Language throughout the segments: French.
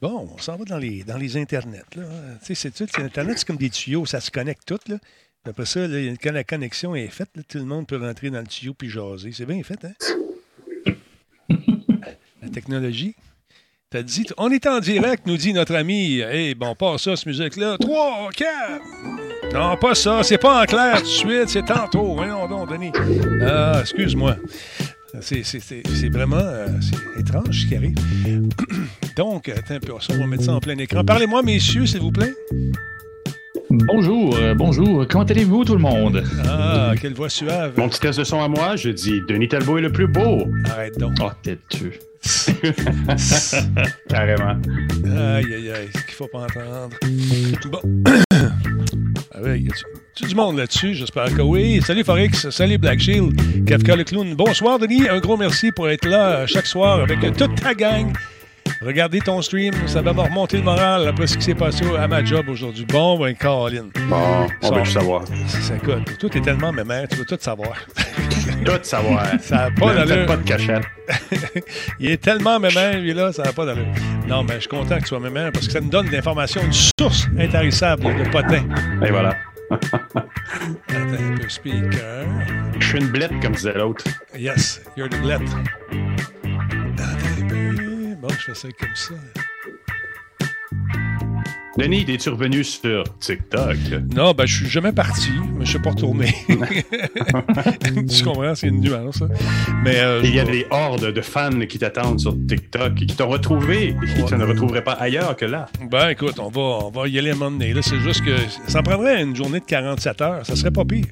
Bon, on s'en va dans les, dans les internets. Là. Tu sais, c'est tout. Internet, c'est comme des tuyaux, ça se connecte tout. Là. Après ça, là, quand la connexion est faite, là, tout le monde peut rentrer dans le tuyau puis jaser. C'est bien fait, hein? la technologie. T'as dit, on est en direct, nous dit notre ami. Hey, bon, pas ça, cette musique-là. 3, 4. Non, pas ça. C'est pas en clair tout de suite. C'est tantôt. Voyons donc, Denis. Ah, excuse-moi. C'est, vraiment euh, étrange ce qui arrive. Donc, attends un peu, ça, on va mettre ça en plein écran. Parlez-moi, messieurs, s'il vous plaît. Bonjour, euh, bonjour. Comment allez-vous, tout le monde? Ah, quelle voix suave. Mon petit test de son à moi, je dis Denis Talbot est le plus beau. Arrête donc. Oh, têtu. Carrément. Aïe, aïe, aïe, ce qu'il faut pas entendre. Bon. Ah oui, y du monde là-dessus? J'espère que oui. Salut Forex, salut Black Shield, Kafka le clown. Bonsoir Denis, un gros merci pour être là euh, chaque soir avec toute ta gang. Regardez ton stream, ça va me remonter le moral après ce qui s'est passé à ma job aujourd'hui. Bon, ben, Caroline. Bon, on Ça- veut tout savoir. Ça coûte. Tout est tellement mémère, tu veux tout savoir. Tout savoir. Ça n'a pas d'allure. pas de cachette. Il est tellement mémère, lui, là, ça n'a pas d'allure. Non, mais je suis content que tu sois mémère parce que ça nous donne de l'information, une source intarissable de potin. Et voilà. Attends un peu, speaker. Je suis une blette, comme disait l'autre. Yes, you're the blette. Bon, je fais ça comme ça. Denis, es-tu revenu sur TikTok? Non, ben, je suis jamais parti, mais je suis pas retourné. tu comprends, c'est une nuance. hein. Mais euh, Il y a des hordes de fans qui t'attendent sur TikTok et qui t'ont retrouvé et qui tu ne retrouverais pas ailleurs que là. Ben, écoute, on va, on va y aller à un moment donné. Là, c'est juste que ça prendrait une journée de 47 heures. Ça serait pas pire.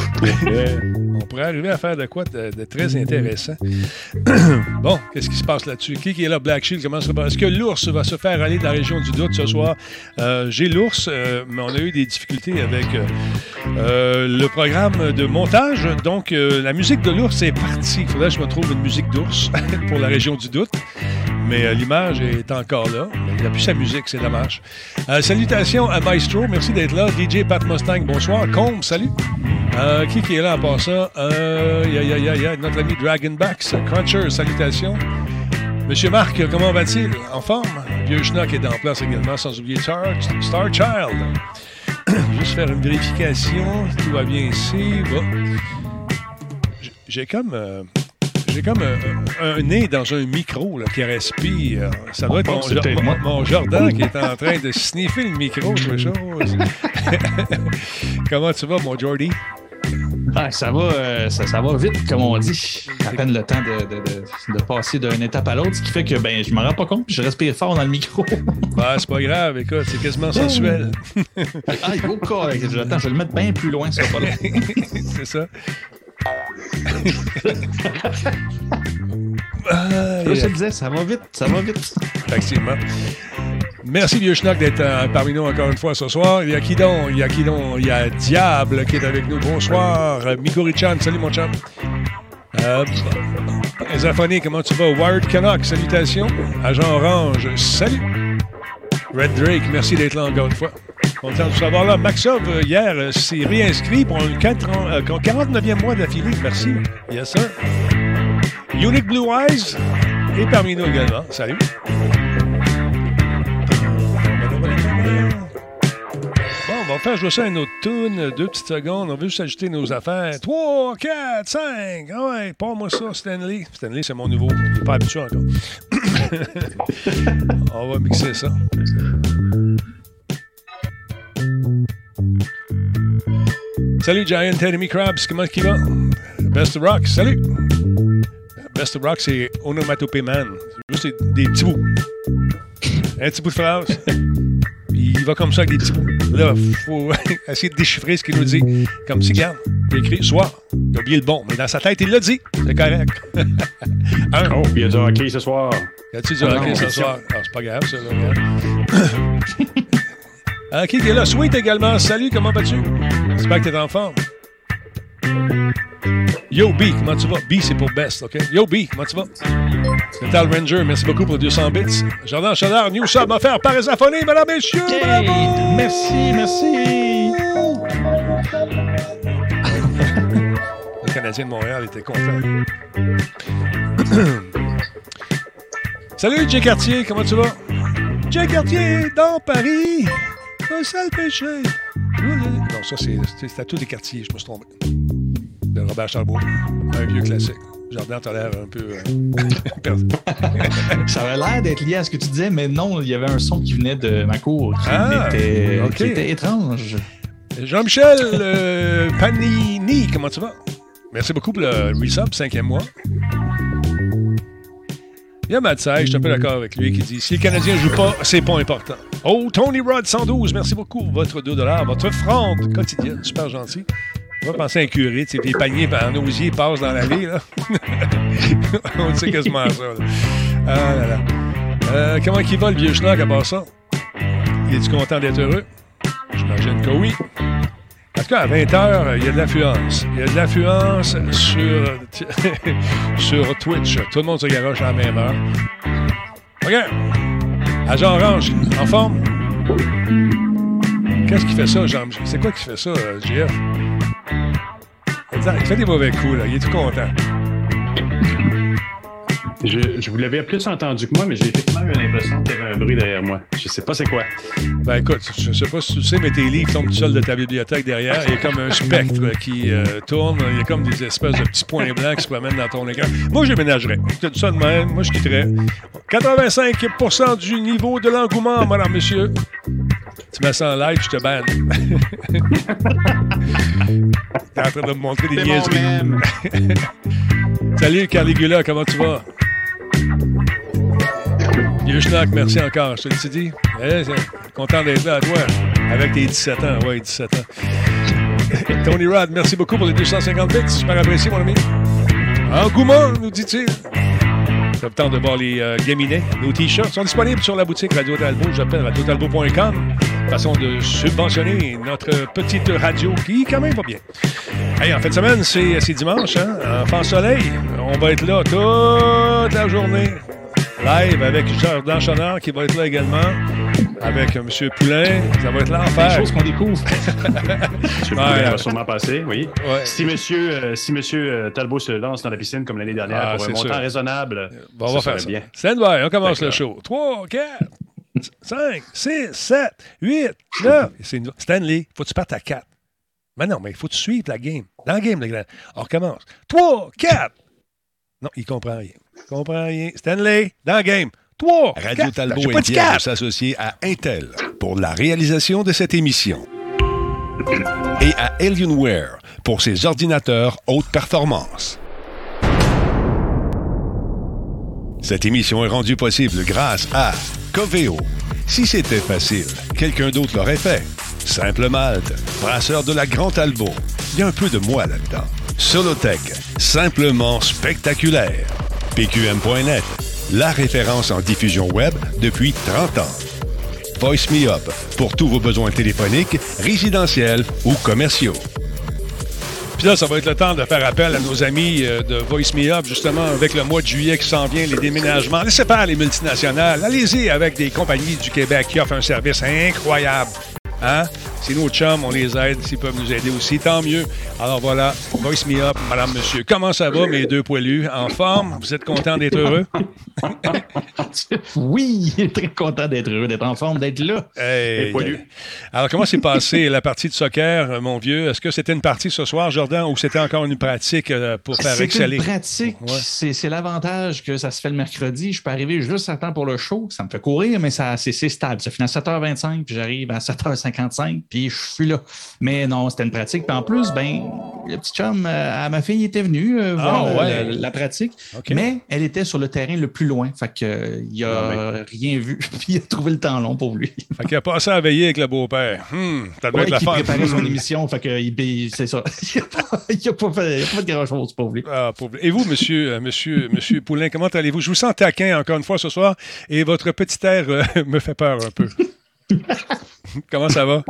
On pourrait arriver à faire de quoi de, très intéressant. bon, qu'est-ce qui se passe là-dessus? Qui, là? Black Shield? Est-ce que l'ours va se faire aller de la région du doute ce soir? Euh, J'ai l'ours, euh, mais on a eu des difficultés avec euh, euh, le programme de montage. Donc, euh, la musique de l'ours est partie. Il faudrait que je me trouve une musique d'ours pour la région du doute. Mais euh, l'image est encore là. Il n'y a plus sa musique, c'est dommage. Euh, salutations à Maestro, merci d'être là. DJ Pat Mustang, bonsoir. Combe, salut. Euh, qui qui est là en passant? Euh, notre ami Dragonbacks. Cruncher, salutations. Monsieur Marc, comment va-t-il? En forme? Vieux Schnock est en place également, sans oublier Star, Star Child. Juste faire une vérification, tout va bien ici. Bon. J'ai comme... euh, j'ai comme un, un- un nez dans un micro là, qui respire. Ça doit être mon, Jo- mon- Jordan qui est en train de sniffer le micro, quelque chose. Comment tu vas, mon Jordy? Ah, ça, va, euh, ça, ça va vite, comme on dit. À peine le temps de, de- de- de passer d'une étape à l'autre, ce qui fait que ben, je me rends pas compte, puis je respire fort dans le micro. Bah, c'est pas grave, écoute, c'est quasiment sensuel. ah, il faut quoi? Attends, je vais le mettre bien plus loin, ça va pas là. c'est ça. Ah, Je te disais, ça va vite, ça va vite. Effectivement. Merci, vieux schnock, d'être euh, parmi nous encore une fois ce soir. Il y a qui donc? Il y a qui donc? Il y a Diable qui est avec nous. Bonsoir. Euh, Mikori-chan, salut mon chum. Euh, comment tu vas? Wired Canuck, salutations. Agent Orange, salut. Red Drake, merci d'être là encore une fois. Content de savoir là. Maxov, euh, hier, euh, s'est réinscrit pour un 4 ans- euh, 49e mois d'affilée. Merci. Yes, sir. Unique Blue Eyes est parmi nous également. Salut. Bon, on va faire jouer ça une autre tune. Deux petites secondes. On veut juste ajouter nos affaires. 3, 4, 5. Ah ouais, pas moi ça, Stanley. Stanley, c'est mon nouveau. Je pas habitué encore. on va mixer ça. Salut Giant Enemy Crabs, comment il va? Best of Rock, salut! Best of Rock, c'est Onomatopée Man. Juste des, petits bouts. Un petit bout de phrase. Il va comme ça avec des petits bouts. Là, il faut essayer de déchiffrer ce qu'il nous dit. Comme si, regarde, il a écrit soir. Il a oublié le bon. Mais dans sa tête, il l'a dit. C'est correct. Un. Oh, il y a du hockey ce soir. Y a-tu du Ah, hockey non, ce soir? Ah, c'est pas grave, ça, là. Ah, qui est là? Sweet également. Salut, comment vas-tu? J'espère que t'es en forme. Yo, B, comment tu vas? B, c'est pour best, OK? Yo, B, comment tu vas? Metal Ranger, merci beaucoup pour 200 bits. Jordan Chadard, New Sub offert par Esaphonie, mesdames, messieurs, Hey, bravo! merci, merci. Le Canadien de Montréal était content. Salut, Jay Cartier, comment tu vas? Jay Cartier, dans Paris, un sale péché. Non, ça, c'est à tous les quartiers, je me suis trompé. De Robert Charbois, un vieux classique. Jardin, t'as l'air un peu perdu. ça avait l'air d'être lié à ce que tu disais, mais non, il y avait un son qui venait de ma cour qui, ah, était, qui était, étrange. Jean-Michel euh, Panini, comment tu vas? Merci beaucoup pour le resub, cinquième mois. Il y a Matt je suis un peu d'accord avec lui, qui dit Si les Canadiens ne jouent pas, c'est pas important. Oh, Tony Rod 112, merci beaucoup pour votre 2 votre fronde quotidienne, super gentil. On va penser à un curé, tu sais, les paniers en osier passent dans l'allée, là. On sait quasiment ça, là. Ah là là. Euh, comment il va, le vieux schnock, à part ça? Il est-tu content d'être heureux? J'imagine que oui. En tout cas, à 20 h, il y a de l'affluence. Il y a de l'affluence sur, sur Twitch. Tout le monde se garoche à la même heure. OK. Agent Orange, en forme? Qu'est-ce qui fait ça, Jean? C'est quoi qui fait ça, JF? Il fait des mauvais coups, là. Il est tout content. Je, vous l'avais plus entendu que moi, mais j'ai effectivement eu l'impression qu'il y avait un bruit derrière moi. Je sais pas c'est quoi. Ben écoute, je sais pas si tu sais, mais tes livres tombent tout seuls de ta bibliothèque derrière. Il y a comme un spectre qui euh, tourne. Il y a comme des espèces de petits points blancs qui se promènent dans ton écran. Moi, j'aménagerais. Je ça de même. Moi, je quitterais. 85% du niveau de l'engouement, madame, monsieur. Tu mets ça en live, je te banne. T'es en train de me montrer des niaiseries. Salut, Carligula, comment tu vas? Vieux schnack, merci encore. Je te dit. Eh, content d'être là à toi. Avec tes 17 ans. Oui, 17 ans. Tony Rod, merci beaucoup pour les 250 bits. Super apprécié, mon ami. Engouement, nous dit-il. C'est le temps de voir les euh, gaminets. Nos t-shirts sont disponibles sur la boutique Radio Talbot. J'appelle radiotalbot.com. Façon de subventionner notre petite radio qui, quand même, va bien. Hey, en fin de semaine, c'est dimanche, hein? Enfant Soleil. On va être là toute la journée. Live avec Jordan Chonard qui va être là également. Avec M. Poulain. Ça va être l'enfer. Des choses qu'on découvre. M. Poulain va sûrement passer, oui. Si M. Monsieur, euh, si monsieur euh, Talbot se lance dans la piscine comme l'année dernière ah, pour un montant raisonnable, bon, on va faire ça. bien. Stand by, on commence le show. 3, 4, 5, 6, 7, 8, 9. Stanley, faut que tu partes à 4. Mais non, mais il faut tu suives la game. Dans la game, le grand. On recommence. 3, 4. Non, il comprend rien. Il comprend rien. Stanley, dans la game. 3, Radio Talbot est fier de s'associer à Intel pour la réalisation de cette émission. Et à Alienware pour ses ordinateurs haute performance. Cette émission est rendue possible grâce à Coveo. Si c'était facile, quelqu'un d'autre l'aurait fait. Simple Malte, brasseur de la Grande Talbot. Il y a un peu de moi là-dedans. Solotech, simplement spectaculaire. PQM.net, la référence en diffusion web depuis 30 ans. Voice Me Up, pour tous vos besoins téléphoniques, résidentiels ou commerciaux. Puis là, ça va être le temps de faire appel à nos amis euh, de Voice Me Up, justement, avec le mois de juillet qui s'en vient, les déménagements. Laissez faire les multinationales. Allez-y avec des compagnies du Québec qui offrent un service incroyable. Hein? C'est nos chums, on les aide. S'ils peuvent nous aider aussi, tant mieux. Alors voilà, voice me up, madame, monsieur. Comment ça va, mes deux poilus? En forme? Vous êtes content d'être heureux? oui, très content d'être heureux, d'être en forme, d'être là. Hey, Alors, comment s'est passée la partie de soccer, mon vieux? Est-ce que c'était une partie ce soir, Jordan, ou c'était encore une pratique euh, pour faire exceller? C'est une pratique. C'est l'avantage que ça se fait le mercredi. Je peux arriver juste à temps pour le show. Ça me fait courir, mais c'est stable. Ça finit à 7h25, puis j'arrive à 7h55 puis je suis là. Mais non, c'était une pratique. Puis en plus, ben, le petit chum euh, à ma fille était venu euh, voir ah, euh, la, pratique, mais elle était sur le terrain le plus loin. Fait qu'il il a rien vu, puis il a trouvé le temps long pour lui. Fait qu'il a passé à veiller avec le beau-père. La Il préparait son émission, fait que c'est ça. il n'a pas, fait, pas de grand-chose pour lui. Ah, Et vous, monsieur, monsieur, monsieur Poulain, comment allez-vous? Je vous sens taquin encore une fois ce soir, et votre petit air me fait peur un peu. Comment ça va?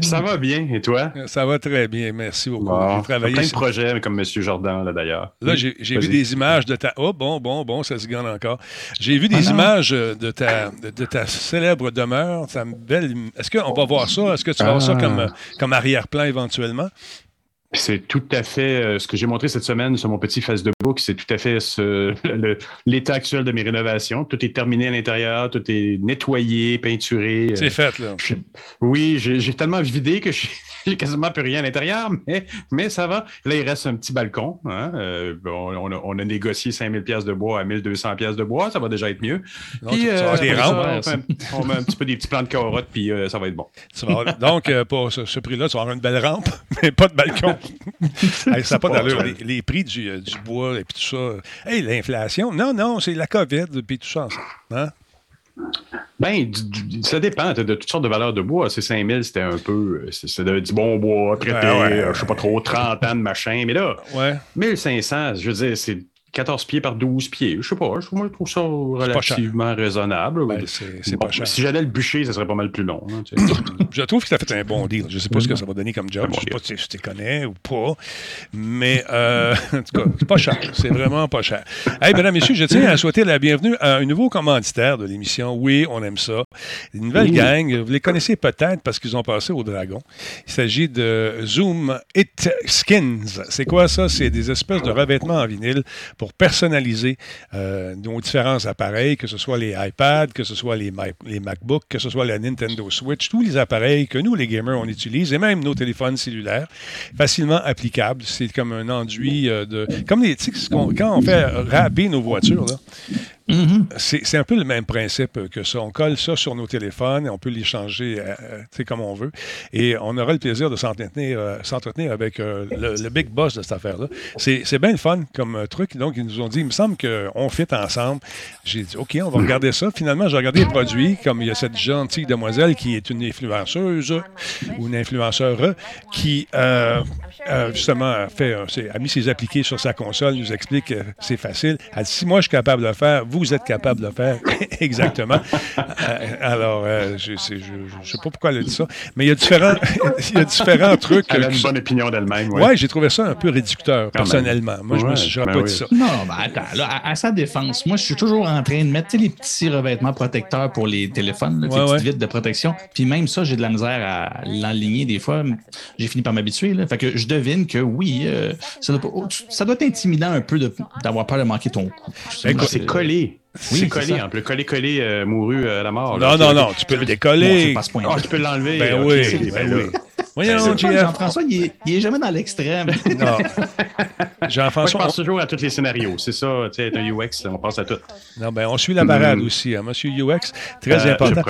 ça va bien. Et toi? Ça va très bien. Merci beaucoup. Bon, plein de projets comme M. Jordan, là, d'ailleurs. Là, j'ai vu des images de ta. Oh, bon, bon, bon, ça se gagne encore. J'ai vu des ah images de ta, de, ta célèbre demeure. Belle... Est-ce qu'on va voir ça? Est-ce que tu vas voir ça comme, ah. comme arrière-plan éventuellement? C'est tout à fait euh, ce que j'ai montré cette semaine sur mon petit Facebook, c'est tout à fait l'état actuel de mes rénovations. Tout est terminé à l'intérieur, tout est nettoyé, peinturé. C'est fait, là. oui, j'ai tellement vidé que j'ai quasiment plus rien à l'intérieur, mais, mais ça va. Là, il reste un petit balcon. Hein. Euh, on, a, on, a, négocié 5000 pièces de bois à 1200 pièces de bois, ça va déjà être mieux. puis, euh, des on, met un petit peu des petits plants de carottes, puis ça va être bon. donc, pour ce, prix-là, tu vas avoir une belle rampe, mais pas de balcon. ça n'a pas d'allure. Les, prix euh, du, bois et tout ça. Hey, l'inflation. Non, non, c'est la COVID et tout ça Hein? Ben, ça dépend. de toutes sortes de valeurs de bois. C'est 5000, c'était un peu. C'était du bon bois, traité, euh, je sais pas trop, 30 ans de machin. Mais là, ouais. 1500, je veux dire, c'est 14 pieds par 12 pieds. Je sais pas, je trouve ça relativement raisonnable. Ben, c'est pas cher. Si j'allais le bûcher, ça serait pas mal plus long. Hein, je trouve que as fait un bon deal. Je sais pas ce que ça va donner comme job. je sais pas si tu te connais ou pas. Mais euh, en tout cas, c'est pas cher. C'est vraiment pas cher. Hey, mesdames, messieurs, je tiens à souhaiter la bienvenue à un nouveau commanditaire de l'émission. Oui, on aime ça. Une nouvelle gang. Vous les connaissez peut-être parce qu'ils ont passé au Dragon. Il s'agit de Zoom It Skins. C'est quoi ça? C'est des espèces de revêtements en vinyle pour personnaliser euh, nos différents appareils, que ce soit les iPads, que ce soit les, les MacBooks, que ce soit la Nintendo Switch, tous les appareils que nous, les gamers, on utilise, et même nos téléphones cellulaires, facilement applicables. C'est comme un enduit euh, de... Comme les, quand on fait râper nos voitures, là, Mm-hmm. C'est un peu le même principe que ça. On colle ça sur nos téléphones et on peut les changer euh, euh, comme on veut. Et on aura le plaisir de s'entretenir euh, avec le, big boss de cette affaire-là. C'est bien le fun comme truc. Donc, ils nous ont dit, il me semble qu'on fit ensemble. J'ai dit, OK, on va regarder ça. Finalement, j'ai regardé les produits, comme il y a cette gentille demoiselle qui est une influenceuse ou une influenceur qui, justement, fait, a mis ses appliqués sur sa console, nous explique que c'est facile. Elle dit, si moi, je suis capable de le faire, vous, êtes capable de le faire exactement. Euh, alors, euh, je ne sais pas pourquoi elle a dit ça, mais il y a différents, il y a différents trucs. Elle a une bonne opinion d'elle-même. Oui, ouais, j'ai trouvé ça un peu réducteur, personnellement. Moi, je n'aurais ben pas dit ça. Non, ben attends, là, à, sa défense, moi, je suis toujours en train de mettre les petits revêtements protecteurs pour les téléphones, les petites vitres de protection. Puis même ça, j'ai de la misère à l'enligner des fois. J'ai fini par m'habituer. Fait que je devine que oui, euh, ça, doit, être intimidant un peu d'avoir peur de manquer ton coup. C'est collé c'est collé, un peu. Collé-collé euh, mouru à la mort. Non, non, non, tu peux le décoller. Ah, tu peux l'enlever. Ben oui, ben oui. Voyons, Jean-François, il, est jamais dans l'extrême. Non. Jean-François. je pense toujours à tous les scénarios. C'est ça, tu sais, un UX, on pense à tout. Non, ben, on suit la parade mm. aussi, hein, monsieur UX. Très euh, important.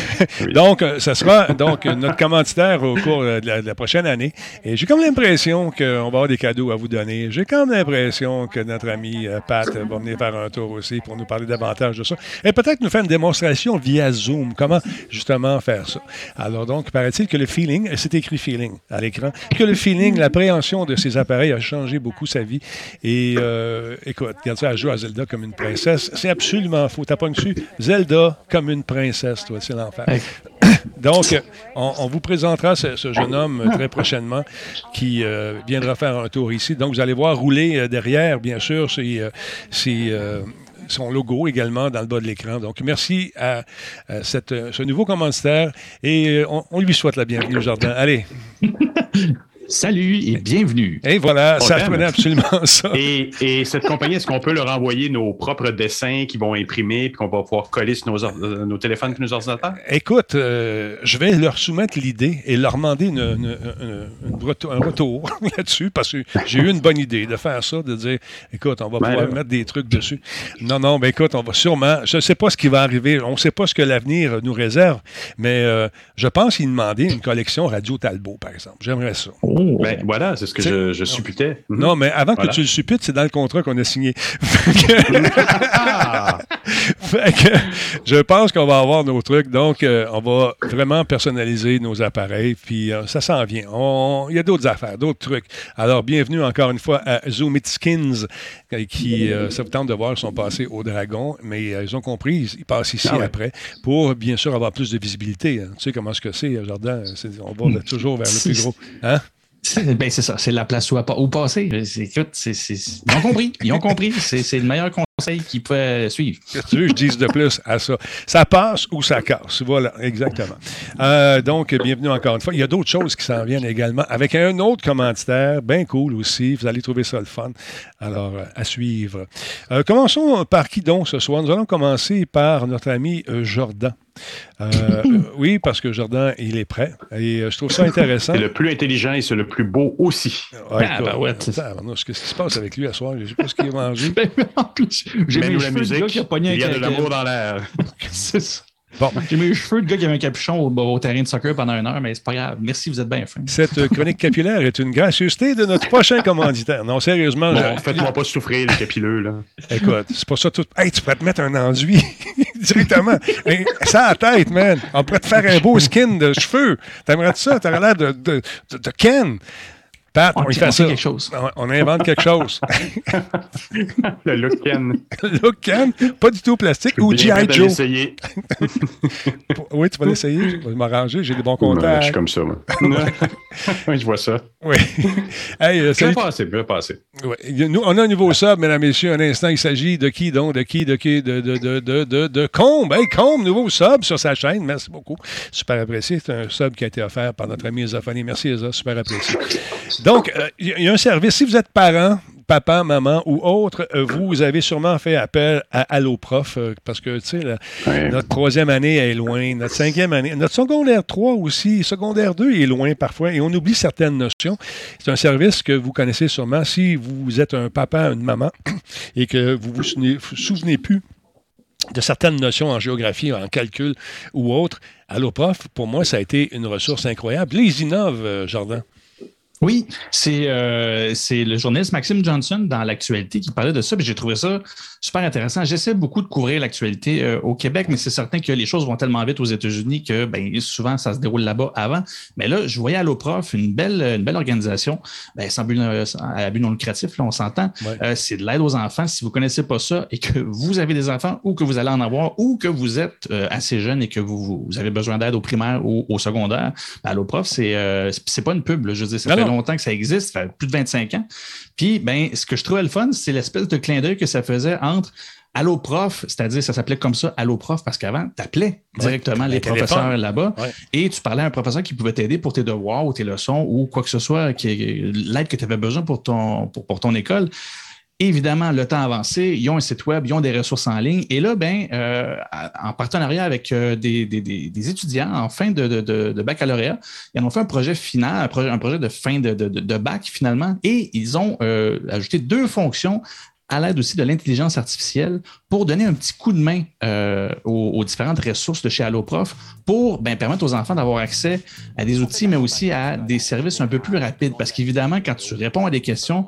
donc, euh, ça sera donc notre commanditaire au cours de la, prochaine année. Et j'ai comme l'impression qu'on va avoir des cadeaux à vous donner. J'ai comme l'impression que notre ami euh, Pat va venir faire un tour aussi pour nous parler davantage de ça. Et peut-être nous faire une démonstration via Zoom. Comment, justement, faire ça. Alors, donc, paraît-il que le feeling, c'est écrit feeling à l'écran, que le feeling, l'appréhension de ces appareils a changé beaucoup sa vie. Et euh, écoute, regarde ça, elle joue à Zelda comme une princesse. C'est absolument faux. T'as pas dessus. Zelda comme une princesse, toi, c'est l'enfer. Donc, on, vous présentera ce, jeune homme très prochainement qui euh, viendra faire un tour ici. Donc, vous allez voir rouler euh, derrière, bien sûr, c'est son logo également dans le bas de l'écran. Donc, merci à, ce nouveau commanditaire et on, on, lui souhaite la bienvenue au jardin. Allez. Salut et bienvenue. Et voilà, ça prenait absolument ça. Et, et cette compagnie, est-ce qu'on peut leur envoyer nos propres dessins qui vont imprimer et qu'on va pouvoir coller sur nos, euh, nos téléphones et nos ordinateurs? Écoute, euh, je vais leur soumettre l'idée et leur demander une, un retour là-dessus parce que j'ai eu une bonne idée de faire ça, de dire, écoute, on va ben pouvoir mettre des trucs dessus. Non, non, ben écoute, on va sûrement, je ne sais pas ce qui va arriver, on ne sait pas ce que l'avenir nous réserve, mais euh, je pense qu'ils demandaient une collection Radio Talbot, par exemple. J'aimerais ça. Oh. Ben, voilà, c'est ce que je, je, supputais. Mhm. Non, mais avant que tu le supputes, c'est dans le contrat qu'on a signé. Ah! je pense qu'on va avoir nos trucs. Donc, euh, on va vraiment personnaliser nos appareils. Puis, euh, ça s'en vient. Il y a d'autres affaires, d'autres trucs. Alors, bienvenue encore une fois à Zoom It Skins, euh, qui, ça vous tente de voir, sont passés au Dragon. Mais ils ont compris, ils passent ici ah après pour, bien sûr, avoir plus de visibilité. Hein. Tu sais comment est-ce que c'est, Jardin? On va toujours vers le plus gros. Hein? Ben, c'est ça, c'est la place où, où passer. Écoute, ils ont compris. Ils ont compris. C'est le meilleur conseil qu'ils peuvent suivre. Qu'est-ce que tu veux que je dise de plus à ça? Ça passe ou ça casse. Voilà, exactement. Euh, donc, bienvenue encore une fois. Il y a d'autres choses qui s'en viennent également avec un autre commanditaire, bien cool aussi. Vous allez trouver ça le fun. Alors, à suivre. Euh, commençons par qui donc ce soir? Nous allons commencer par notre ami Jordan. Euh, oui, parce que Jordan, il est prêt. Et euh, je trouve ça intéressant. C'est le plus intelligent et c'est le plus beau aussi. Ouais, ah, ben ouais, Qu'est-ce qui se passe avec lui à soir? Je ne sais pas ce qu'il a mangé. J'ai mis la musique. Il y a de l'amour dans l'air. c'est ça. Bon. J'ai mis les cheveux de gars qui avait un capuchon au, terrain de soccer pendant une heure, mais c'est pas grave. Merci, vous êtes bien fin. Cette chronique capillaire est une gracieuseté de notre prochain commanditaire. Non, sérieusement. Bon, Faites-moi pas souffrir, les capilleux, là. Écoute, c'est pas ça tout. Hey, tu pourrais te mettre un enduit directement. ça à la tête, man. On pourrait te faire un beau skin de cheveux. T'aimerais ça? T'aurais l'air de, de, de, de Ken on, quelque chose. On, invente quelque chose. le look le look Ken, pas du tout plastique. Ou G.I. Joe. l'essayer. oui, tu vas l'essayer. Je vais m'arranger. J'ai des bons contacts. je suis comme ça, moi. oui, je vois ça. Oui. Hey, euh, bien passé, bien passé. Nous, on a un nouveau sub, mesdames et messieurs. Un instant, il s'agit de qui donc? De qui? De qui? De, de, de, de, de, de Combe. Hey, Combe, nouveau sub sur sa chaîne. Merci beaucoup. Super apprécié. C'est un sub qui a été offert par notre ami Ezophonie. Merci, Eza. Super apprécié. Donc, il euh, y a un service. Si vous êtes parent, papa, maman ou autre, euh, vous avez sûrement fait appel à Alloprof euh, parce que, tu sais, notre troisième année est loin, notre cinquième année, notre secondaire 3 aussi, secondaire 2 est loin parfois et on oublie certaines notions. C'est un service que vous connaissez sûrement si vous êtes un papa, une maman et que vous vous souvenez, vous souvenez plus de certaines notions en géographie, en calcul ou autre. Alloprof, pour moi, ça a été une ressource incroyable. Les innoves, Jardin. Oui, c'est euh, le journaliste Maxime Johnson dans l'actualité qui parlait de ça, j'ai trouvé ça super intéressant. J'essaie beaucoup de couvrir l'actualité euh, au Québec, mais c'est certain que les choses vont tellement vite aux États-Unis que ben, souvent ça se déroule là-bas avant. Mais là, je voyais à l'OPROF une belle, une belle organisation, ben, sans but, à but non lucratif, là, on s'entend. Euh, c'est de l'aide aux enfants. Si vous connaissez pas ça et que vous avez des enfants ou que vous allez en avoir ou que vous êtes assez jeune et que vous, vous avez besoin d'aide au primaire ou au secondaire, ben, à l'OPROF, c'est c'est pas une pub. Là, je veux dire, ça longtemps que ça existe, ça fait plus de 25 ans. Puis, ben, ce que je trouvais le fun, c'est l'espèce de clin d'œil que ça faisait entre Allo Prof, c'est-à-dire ça s'appelait comme ça Allo Prof parce qu'avant, tu appelais directement les professeurs là-bas et tu parlais à un professeur qui pouvait t'aider pour tes devoirs ou tes leçons ou quoi que ce soit, l'aide que tu avais besoin pour ton, pour ton école. Évidemment, le temps avancé, ils ont un site web, ils ont des ressources en ligne. Et là, ben, euh, en partenariat avec euh, des, étudiants en fin de, baccalauréat, ils ont fait un projet final, un projet, un projet de fin de, bac finalement, et ils ont euh, ajouté deux fonctions à l'aide aussi de l'intelligence artificielle pour donner un petit coup de main aux, différentes ressources de chez AlloProf pour ben, permettre aux enfants d'avoir accès à des outils, mais aussi à des services un peu plus rapides. Parce qu'évidemment, quand tu réponds à des questions,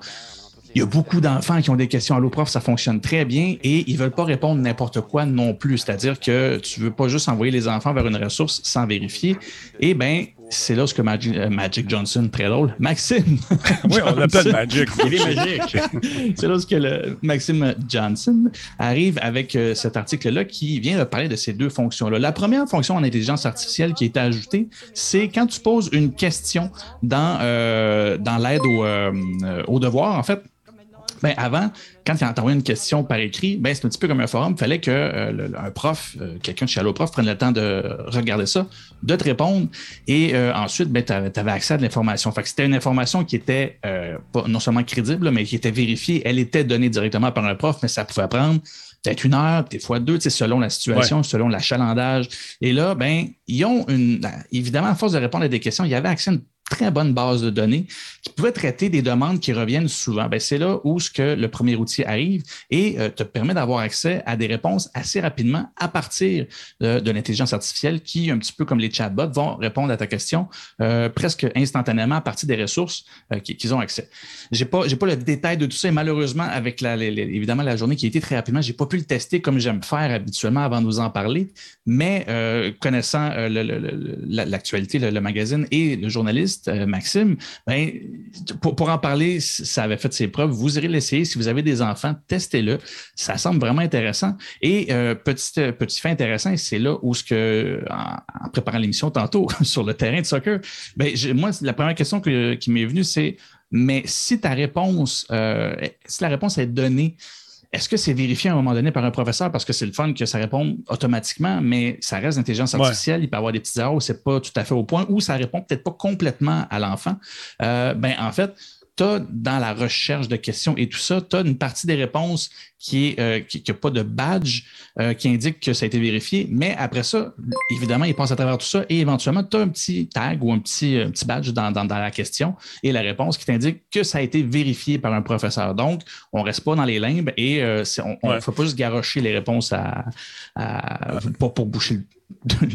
il y a beaucoup d'enfants qui ont des questions à ça fonctionne très bien et ils veulent pas répondre n'importe quoi non plus. C'est-à-dire que tu veux pas juste envoyer les enfants vers une ressource sans vérifier. Eh bien, c'est là ce Magic, euh, Magic, Johnson, très drôle, Maxime. oui, on l'appelle Magic. Il est magique. c'est là que le Maxime Johnson arrive avec euh, cet article-là qui vient de parler de ces deux fonctions-là. La première fonction en intelligence artificielle qui est ajoutée, c'est quand tu poses une question dans, euh, dans l'aide au, au devoir, en fait, ben, avant, quand tu envoyé une question par écrit, ben, c'est un petit peu comme un forum. Il fallait qu'un euh, prof, euh, quelqu'un de chez Alloprof, prenne le temps de regarder ça, de te répondre. Et euh, ensuite, ben, tu avais, accès à de l'information. Fait c'était une information qui était pas, non seulement crédible, mais qui était vérifiée. Elle était donnée directement par un prof, mais ça pouvait prendre peut-être une heure, des fois deux, selon la situation, selon l'achalandage. Et là, ben, ils ont une. Évidemment, à force de répondre à des questions, il y avait accès à une très bonne base de données qui pouvait traiter des demandes qui reviennent souvent. Ben, c'est là où ce que le premier outil arrive et euh, te permet d'avoir accès à des réponses assez rapidement à partir de, l'intelligence artificielle qui, un petit peu comme les chatbots, vont répondre à ta question euh, presque instantanément à partir des ressources euh, qu'ils ont accès. J'ai pas, j'ai pas le détail de tout ça et malheureusement, avec la, évidemment la journée qui a été très rapidement, j'ai pas pu le tester comme j'aime faire habituellement avant de vous en parler, mais connaissant l'actualité, le magazine et le journaliste, journaliste Maxime, ben, pour, en parler, ça avait fait ses preuves. Vous irez l'essayer. Si vous avez des enfants, testez-le. Ça semble vraiment intéressant. Et petit, petit fait intéressant, c'est là où ce que, en, préparant l'émission tantôt sur le terrain de soccer, ben, moi, la première question qui m'est venue, c'est mais si ta réponse, si la réponse est donnée est-ce que c'est vérifié à un moment donné par un professeur? Parce que c'est le fun que ça répond automatiquement, mais ça reste l'intelligence artificielle, il peut y avoir des petites erreurs où c'est pas tout à fait au point, ou ça répond peut-être pas complètement à l'enfant. Euh, ben, en fait, dans la recherche de questions et tout ça, tu as une partie des réponses qui n'a euh, qui, pas de badge euh, qui indique que ça a été vérifié, mais après ça, évidemment, il passe à travers tout ça et éventuellement, tu as un petit tag ou un petit, petit badge dans, la question et la réponse qui t'indique que ça a été vérifié par un professeur. Donc, on ne reste pas dans les limbes et euh, on ne faut pas juste garocher les réponses à, pour, pour boucher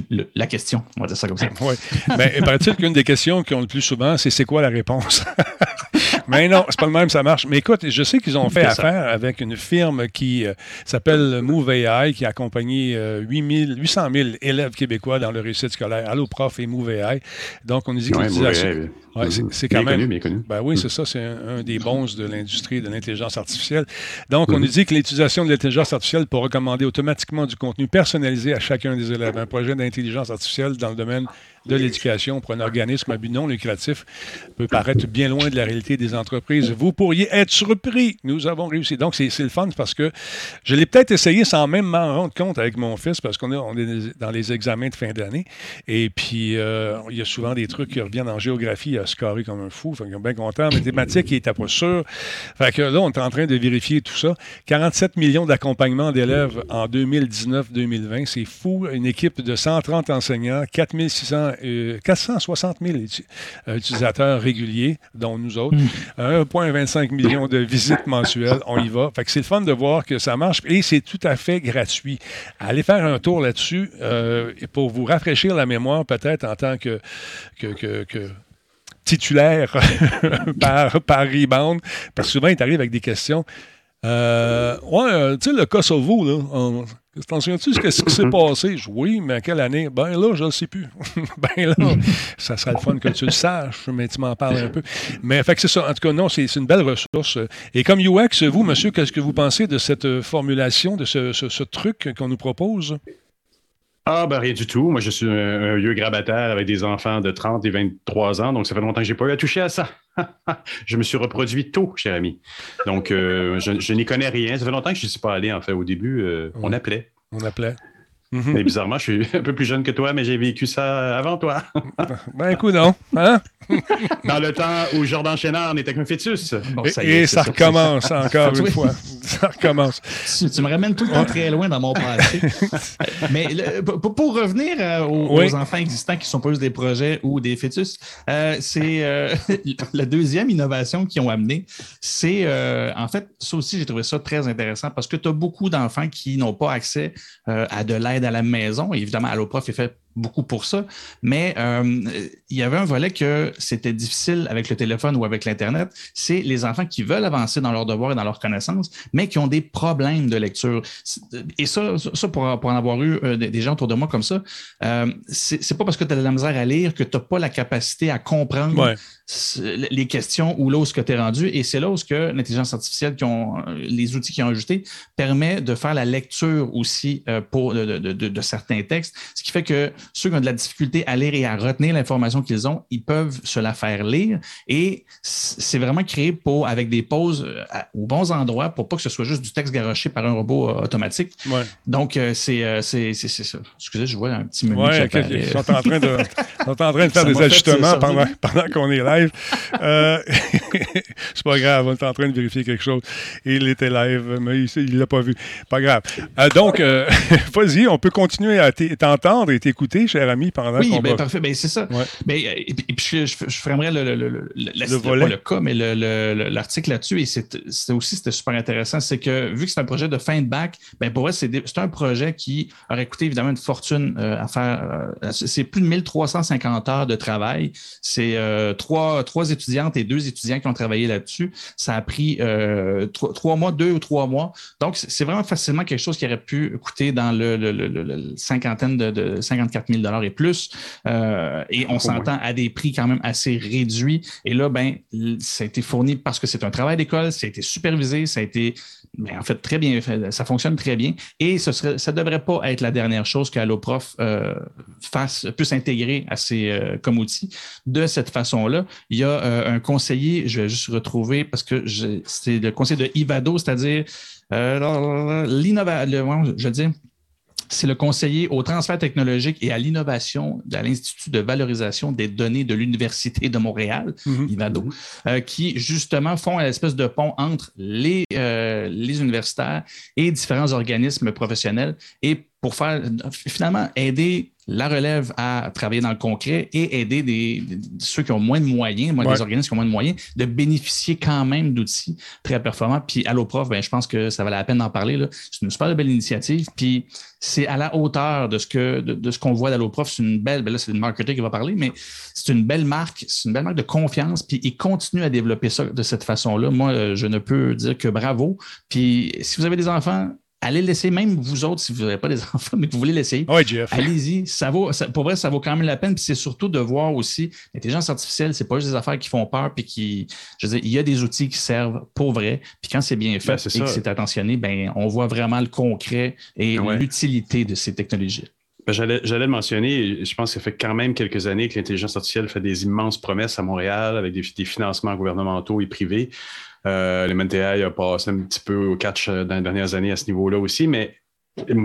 le la question, on va dire ça comme ça. oui. Ben, il paraît-il qu'une des questions qu'ils ont le plus souvent, c'est c'est quoi la réponse? Mais non, c'est pas le même, ça marche. Mais écoute, je sais qu'ils ont fait affaire avec une firme qui euh, s'appelle Move AI, qui a accompagné 800 000 élèves québécois dans leur réussite scolaire. Allo Prof et Move AI. Donc, on nous dit que l'utilisation... Ouais, c'est quand même. Connu, connu. Ben oui, c'est ça. C'est un, des bons de l'industrie de l'intelligence artificielle. Donc, on nous dit que l'utilisation de l'intelligence artificielle pour recommander automatiquement du contenu personnalisé à chacun des élèves. Un projet d'intelligence artificielle dans le domaine de l'éducation pour un organisme à but non lucratif peut paraître bien loin de la réalité des entreprises. Vous pourriez être surpris. Nous avons réussi. Donc, c'est le fun parce que je l'ai peut-être essayé sans même m'en rendre compte avec mon fils parce qu'on est, dans les examens de fin d'année. Et puis, euh, il y a souvent des trucs qui reviennent en géographie à scorer comme un fou. Fait est bien content. En mathématiques, il n'était pas sûr. Fait que là, on est en train de vérifier tout ça. 47 millions d'accompagnements d'élèves en 2019-2020. C'est fou. Une équipe de 130 enseignants, 4600 460 000 euh, utilisateurs réguliers, dont nous autres. 1,25 hmm. million de visites mensuelles. On y va. Fait que c'est le fun de voir que ça marche et c'est tout à fait gratuit. Allez faire un tour là-dessus euh, pour vous rafraîchir la mémoire, peut-être en tant que, que, titulaire par, par rebound, parce que souvent, il t'arrive avec des questions. Euh, ouais, tu sais, le Kosovo, là, T'en souviens-tu ce, ce qui s'est passé? Oui, mais à quelle année? Ben là, je ne le sais plus. ben là, ça serait le fun que tu le saches, mais tu m'en parles un peu. Mais fait que c'est ça. En tout cas, non, c'est une belle ressource. Et comme UX, vous, monsieur, qu'est-ce que vous pensez de cette euh, formulation, de ce truc qu'on nous propose? Ah, ben rien du tout. Moi, je suis un, vieux grabataire avec des enfants de 30 et 23 ans, donc ça fait longtemps que je n'ai pas eu à toucher à ça. je me suis reproduit tôt, cher ami. Donc, euh, je, n'y connais rien. Ça fait longtemps que je ne suis pas allé, en fait. Au début, euh, on appelait. On appelait. Mhm. Mais bizarrement, je suis un peu plus jeune que toi, mais j'ai vécu ça avant toi. ben, écoute, non. Hein? Dans le temps où Jordan Chénard n'était qu'un fœtus. et, ça, recommence encore une fois. Ça recommence. Tu, me ramènes tout le temps très loin dans mon passé. mais pour, revenir euh, aux, enfants existants qui sont pas juste des projets ou des fœtus, euh, c'est euh, la deuxième innovation qu'ils ont amené. C'est, en fait, ça aussi, j'ai trouvé ça très intéressant parce que tu as beaucoup d'enfants qui n'ont pas accès à de l'aide à la maison. évidemment, AlloProf est fait beaucoup pour ça. Mais euh, il y avait un volet que c'était difficile avec le téléphone ou avec l'Internet, c'est les enfants qui veulent avancer dans leurs devoirs et dans leurs connaissances, mais qui ont des problèmes de lecture. Et ça, ça pour, en avoir eu euh, des gens autour de moi comme ça, euh, c'est pas parce que tu as de la misère à lire que tu n'as pas la capacité à comprendre les questions ou là où ce que tu es rendu. Et c'est là où que l'intelligence artificielle, qui ont, les outils qui ont ajouté, permet de faire la lecture aussi pour, de, de certains textes, ce qui fait que ceux qui ont de la difficulté à lire et à retenir l'information qu'ils ont, ils peuvent se la faire lire. Et c'est vraiment créé pour, avec des pauses euh, aux bons endroits pour pas que ce soit juste du texte garoché par un robot euh, automatique. Donc, euh, c'est ça. Excusez, je vois un petit menu. Ouais, ils, sont en train de, sont en train de faire des ajustements pendant, pendant qu'on est live. c'est pas grave, on est en train de vérifier quelque chose. Il était live, mais il ne l'a pas vu. Pas grave. donc, vas-y, on peut continuer à t'entendre et t'écouter cher ami, pendant oui, ben, parfait. Ben, c'est ça. Ben, et, puis, je, je, ferai le, le, le, le, cas, mais l'article là-dessus, et c'est aussi c'était super intéressant, c'est que vu que c'est un projet de fin de bac, ben, pour c'est un projet qui aurait coûté évidemment une fortune euh, à faire. Euh, c'est plus de 1350 heures de travail. C'est euh, trois, trois étudiantes et deux étudiants qui ont travaillé là-dessus. Ça a pris euh, trois, mois, deux ou trois mois. Donc, c'est vraiment facilement quelque chose qui aurait pu coûter dans le, cinquantaine de, 54 000 et plus. Euh, et on s'entend à des prix quand même assez réduits. Et là, ben, ça a été fourni parce que c'est un travail d'école, ça a été supervisé, ça a été ben, en fait très bien fait, ça fonctionne très bien. Et ce serait, ça ne devrait pas être la dernière chose qu'AlloProf euh, fasse, puisse intégrer à ses, euh, comme outil de cette façon-là. Il y a un conseiller, je vais juste retrouver parce que c'est le conseiller de Ivado, c'est-à-dire euh, l'innovation, je veux dire, c'est le conseiller au transfert technologique et à l'innovation de l'Institut de valorisation des données de l'Université de Montréal, mhm. IVADO, mhm. euh, qui justement font une espèce de pont entre les, euh, les universitaires et différents organismes professionnels et pour faire finalement aider la relève à travailler dans le concret et aider des, ceux qui ont moins de moyens, moi, des organismes qui ont moins de moyens, de bénéficier quand même d'outils très performants. Puis AlloProf, ben, je pense que ça valait la peine d'en parler. C'est une super belle initiative. Puis c'est à la hauteur de ce que de, ce qu'on voit d'AlloProf. C'est une belle, ben là, c'est le marketing qui va parler, mais c'est une belle marque, c'est une belle marque de confiance. Puis ils continuent à développer ça de cette façon-là. Moi, je ne peux dire que bravo. Puis si vous avez des enfants, allez laisser, même vous autres, si vous n'avez pas des enfants, mais que vous voulez l'essayer. Allez-y. Ça vaut, pour vrai, ça vaut quand même la peine. Puis c'est surtout de voir aussi l'intelligence artificielle, c'est pas juste des affaires qui font peur, puis qui. Je veux dire, il y a des outils qui servent pour vrai. Puis quand c'est bien fait ben, et que c'est attentionné, ben, on voit vraiment le concret et l'utilité de ces technologies. Ben, j'allais, le mentionner, je pense que ça fait quand même quelques années que l'intelligence artificielle fait des immenses promesses à Montréal avec des, des financements gouvernementaux et privés. Euh, le MNTI a passé un petit peu au catch euh, dans les dernières années à ce niveau-là aussi, mais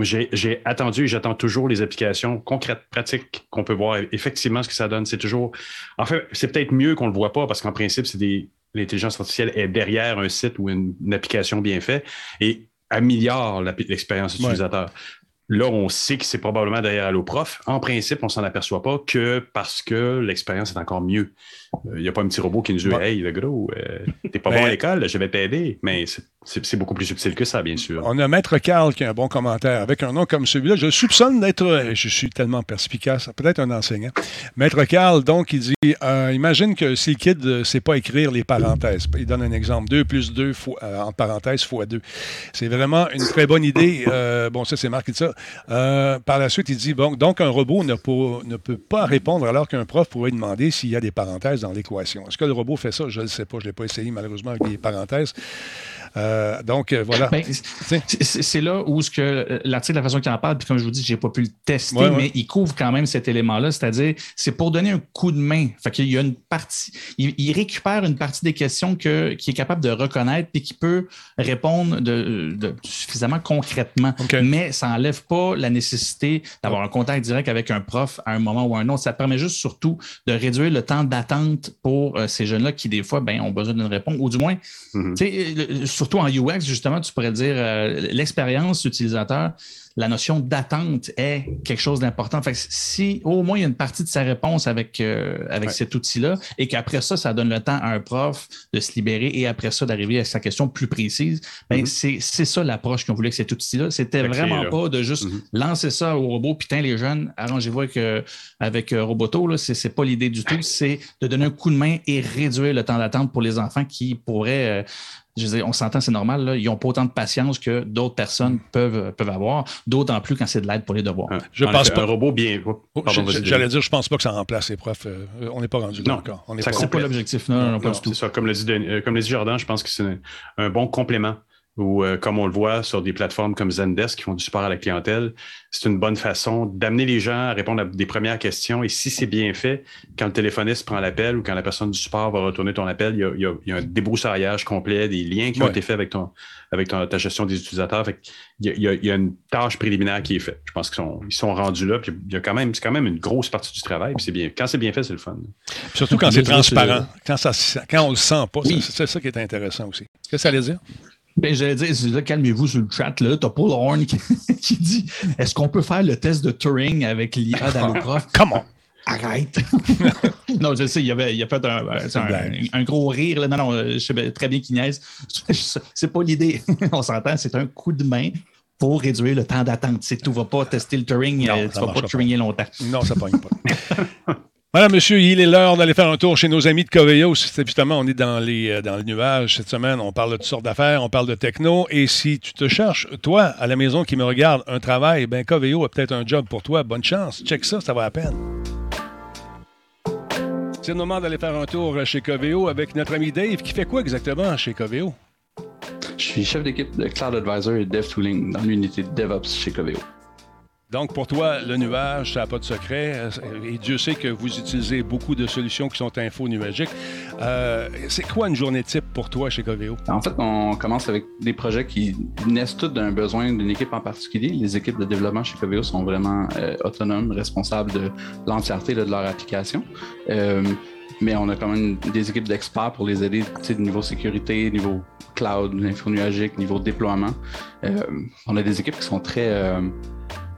j'ai attendu et j'attends toujours les applications concrètes, pratiques, qu'on peut voir effectivement ce que ça donne. C'est toujours. En fait, c'est peut-être mieux qu'on ne le voit pas parce qu'en principe, c'est des. L'intelligence artificielle est derrière un site ou une, application bien faite et améliore l'expérience utilisateur. Là, on sait que c'est probablement derrière AlloProf. En principe, on s'en aperçoit pas que parce que l'expérience est encore mieux. Il euh, n'y a pas un petit robot qui nous dit Hey, le gros, euh, t'es pas bon à l'école, je vais t'aider. Mais c'est beaucoup plus subtil que ça, bien sûr. On a Maître Carl qui a un bon commentaire. Avec un nom comme celui-là, je soupçonne d'être, euh, je suis tellement perspicace, peut-être un enseignant. Maître Carl, donc, il dit Imagine que si le kid ne sait pas écrire les parenthèses, il donne un exemple 2 plus 2 en parenthèse fois 2. C'est vraiment une très bonne idée. bon, ça, c'est marqué de ça. par la suite, il dit bon, donc, un robot ne, ne peut pas répondre alors qu'un prof pourrait demander s'il y a des parenthèses dans l'équation. Est-ce que le robot fait ça? Je ne sais pas. Je ne l'ai pas essayé malheureusement avec des parenthèses. Euh, donc, euh, voilà. Ben, c'est là où ce que euh, l'article, la façon qu'il en parle, puis comme je vous dis, je n'ai pas pu le tester, mais il couvre quand même cet élément-là, c'est-à-dire, c'est pour donner un coup de main. Fait qu'il y a une partie, il, récupère une partie des questions que, qui est capable de reconnaître puis qui peut répondre de, suffisamment concrètement. Mais ça n'enlève pas la nécessité d'avoir un contact direct avec un prof à un moment ou à un autre. Ça permet juste surtout de réduire le temps d'attente pour ces jeunes-là qui, des fois, ben, ont besoin d'une réponse, ou du moins, tu sais, surtout en UX, justement, tu pourrais dire euh, l'expérience utilisateur la notion d'attente est quelque chose d'important. Fait si au moins il y a une partie de sa réponse avec, euh, avec cet outil-là et qu'après ça, ça donne le temps à un prof de se libérer et après ça d'arriver à sa question plus précise, ben mm-hmm. c'est ça l'approche qu'on voulait avec cet outil-là. C'était vraiment pas de juste mm-hmm. lancer ça au robot, putain les jeunes, arrangez-vous avec, euh, avec euh, Roboto, c'est pas l'idée du tout, c'est de donner un coup de main et réduire le temps d'attente pour les enfants qui pourraient je veux on s'entend, c'est normal, ils n'ont pas autant de patience que d'autres personnes peuvent, peuvent avoir d'autant plus quand c'est de l'aide pour les devoirs. je pense pas. Un robot bien. Oh, j'allais dire, je pense pas que ça remplace les profs. Euh, on n'est pas rendu là encore. Ce n'est pas, l'objectif. Non, non, pas du tout. Ça. Comme le dit, euh, comme le dit Jordan, je pense que c'est un bon complément ou euh, comme on le voit sur des plateformes comme Zendesk qui font du support à la clientèle, c'est une bonne façon d'amener les gens à répondre à des premières questions. Et si c'est bien fait, quand le téléphoniste prend l'appel ou quand la personne du support va retourner ton appel, il y a, un débroussaillage complet des liens qui ont été faits avec, ton, avec ta gestion des utilisateurs. il, y a, une tâche préliminaire qui est faite. Je pense qu'ils sont, ils sont rendus là. Puis il y a quand même, c'est quand même une grosse partie du travail. c'est bien. Quand c'est bien fait, c'est le fun. surtout quand c'est transparent, quand, ça, quand on le sent pas. C'est ça qui est intéressant aussi. Qu'est-ce que ça allait dire? Ben, j'allais dire, calmez-vous sur le chat. Là. T'as Paul Horn qui, dit Est-ce qu'on peut faire le test de Turing avec l'IA d'Alloprof Comment Arrête Non, je sais, il, avait, il a fait un, un, gros rire. Là. Non, non, je sais très bien qu'il niaise. C'est pas l'idée. On s'entend, c'est un coup de main pour réduire le temps d'attente. Tu ne vas pas tester le Turing, tu ne vas pas Turinguer longtemps. Non, ça ne pogne pas. Voilà, monsieur, il est l'heure d'aller faire un tour chez nos amis de Coveo. Justement, on est dans, les, euh, dans cette semaine. On parle de toutes sortes d'affaires, on parle de techno. Et si tu te cherches, toi, à la maison qui me regarde, un travail, ben Coveo a peut-être un job pour toi. Bonne chance. Check ça, ça va à peine. C'est le moment d'aller faire un tour chez Coveo avec notre ami Dave qui fait quoi exactement chez Coveo? Je suis chef d'équipe de Cloud Advisor et Dev Tooling dans l'unité de DevOps chez Coveo. Donc, pour toi, le nuage, ça n'a pas de secret. Et Dieu sait que vous utilisez beaucoup de solutions qui sont info-nuagiques. Euh, c'est quoi une journée type pour toi chez Coveo? En fait, on commence avec des projets qui naissent tous d'un besoin d'une équipe en particulier. Les équipes de développement chez Coveo sont vraiment euh, autonomes, responsables de l'entièreté de leur application. Euh, mais on a quand même des équipes d'experts pour les aider, sais, niveau sécurité, niveau cloud, info-nuagique, niveau déploiement. on a des équipes qui sont très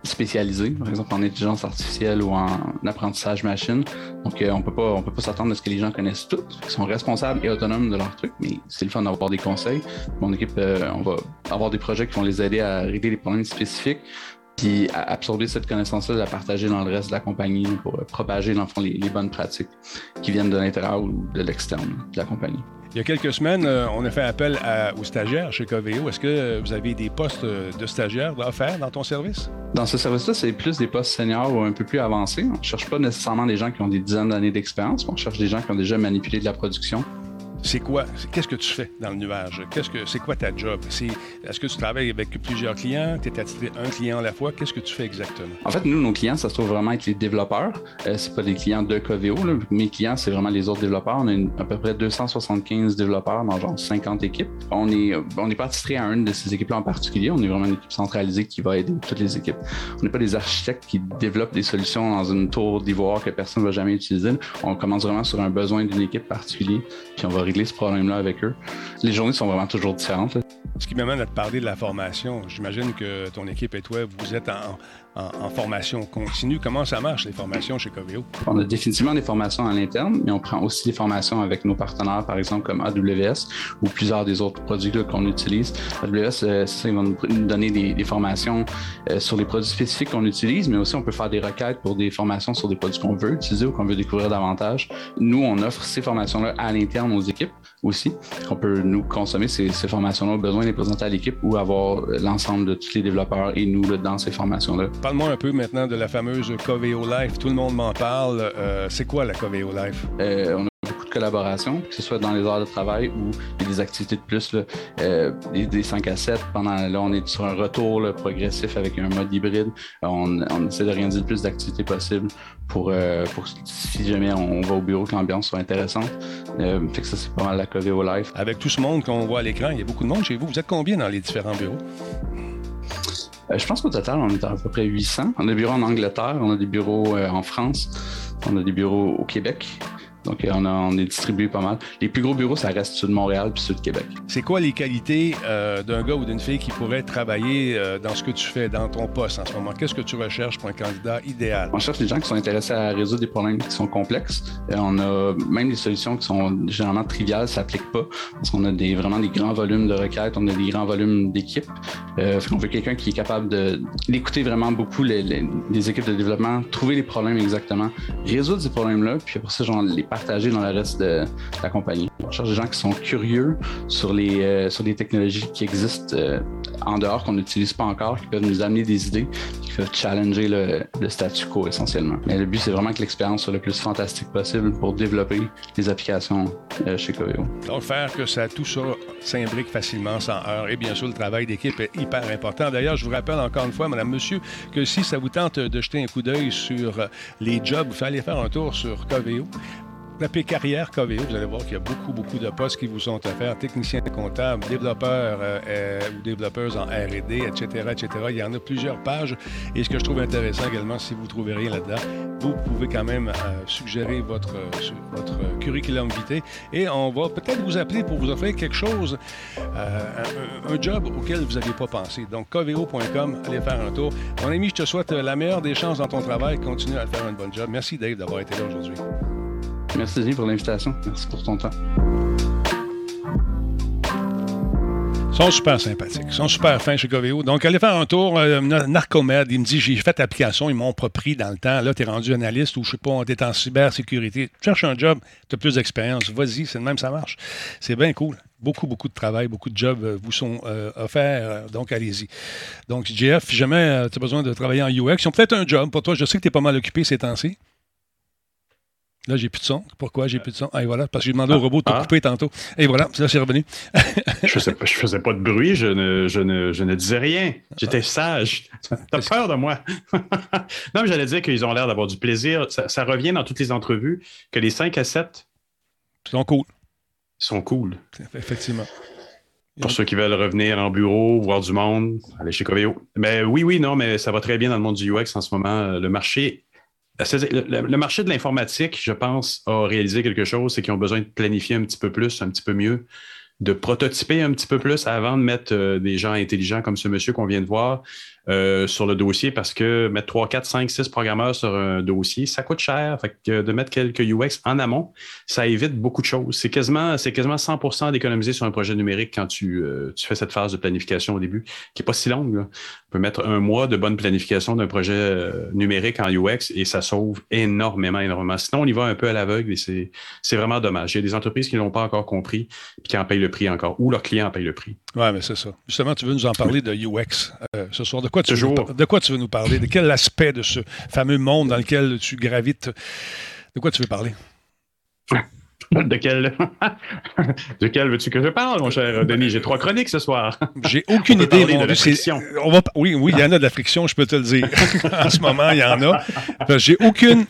spécialisés, par exemple en intelligence artificielle ou en apprentissage machine. Donc, euh, on peut pas, peut pas s'attendre à ce que les gens connaissent tout, qu'ils sont responsables et autonomes de leur truc, mais c'est le fun d'avoir des conseils. Mon équipe, euh, on va avoir des projets qui vont les aider à régler des problèmes spécifiques, puis absorber cette connaissance-là, la partager dans le reste de la compagnie pour euh, propager, dans le les, les bonnes pratiques qui viennent de l'intérieur ou de l'externe de la compagnie. Il y a quelques semaines, euh, on a fait appel aux stagiaires chez Coveo. Est-ce que vous avez des postes euh, de stagiaires à faire dans ton service? Dans ce service-là, c'est plus des postes seniors ou un peu plus avancés. On ne cherche pas nécessairement des gens qui ont des dizaines d'années d'expérience. On cherche des gens qui ont déjà manipulé de la production, c'est quoi? Qu'est-ce que tu fais dans le nuage? Qu'est-ce que c'est quoi ta job? est-ce que tu travailles avec plusieurs clients? Tu es attitré un client à la fois? Qu'est-ce que tu fais exactement? En fait, nous, nos clients, ça se trouve vraiment être les développeurs. Euh, c'est pas des clients de Coveo. Mes clients, c'est vraiment les autres développeurs. On a à peu près 275 développeurs dans genre 50 équipes. On est, on n'est pas attitré à une de ces équipes-là en particulier. On est vraiment une équipe centralisée qui va aider toutes les équipes. On n'est pas des architectes qui développent des solutions dans une tour d'ivoire que personne ne va jamais utiliser. On commence vraiment sur un besoin d'une équipe particulière, puis on va ce problème-là avec les journées sont vraiment toujours différentes. Ce qui m'amène à te parler de la formation. J'imagine que ton équipe et toi, vous êtes en, en, formation continue. Comment ça marche, les formations chez Coveo? On a définitivement des formations à l'interne, mais on prend aussi des formations avec nos partenaires, par exemple comme AWS ou plusieurs des autres produits qu'on utilise. AWS, euh, ça, ils vont nous donner des, formations euh, sur les produits spécifiques qu'on utilise, mais aussi on peut faire des requêtes pour des formations sur des produits qu'on veut utiliser ou qu'on veut découvrir davantage. Nous, on offre ces formations-là à l'interne aux équipes aussi. On peut nous consommer ces, formations-là au besoin les présenter à l'équipe ou avoir l'ensemble de tous les développeurs et nous dans ces formations-là. Parle-moi un peu maintenant de la fameuse Coveo Life. Tout le monde m'en parle. Euh, c'est quoi la Coveo Life? Euh, on a beaucoup de collaborations, que ce soit dans les heures de travail ou des activités de plus, euh, des, 5 à 7. Pendant, là, on est sur un retour progressif avec un mode hybride. On, essaie d'organiser le plus d'activités possibles pour, pour, si jamais on va au bureau, que l'ambiance soit intéressante. fait que ça, c'est pas mal la Coveo Life. Avec tout ce monde qu'on voit à l'écran, il y a beaucoup de monde chez vous. Vous êtes combien dans les différents bureaux? Euh, je pense qu'au total, on est à peu près 800. On a des bureaux en Angleterre, on a des bureaux euh, en France, on a des bureaux au Québec. Donc, euh, on, on, est distribué pas mal. Les plus gros bureaux, ça reste ceux de Montréal puis ceux de Québec. C'est quoi les qualités euh, d'un gars ou d'une fille qui pourrait travailler euh, dans ce que tu fais, dans ton poste en ce moment? Qu'est-ce que tu recherches pour un candidat idéal? On cherche des gens qui sont intéressés à résoudre des problèmes qui sont complexes. Et on a même des solutions qui sont généralement triviales, ça s'applique pas, parce qu'on a des, vraiment des grands volumes de requêtes, on a des grands volumes d'équipes. Euh, on veut quelqu'un qui est capable d'écouter vraiment beaucoup les, les, équipes de développement, trouver les problèmes exactement, résoudre ces problèmes-là, puis après ça, genre, les partager dans le reste de, la compagnie. On cherche des gens qui sont curieux sur les, euh, sur les technologies qui existent euh, en dehors, qu'on n'utilise pas encore, qui peuvent nous amener des idées, qui peuvent challenger le, statu quo essentiellement. Mais le but, c'est vraiment que l'expérience soit le plus fantastique possible pour développer les applications euh, chez Coveo. Donc, faire que ça, tout ça s'imbrique facilement, sans heure. Et bien sûr, le travail d'équipe est hyper important. D'ailleurs, je vous rappelle encore une fois, Madame, Monsieur, que si ça vous tente de jeter un coup d'œil sur les jobs, vous allez faire un tour sur Coveo. Tapez carrière KVO, vous allez voir qu'il y a beaucoup, beaucoup de postes qui vous sont offerts. Technicien comptable, développeur euh, euh, ou développeuse en RD, etc., etc. Il y en a plusieurs pages. Et ce que je trouve intéressant également, si vous trouvez rien là-dedans, vous pouvez quand même euh, suggérer votre, votre curriculum vitae et on va peut-être vous appeler pour vous offrir quelque chose, un, job auquel vous n'aviez pas pensé. Donc, KVO.com, allez faire un tour. Mon ami, je te souhaite la meilleure des chances dans ton travail. Continue à faire un bon job. Merci, Dave, d'avoir été là aujourd'hui. Merci pour l'invitation. Merci pour ton temps. Ils sont super sympathiques. Ils sont super fins chez Coveo. Donc, allez faire un tour. Euh, Narcomed, il me dit j'ai fait l'application, ils m'ont pas pris dans le temps. Là, tu es rendu analyste ou je sais pas, tu es en cybersécurité. Tu cherches un job, tu as plus d'expérience. Vas-y, c'est le même, ça marche. C'est bien cool. Beaucoup, beaucoup de travail, beaucoup de jobs euh, vous sont euh, offerts. donc, allez-y. Donc, JF, si jamais tu as besoin de travailler en UX, ils ont peut-être un job pour toi. Je sais que tu es pas mal occupé ces temps-ci. Là, j'ai plus de son. Pourquoi j'ai plus de son? Ah, et voilà, parce que j'ai demandé au robot de te ah. couper tantôt. Et voilà, là, c'est revenu. je, faisais, je faisais pas de bruit, je ne, je ne, je ne disais rien. J'étais sage. T'as peur de moi? non, mais j'allais dire qu'ils ont l'air d'avoir du plaisir. Ça, revient dans toutes les entrevues que les 5 à 7 sont cool. sont cool. Effectivement. Pour ceux qui veulent revenir en bureau, voir du monde, aller chez Coveo. Mais oui, oui, non, mais ça va très bien dans le monde du UX en ce moment. Le marché le, marché de l'informatique, je pense, a réalisé quelque chose, c'est qu'ils ont besoin de planifier un petit peu plus, un petit peu mieux, de prototyper un petit peu plus avant de mettre euh, des gens intelligents comme ce monsieur qu'on vient de voir euh, sur le dossier parce que mettre 3, 4, 5, 6 programmeurs sur un dossier, ça coûte cher. Fait que de mettre quelques UX en amont, ça évite beaucoup de choses. C'est quasiment, c'est quasiment 100 d'économiser sur un projet numérique quand tu, euh, tu, fais cette phase de planification au début, qui n'est pas si longue. On peut mettre un mois de bonne planification d'un projet euh, numérique en UX et ça sauve énormément, énormément. Sinon, on y va un peu à l'aveugle et c'est, c'est vraiment dommage. Il y a des entreprises qui ne l'ont pas encore compris et qui en payent le prix encore, ou leurs clients en payent le prix. Oui, mais c'est ça. Justement, tu veux nous en parler de UX ce soir. De quoi, tu veux, de quoi tu veux nous parler? De quel aspect de ce fameux monde dans lequel tu gravites? De quoi tu veux parler? De quel, de quel veux-tu que je parle, mon cher Denis? J'ai trois chroniques ce soir. J'ai aucune idée. Mon de la friction. On va... Oui, oui, il y en a de la friction, je peux te le dire. en ce moment, il y en a. J'ai aucune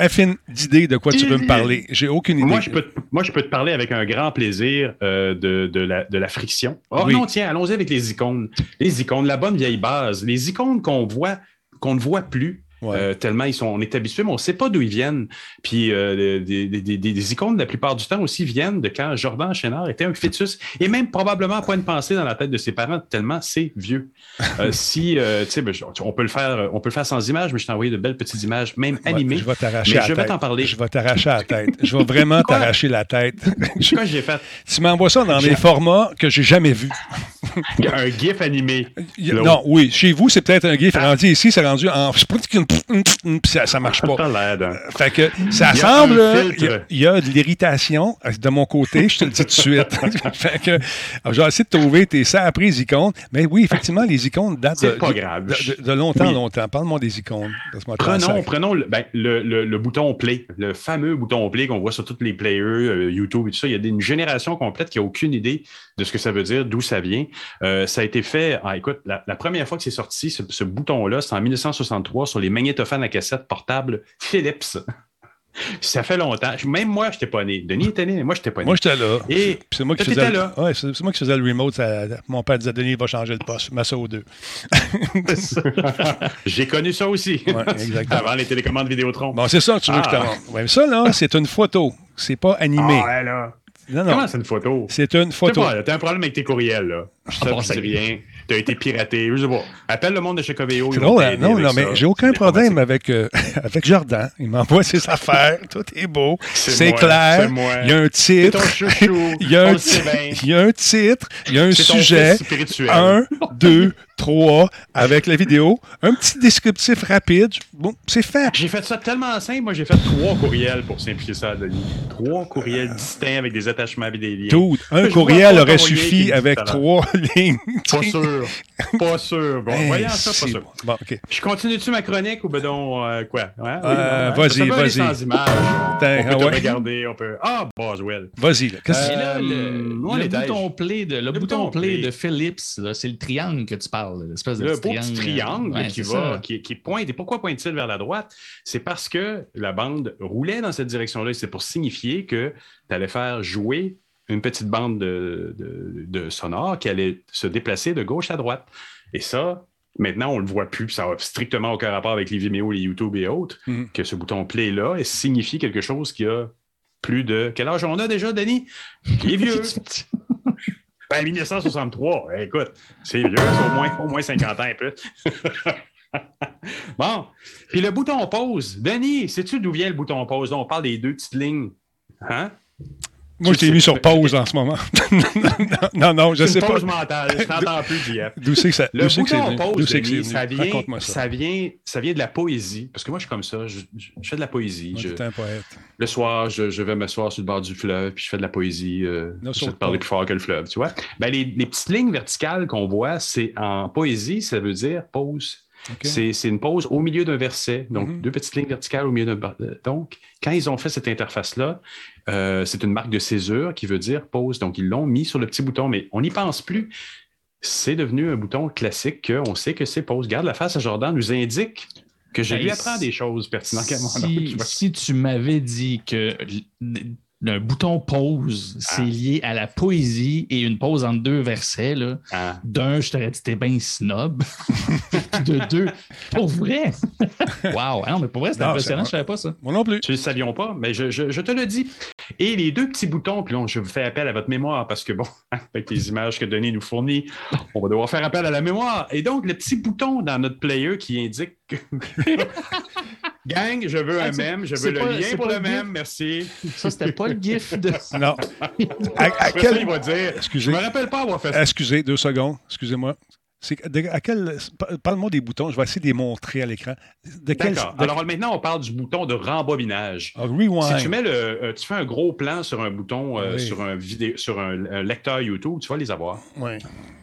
affine d'idée de quoi tu veux me parler. J'ai aucune idée. Moi je, peux, moi, je peux te parler avec un grand plaisir euh, de, de, la, de la friction. Oh non, tiens, allons-y avec les icônes. Les icônes, la bonne vieille base. Les icônes qu'on voit, qu'on ne voit plus euh, tellement ils sont, on est habitués, mais on ne sait pas d'où ils viennent. Puis euh, des, icônes, la plupart du temps aussi, viennent de quand Jordan Chénard était un fœtus et même probablement point de pensée dans la tête de ses parents, tellement c'est vieux. Euh, si, tu sais, ben, on, peut le faire, on peut le faire sans images, mais je t'ai envoyé de belles petites images, même animées. Je vais t'arracher la tête. Je vais t'en parler. Je vais t'arracher la tête. Je vais vraiment t'arracher la tête. Quoi j'ai fait? Tu m'envoies ça dans des formats que j'ai jamais vus. un GIF animé. Non, oui. Chez vous, c'est peut-être un GIF ah. rendu ici, c'est rendu en ça, ça marche pas. Euh, fait que ça semble, il y, a de l'irritation euh, de mon côté, je te le dis tout de suite. fait que j'ai essayé de trouver tes ça après les icônes. Mais oui, effectivement, les icônes datent de, de, longtemps, longtemps. Parle-moi des icônes. Prenons, prenons ben, le, le, bouton play, le fameux bouton play qu'on voit sur tous les players, euh, YouTube et tout ça. Il y a une génération complète qui n'a aucune idée de ce que ça veut dire, d'où ça vient. ça a été fait, ah, écoute, la, première fois que c'est sorti, ce, ce bouton-là, c'est en 1963 sur les magnétophones à cassette portable Philips. Ça fait longtemps. Même moi, je n'étais pas né. Denis était né, mais moi, je n'étais pas né. Moi, j'étais là. Et c'est moi, qui faisais ouais, c'est moi qui faisais le remote. Mon père disait Denis, il va changer le poste. Mets ça aux deux. J'ai connu ça aussi. Avant les télécommandes Vidéotron. Bon, c'est ça que tu veux que je te ah. montre. Ouais, ça, là, c'est une photo. C'est pas animé. Ah, ouais, là. Non, non. Comment c'est une photo? C'est une photo. Tu as un problème avec tes courriels, là. Je sais ah, rien tu as été piraté. Je sais pas. Appelle le monde de chez Coveo. Hein? non, non, mais j'ai aucun problème avec, euh, avec Jordan. Il m'envoie ses affaires. Tout est beau. C'est clair. Il y a un titre. il, y a un il y a un titre. Il y a un sujet. Un, deux, 3 avec la vidéo, un petit descriptif rapide. Bon, c'est fait. J'ai fait ça tellement simple. Moi, j'ai fait trois courriels pour simplifier ça, Denis. Trois courriels distincts avec des attachements et des liens. Tout. Un courriel aurait suffi avec trois lignes. Pas sûr. Pas sûr. Bon, voyons ça, pas sûr. Bon, OK. Je continue-tu ma chronique ou ben donc, euh, quoi? Ouais, euh, vas-y, vas-y. sans image. on peut ah, regarder. On peut... Ah, Boswell. Vas-y. Là, le, le, bouton play de, le, bouton play de Philips, c'est le triangle que tu parles le beau petit triangle qui, va, qui, pointe. Et pourquoi pointe-t-il vers la droite? C'est parce que la bande roulait dans cette direction-là. C'est pour signifier que tu allais faire jouer une petite bande de, de, sonore qui allait se déplacer de gauche à droite. Et ça, Maintenant, on ne le voit plus, ça n'a strictement aucun rapport avec les Vimeo, les YouTube et autres, mm-hmm. que ce bouton play-là signifie quelque chose qui a plus de. Quel âge on a déjà, Denis? Il est vieux. Ben, 1963, écoute, c'est vieux, c'est au moins, au moins 50 ans un peu. bon, puis le bouton pause. Denis, sais-tu d'où vient le bouton pause? on parle des deux petites lignes. Hein? Moi, je t'ai mis sur pause en ce moment. non, non, je sais pas. pause mentale. Je t'entends plus, JF. D'où c'est que ça Le d'où c'est que c'est bouton pause, ça, vient, ça. ça, vient, ça vient de la poésie. Parce que moi, je suis comme ça. Je, je- je fais de la poésie. Moi, Je- un poète. le soir, je, je vais m'asseoir sur le bord du fleuve, puis je fais de la poésie. Euh, J'essaie de saute parler plus fort que le fleuve, tu vois? Ben, les, les petites lignes verticales qu'on voit, c'est en poésie, ça veut dire pause. C'est une pause au milieu d'un verset. Donc, Mhm. deux petites lignes verticales au milieu d'un. euh, Donc, quand ils ont fait cette interface-là, euh, c'est une marque de césure qui veut dire pause. Donc, ils l'ont mis sur le petit bouton, mais on n'y pense plus. C'est devenu un bouton classique qu'on sait que c'est pause. Garde la face à Jordan nous indique que je Ben, lui apprends des choses pertinentes. Si, si tu m'avais dit que le bouton pause, c'est Ah. lié à la poésie et une pause entre deux versets, là, Ah. d'un, je t'aurais dit t'es bien snob. De deux, pour vrai. wow, hein, mais pour vrai, c'est Non, impressionnant, c'est je savais pas ça. Moi non plus. Tu ne le savions pas, mais je, je- je te le dis. Et les deux petits boutons, puis là, je vous fais appel à votre mémoire parce que, bon, avec les images que Denis nous fournit, on va devoir faire appel à la mémoire. Et donc, le petit bouton dans notre player qui indique que. Gang, je veux Ah, un mème, je veux le pas- lien pour le le mème, merci. Ça, c'était pas le gif de. Non. À, quel- ça, il va dire Excusez. Je me rappelle pas avoir fait ça. Excusez, deux secondes. Excusez-moi. De- à quel... Parle-moi des boutons. Je vais essayer de les montrer à l'écran. D'accord. de- Alors maintenant, on parle du bouton de rembobinage. Ah, rewind. Si tu mets le, euh, tu fais un gros plan sur un bouton, euh, Oui. sur un vidéo, sur un, un lecteur YouTube, tu vas les avoir. Ouais.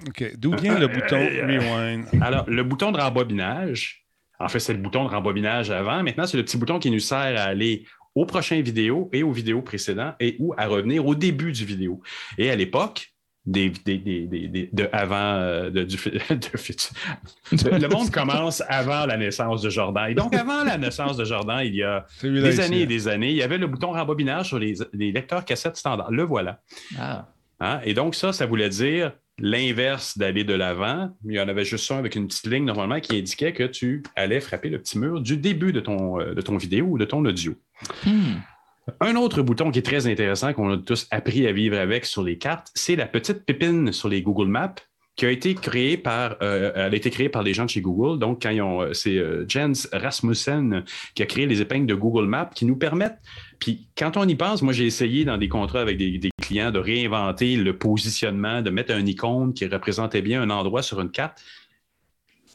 OK. D'où vient le bouton rewind? Alors, le bouton de rembobinage, en fait, c'est le bouton de rembobinage avant. Maintenant, c'est le petit bouton qui nous sert à aller aux prochaines vidéos et aux vidéos précédentes et ou à revenir au début du vidéo. Et à l'époque, des, des- des- des- des- de avant euh, de, du, fi- de futur- de- le monde commence avant la naissance de Jordan. Et donc, avant la naissance de Jordan, il y a des ici. années et des années, il y avait le bouton rembobinage sur les, les lecteurs cassettes standards. Le voilà. Ah. Hein? Et donc, ça, ça voulait dire l'inverse d'aller de l'avant. Il y en avait juste un avec une petite ligne normalement qui indiquait que tu allais frapper le petit mur du début de ton, euh, de ton vidéo ou de ton audio. Hmm. Un autre bouton qui est très intéressant qu'on a tous appris à vivre avec sur les cartes, c'est la petite pépine sur les Google Maps qui a été créée par, euh, elle a été créée par les gens de chez Google. Donc, quand ils ont, euh, c'est euh, Jens Rasmussen qui a créé les épingles de Google Maps qui nous permettent. Puis, quand on y pense, moi, j'ai essayé dans des contrats avec des, des de réinventer le positionnement, de mettre un icône qui représentait bien un endroit sur une carte.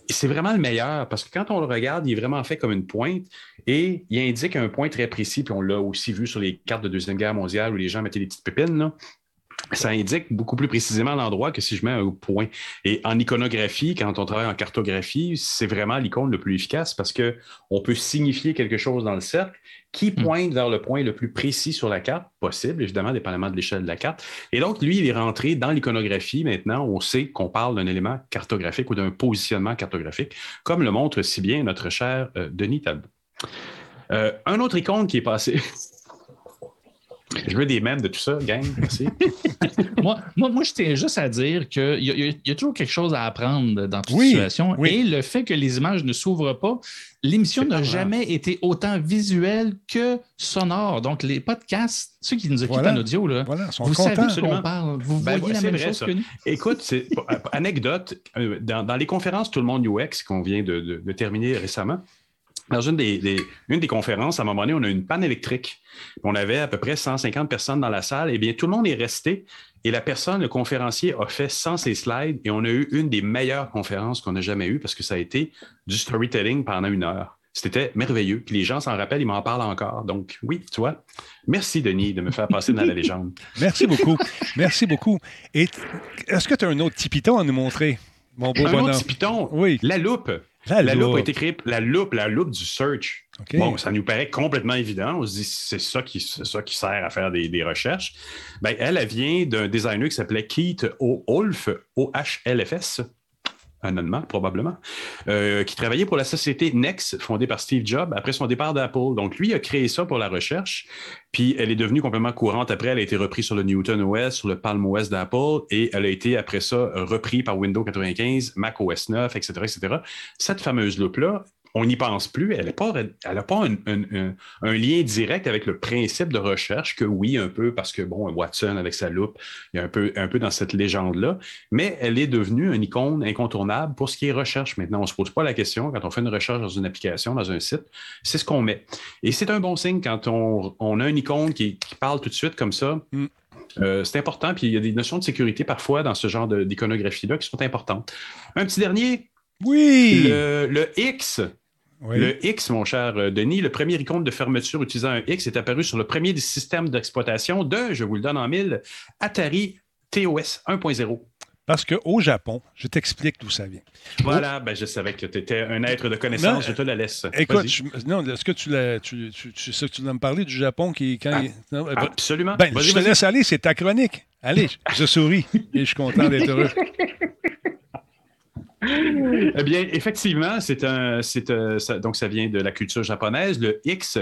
C'est vraiment le meilleur parce que quand on le regarde, il est vraiment fait comme une pointe et il indique un point très précis. Puis on l'a aussi vu sur les cartes de Deuxième Guerre mondiale où les gens mettaient des petites pépines. Ça indique beaucoup plus précisément l'endroit que si je mets un point. Et en iconographie, quand on travaille en cartographie, c'est vraiment l'icône le plus efficace parce qu'on peut signifier quelque chose dans le cercle qui pointe vers le point le plus précis sur la carte possible, évidemment, dépendamment de l'échelle de la carte. Et donc, lui, il est rentré dans l'iconographie. Maintenant, on sait qu'on parle d'un élément cartographique ou d'un positionnement cartographique, comme le montre si bien notre cher euh, Denis Talbot. Euh, un autre icône qui est passé. Je veux des mèmes de tout ça, gang. Merci. moi, moi, moi, je tiens juste à dire qu'il y, y a- il y a toujours quelque chose à apprendre dans toute Oui, situation. oui. Et le fait que les images ne s'ouvrent pas, l'émission n'a jamais été autant visuelle que sonore. Donc, les podcasts, ceux qui nous écoutent Voilà. en audio, là, Voilà, ils sont vous savez contents. de quoi absolument. on parle. Vous Ben, voyez la même vrai, chose ça. que nous. Écoute, euh, anecdote. euh, Dans, dans les conférences Tout le monde UX qu'on vient de, de- de terminer récemment, dans une des, des- une des conférences, à un moment donné, on a eu une panne électrique. On avait à peu près 150 personnes dans la salle. Eh bien, tout le monde est resté et la personne, le conférencier, a fait sans ses slides et on a eu une des meilleures conférences qu'on a jamais eues parce que ça a été du storytelling pendant une heure. C'était merveilleux. Puis les gens s'en rappellent, ils m'en parlent encore. Donc, oui, tu vois. Merci, Denis, de me faire passer dans la légende. Merci beaucoup. Merci beaucoup. Et est-ce que tu as un autre petit piton à nous montrer, mon beau Un bonhomme? autre petit piton, Oui. la loupe. La La loupe loupe. a été créée, la loupe, la loupe du search. Bon, ça nous paraît complètement évident. On se dit, c'est ça qui, c'est ça qui sert à faire des, des recherches. Ben, elle, elle vient d'un designer qui s'appelait Keith O'Olf, O-H-L-F-S, anonymat probablement, euh, qui travaillait pour la société Next, fondée par Steve Jobs après son départ d'Apple. Donc, lui a créé ça pour la recherche, puis elle est devenue complètement courante après. Elle a été reprise sur le Newton OS, sur le Palm OS d'Apple, et elle a été après ça reprise par Windows 95, Mac OS 9, etc., etc. Cette fameuse loupe-là, on n'y pense plus. Elle n'a pas, elle a pas un, un- un- un lien direct avec le principe de recherche, que oui, un peu, parce que, bon, Watson avec sa loupe, il y a un peu, un peu dans cette légende-là, mais elle est devenue une icône incontournable pour ce qui est recherche. Maintenant, on ne se pose pas la question quand on fait une recherche dans une application, dans un site, c'est ce qu'on met. Et c'est un bon signe quand on, on a une icône qui, qui parle tout de suite comme ça. Mm. Euh, c'est important, puis il y a des notions de sécurité parfois dans ce genre d'iconographie-là qui sont importantes. Un petit dernier. Oui! Le, le X. Le X, mon cher euh, Denis, le premier icône de fermeture utilisant un X est apparu sur le premier des systèmes d'exploitation de, je vous le donne en mille, Atari TOS 1.0. Parce qu'au Japon, je t'explique d'où ça vient. Voilà, ben, je savais que tu étais un être de connaissance, je te la laisse. Écoute, non, est-ce que tu, tu, tu, tu, sais que tu vas me parler du Japon qui. Quand ah, il, non, ben, absolument. Ben, je te laisse aller, c'est ta chronique. Allez, je souris et je suis content d'être heureux. eh bien, effectivement, c'est un, euh, ça, donc vient de la culture japonaise. Le X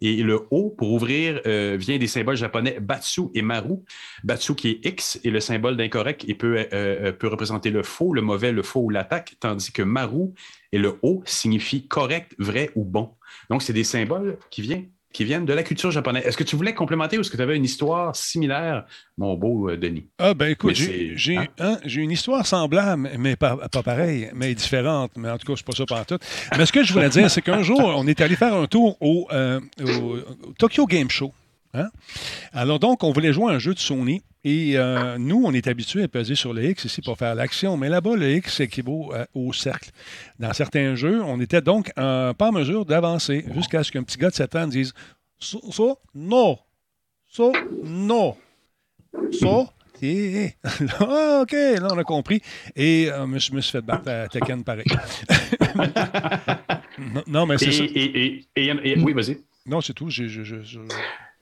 et le O pour ouvrir euh, vient des symboles japonais Batsu et Maru. Batsu qui est X et le symbole d'incorrect et peut, euh, représenter le faux, le mauvais, le faux ou l'attaque, tandis que Maru et le O signifie correct, vrai ou bon. Donc, c'est des symboles qui viennent qui viennent de la culture japonaise. Est-ce que tu voulais complémenter ou est-ce que tu avais une histoire similaire, mon beau euh, Denis? Ah, ben écoute, j'ai hein? une histoire semblable, mais pas, pas pareille, mais différente. Mais en tout cas, je ne suis pas ça tout. Mais ce que je voulais dire, c'est qu'un jour, on est allé faire un tour au, euh, Tokyo Game Show. Hein? Alors donc, on voulait jouer à un jeu de Sony. Et euh, nous, on est habitués à peser sur le X ici pour faire l'action, mais là-bas, le X équivaut au cercle. Dans certains jeux, on était donc pas en mesure d'avancer jusqu'à ce qu'un petit gars de 7 ans dise Ça, non. Ça, non. Ça, ah, OK, là, on a compris. Et euh, je me suis fait battre à Tekken pareil. non, mais c'est ça. Et, oui, vas-y. Non, c'est tout. je,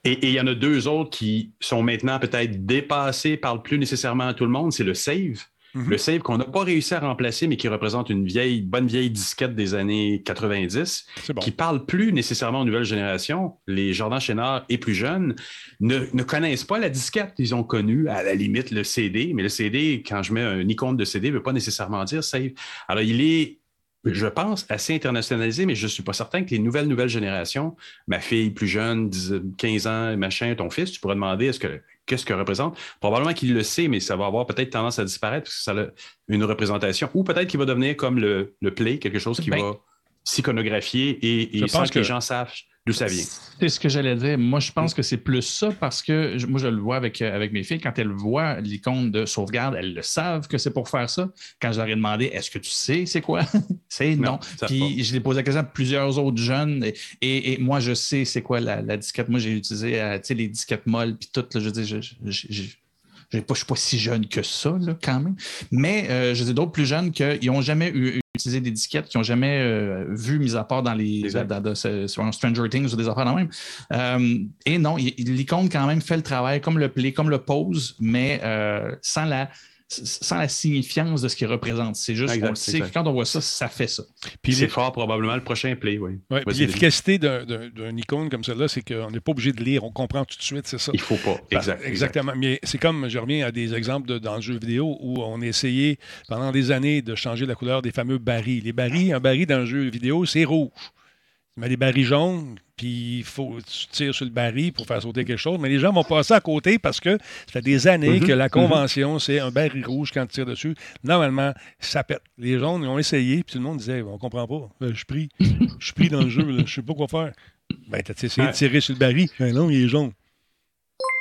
et il y en a deux autres qui sont maintenant peut-être dépassés, parlent plus nécessairement à tout le monde, c'est le save. Mhm. Le save qu'on n'a pas réussi à remplacer, mais qui représente une vieille, bonne vieille disquette des années 90, qui parle plus nécessairement aux nouvelles générations. Les Jordan Chénard et plus jeunes ne, ne, connaissent pas la disquette. Ils ont connu, à la limite, le CD, mais le CD, quand je mets un icône de CD, ne veut pas nécessairement dire save. Alors, il est je pense, assez internationalisé, mais je ne suis pas certain que les nouvelles, nouvelles générations, ma fille plus jeune, 15 ans, machin, ton fils, tu pourrais demander est-ce que qu'est-ce que représente. Probablement qu'il le sait, mais ça va avoir peut-être tendance à disparaître parce que ça a une représentation. Ou peut-être qu'il va devenir comme le, le play, quelque chose qui ben, va s'iconographier et, et sans que les gens sachent d'où ça vient? C'est ce que j'allais dire. Moi, je pense que c'est plus ça parce que moi, je le vois avec, euh, avec mes filles. Quand elles voient l'icône de sauvegarde, elles le savent que c'est pour faire ça. Quand je leur ai demandé est-ce que tu sais c'est quoi? C'est non. Puis je l'ai posé la question à plusieurs autres jeunes et, moi, je sais c'est quoi la, disquette. Moi, j'ai utilisé euh, les disquettes molles puis tout. je dis, je, je ne suis pas si jeune que ça, quand même. Mais euh, je dis d'autres plus jeunes qui n'ont jamais eu, utilisé des disquettes, qui n'ont jamais euh, vu, mis à part dans les dans, Stranger Things ou des affaires dans même. Euh, et non, l'icône quand même fait le travail comme le play, comme le pose, mais sans la sans la signifiance de ce qu'il représente. C'est juste qu'on sait que quand on voit ça, ça fait ça. Puis c'est fort probablement le prochain play, oui. l'efficacité d'un icône comme celle-là, c'est qu'on n'est pas obligé de lire, on comprend tout de suite, c'est ça. Il faut pas, exact, Exactement. Mais c'est comme, je reviens à des exemples dans le jeu vidéo où on a essayé pendant des années de changer la couleur des fameux barils. Les barils, un baril dans le jeu vidéo, c'est rouge. Tu mets des barils jaunes, puis il faut tu tires sur le baril pour faire sauter quelque chose. Mais les gens vont passer à côté parce que ça fait des années mhm. que la mhm. convention, c'est un baril rouge quand tu tires dessus. Normalement, ça pète. Les jaunes, ils ont essayé, puis tout le monde disait On comprend pas. Euh, je suis pris. Je suis pris dans le jeu. Je sais pas quoi faire. Ben, t'as essayé de tirer sur le baril. Ben non, il est jaune.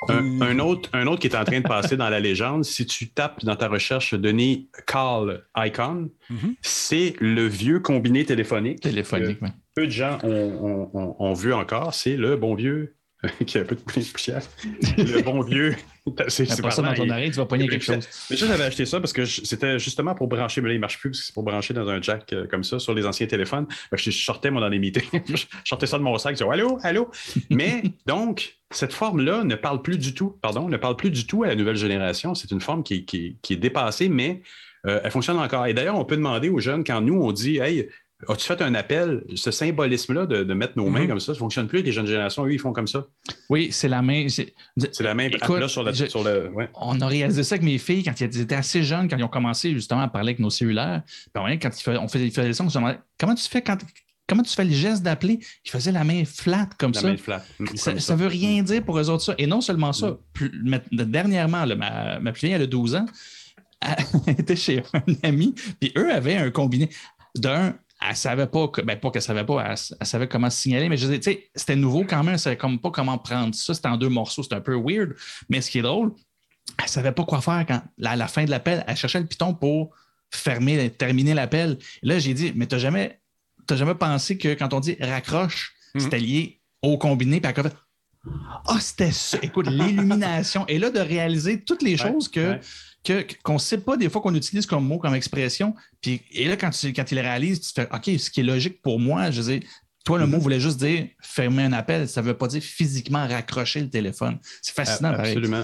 Un, autre, un autre qui est en train de passer dans la légende, si tu tapes dans ta recherche Denis Carl Icon, mhm. c'est le vieux combiné téléphonique. Téléphonique, oui. Peu de gens ont, vu encore, c'est le bon vieux qui a un peu de poussière. le bon vieux. C'est ça dans ton oreille, tu vas pogner quelque chose. Mais ça, j'avais acheté ça parce que c'était justement pour brancher, mais là, il ne marche plus parce que c'est pour brancher dans un jack euh, comme ça sur les anciens téléphones. Je sortais, les meetings. je sortais ça de mon sac, je disais Allô, allô? Mais donc, cette forme-là ne parle plus du tout, pardon, ne parle plus du tout à la nouvelle génération. C'est une forme qui, est dépassée, mais euh, elle fonctionne encore. Et d'ailleurs, on peut demander aux jeunes, quand nous, on dit Hey, As-tu fait un appel, ce symbolisme-là de, mettre nos mains mhm. comme ça, ça ne fonctionne plus avec les jeunes générations, eux, ils font comme ça? Oui, c'est la main. C'est la main Écoute, sur, le. On a réalisé ça avec mes filles quand ils étaient assez jeunes, quand ils ont commencé justement à parler avec nos cellulaires. Puis, quand ils on faisait, ils faisaient ça, on se demandait comment tu fais quand. Comment tu fais le geste d'appeler? Ils faisaient la main flat comme ça. Ça, ne veut rien dire pour eux autres ça. Et non seulement ça, mm. dernièrement, ma, ma plus vieille, elle a 12 ans, elle était chez un ami, puis eux avaient un combiné d'un elle savait pas, que, ben pas qu'elle savait pas, elle, savait comment signaler, mais je disais, c'était nouveau quand même, elle savait comme pas comment prendre ça, c'était en deux morceaux, c'était un peu weird, mais ce qui est drôle, elle ne savait pas quoi faire quand, à la fin de l'appel. Elle cherchait le piton pour fermer, terminer l'appel. Là, j'ai dit, mais tu n'as jamais, jamais pensé que quand on dit raccroche, Mhm. c'était lié au combiné, puis elle a fait Ah, c'était ça. Écoute, l'illumination. Et là, de réaliser toutes les choses que. ouais. Que- qu'on ne sait pas des fois qu'on utilise comme mot, comme expression. Puis, et là, quand, tu, quand il le réalise, tu fais OK, ce qui est logique pour moi, je veux dire, toi, le mot voulait juste dire fermer un appel. Ça ne veut pas dire physiquement raccrocher le téléphone. C'est fascinant. Absolument.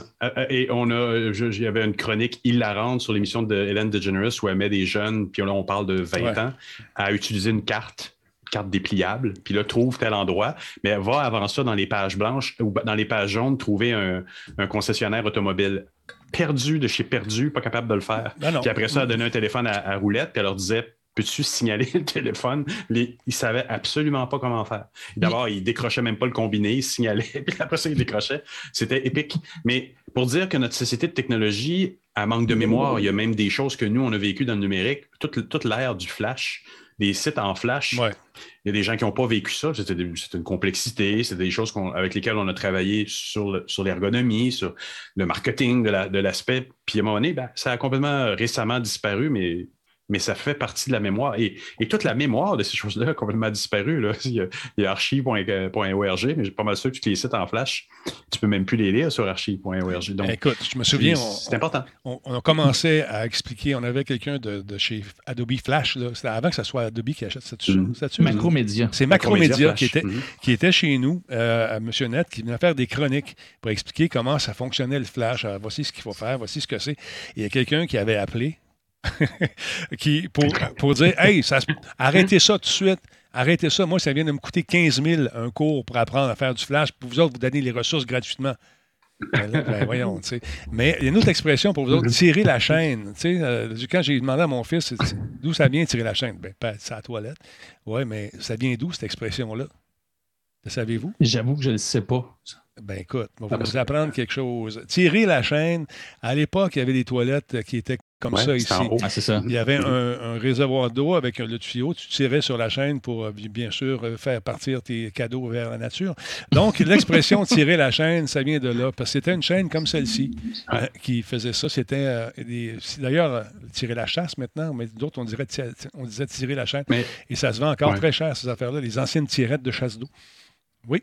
Et on a, il y avait une chronique hilarante sur l'émission de Hélène DeGeneres où elle met des jeunes, puis là, on parle de 20 Ouais. ans, à utiliser une carte, carte dépliable, puis là, trouve tel endroit, mais va avant ça dans les pages blanches ou dans les pages jaunes trouver un, un concessionnaire automobile perdu de chez perdu, pas capable de le faire. Ben. Puis après ça, elle donnait un téléphone à, à roulette, puis elle leur disait Peux-tu signaler le téléphone? Les, ils ne savaient absolument pas comment faire. D'abord, ils décrochaient même pas le combiné, ils signalaient, puis après ça, ils décrochaient. C'était épique. Mais pour dire que notre société de technologie, elle manque de mémoire, il y a même des choses que nous, on a vécues dans le numérique, toute, toute l'ère du flash, des sites en flash. Ouais. Il y a des gens qui n'ont pas vécu ça. C'est une complexité, c'est des choses avec lesquelles on a travaillé sur, le- sur l'ergonomie, sur le marketing de la- de l'aspect. Puis à un moment donné, ben, ça a complètement récemment disparu, mais, mais ça fait partie de la mémoire. Et, et toute la mémoire de ces choses-là a complètement disparu. Là. Il y a, il y a archive.org, mais j'ai pas mal sûr que tous les sites en flash, tu peux même plus les lire sur archive.org. Donc, Écoute, je me souviens, on- c'est important. on, on a commencé à expliquer, on avait quelqu'un de, de chez Adobe Flash, c'était avant que ce soit Adobe qui achète cette Mhm. ça. Macromédia. C'est Macromédia qui Flash. était, Mhm. qui était chez nous, euh, à Monsieur Net, qui venait faire des chroniques pour expliquer comment ça fonctionnait le flash. Alors, voici ce qu'il faut faire, voici ce que c'est. Il y a quelqu'un qui avait appelé qui, pour, pour dire Hey, arrêtez ça tout de suite. Arrêtez ça. Moi, ça vient de me coûter 15 000 un cours pour apprendre à faire du flash. Pour vous autres, vous donnez les ressources gratuitement. Ben ben voyons, tu sais. Mais il y a une autre expression pour vous autres, tirer la chaîne. Tu sais, euh, quand j'ai demandé à mon fils d'où ça vient tirer la chaîne, ben, c'est à la toilette. Oui, mais ça vient d'où cette expression-là? Le savez-vous? J'avoue que je ne le sais pas. Ben écoute, on va vous apprendre quelque chose. Tirer la chaîne, à l'époque, il y avait des toilettes euh, qui étaient comme Ouais, ça c'est ici. Ah, c'est ça. Il y avait un, un réservoir d'eau avec un- le tuyau. Tu tirais sur la chaîne pour, euh, bi- bien sûr, euh, faire partir tes cadeaux vers la nature. Donc, l'expression tirer la chaîne, ça vient de là. Parce que c'était une chaîne comme celle-ci euh, qui faisait ça. C'était euh, D'ailleurs, tirer la chasse maintenant, mais d'autres, on, dirait, on disait tirer la chaîne. Mais- Et ça se vend encore Ouais. très cher, ces affaires-là, les anciennes tirettes de chasse d'eau. Oui.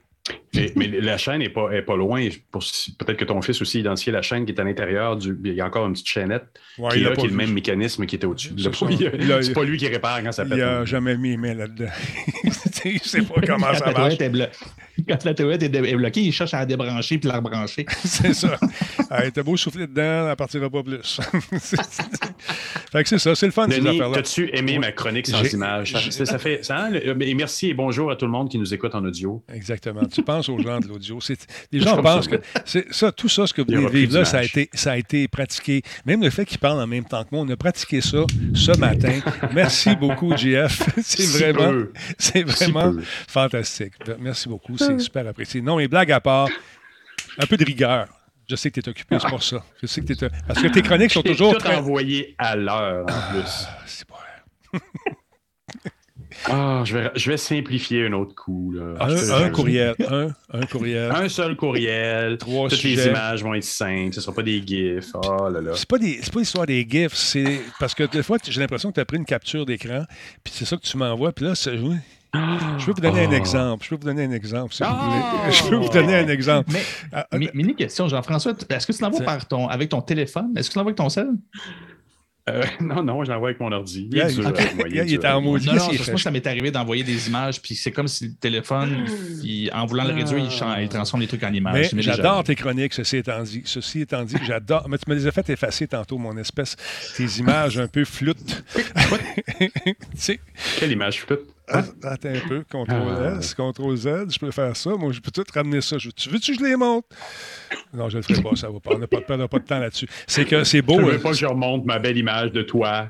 Mais, mais la chaîne n'est pas, est pas loin. Peut-être que ton fils aussi identifié la chaîne qui est à l'intérieur. Du, il y a encore une petite chaînette Ouais, qui il là, qui est le même mécanisme qui était au-dessus. Il C'est pas- il Il lui qui répare quand ça Il pète. n'a jamais mis les mains là-dedans. il ne sait pas comment Quand ça la, marche. toilette est blo- Quand la toilette est, dé- est bloquée, il cherche à la débrancher puis la rebrancher. C'est ça. Ah, T'as beau souffler dedans, elle ne partira pas plus. fait que c'est ça, c'est le fun, Denis, as-tu aimé ma chronique sans images? Ça, fait, ça, hein, le- et merci et bonjour à tout le monde qui nous écoute en audio. Exactement. Tu penses aux gens de l'audio. Les gens pensent ça. que c'est ça, tout ça, ce que vous vivre là, ça a, été, ça a été pratiqué. Même le fait qu'ils parlent en même temps que moi, on a pratiqué ça ce matin. Merci beaucoup, JF. C'est Si vraiment, c'est Si vraiment fantastique. Merci beaucoup. C'est super apprécié. Non, mais blague à part, un peu de rigueur. Je sais que tu es occupé, c'est pour ça. Je sais que t'es- Parce que tes chroniques sont toujours tout très. envoyé à l'heure en plus. Ah, c'est pas Ah, je, vais, je vais simplifier un autre coup. Là. un, courriel. Un, un courriel. Un seul courriel. Trois Toutes sujets. les images vont être simples. Ce ne sera pas des GIFs. Oh là là. C'est pas, des, c'est pas l'histoire des GIFs, c'est parce que des fois, j'ai l'impression que tu as pris une capture d'écran, puis c'est ça que tu m'envoies, puis là. Je peux vous donner un Ah. exemple. Je peux vous donner un exemple, si vous Ah. voulez. Je peux vous donner un exemple. Mais, Ah, ah, mi- mini question, Jean-François, est-ce que tu l'envoies C'est- par ton, avec ton téléphone? Est-ce que tu l'envoies avec ton cell? Euh, non, non, je l'envoie avec mon ordi. Il est Yeah, dur il- en maudit. Non, non, parce que moi, ça m'est arrivé d'envoyer des images, puis c'est comme si le téléphone, il- en voulant le réduire, il, transforme les trucs en images. J'adore tes chroniques, ceci étant dit. Ceci étant dit, j'adore. Mais tu me les as fait effacer tantôt, mon espèce. Tes images un peu flûtes. Quelle image flûte? Ah, Attends un peu, CTRL S, CTRL Z, je peux faire ça. Moi, je peux tout ramener ça. Je- tu veux-tu que je les montre? Non, je ne le ferai pas, ça va pas. On n'a pas, on n'a pas de temps là-dessus. C'est que c'est Je beau. ne veux euh, pas que je remonte ma belle image de toi,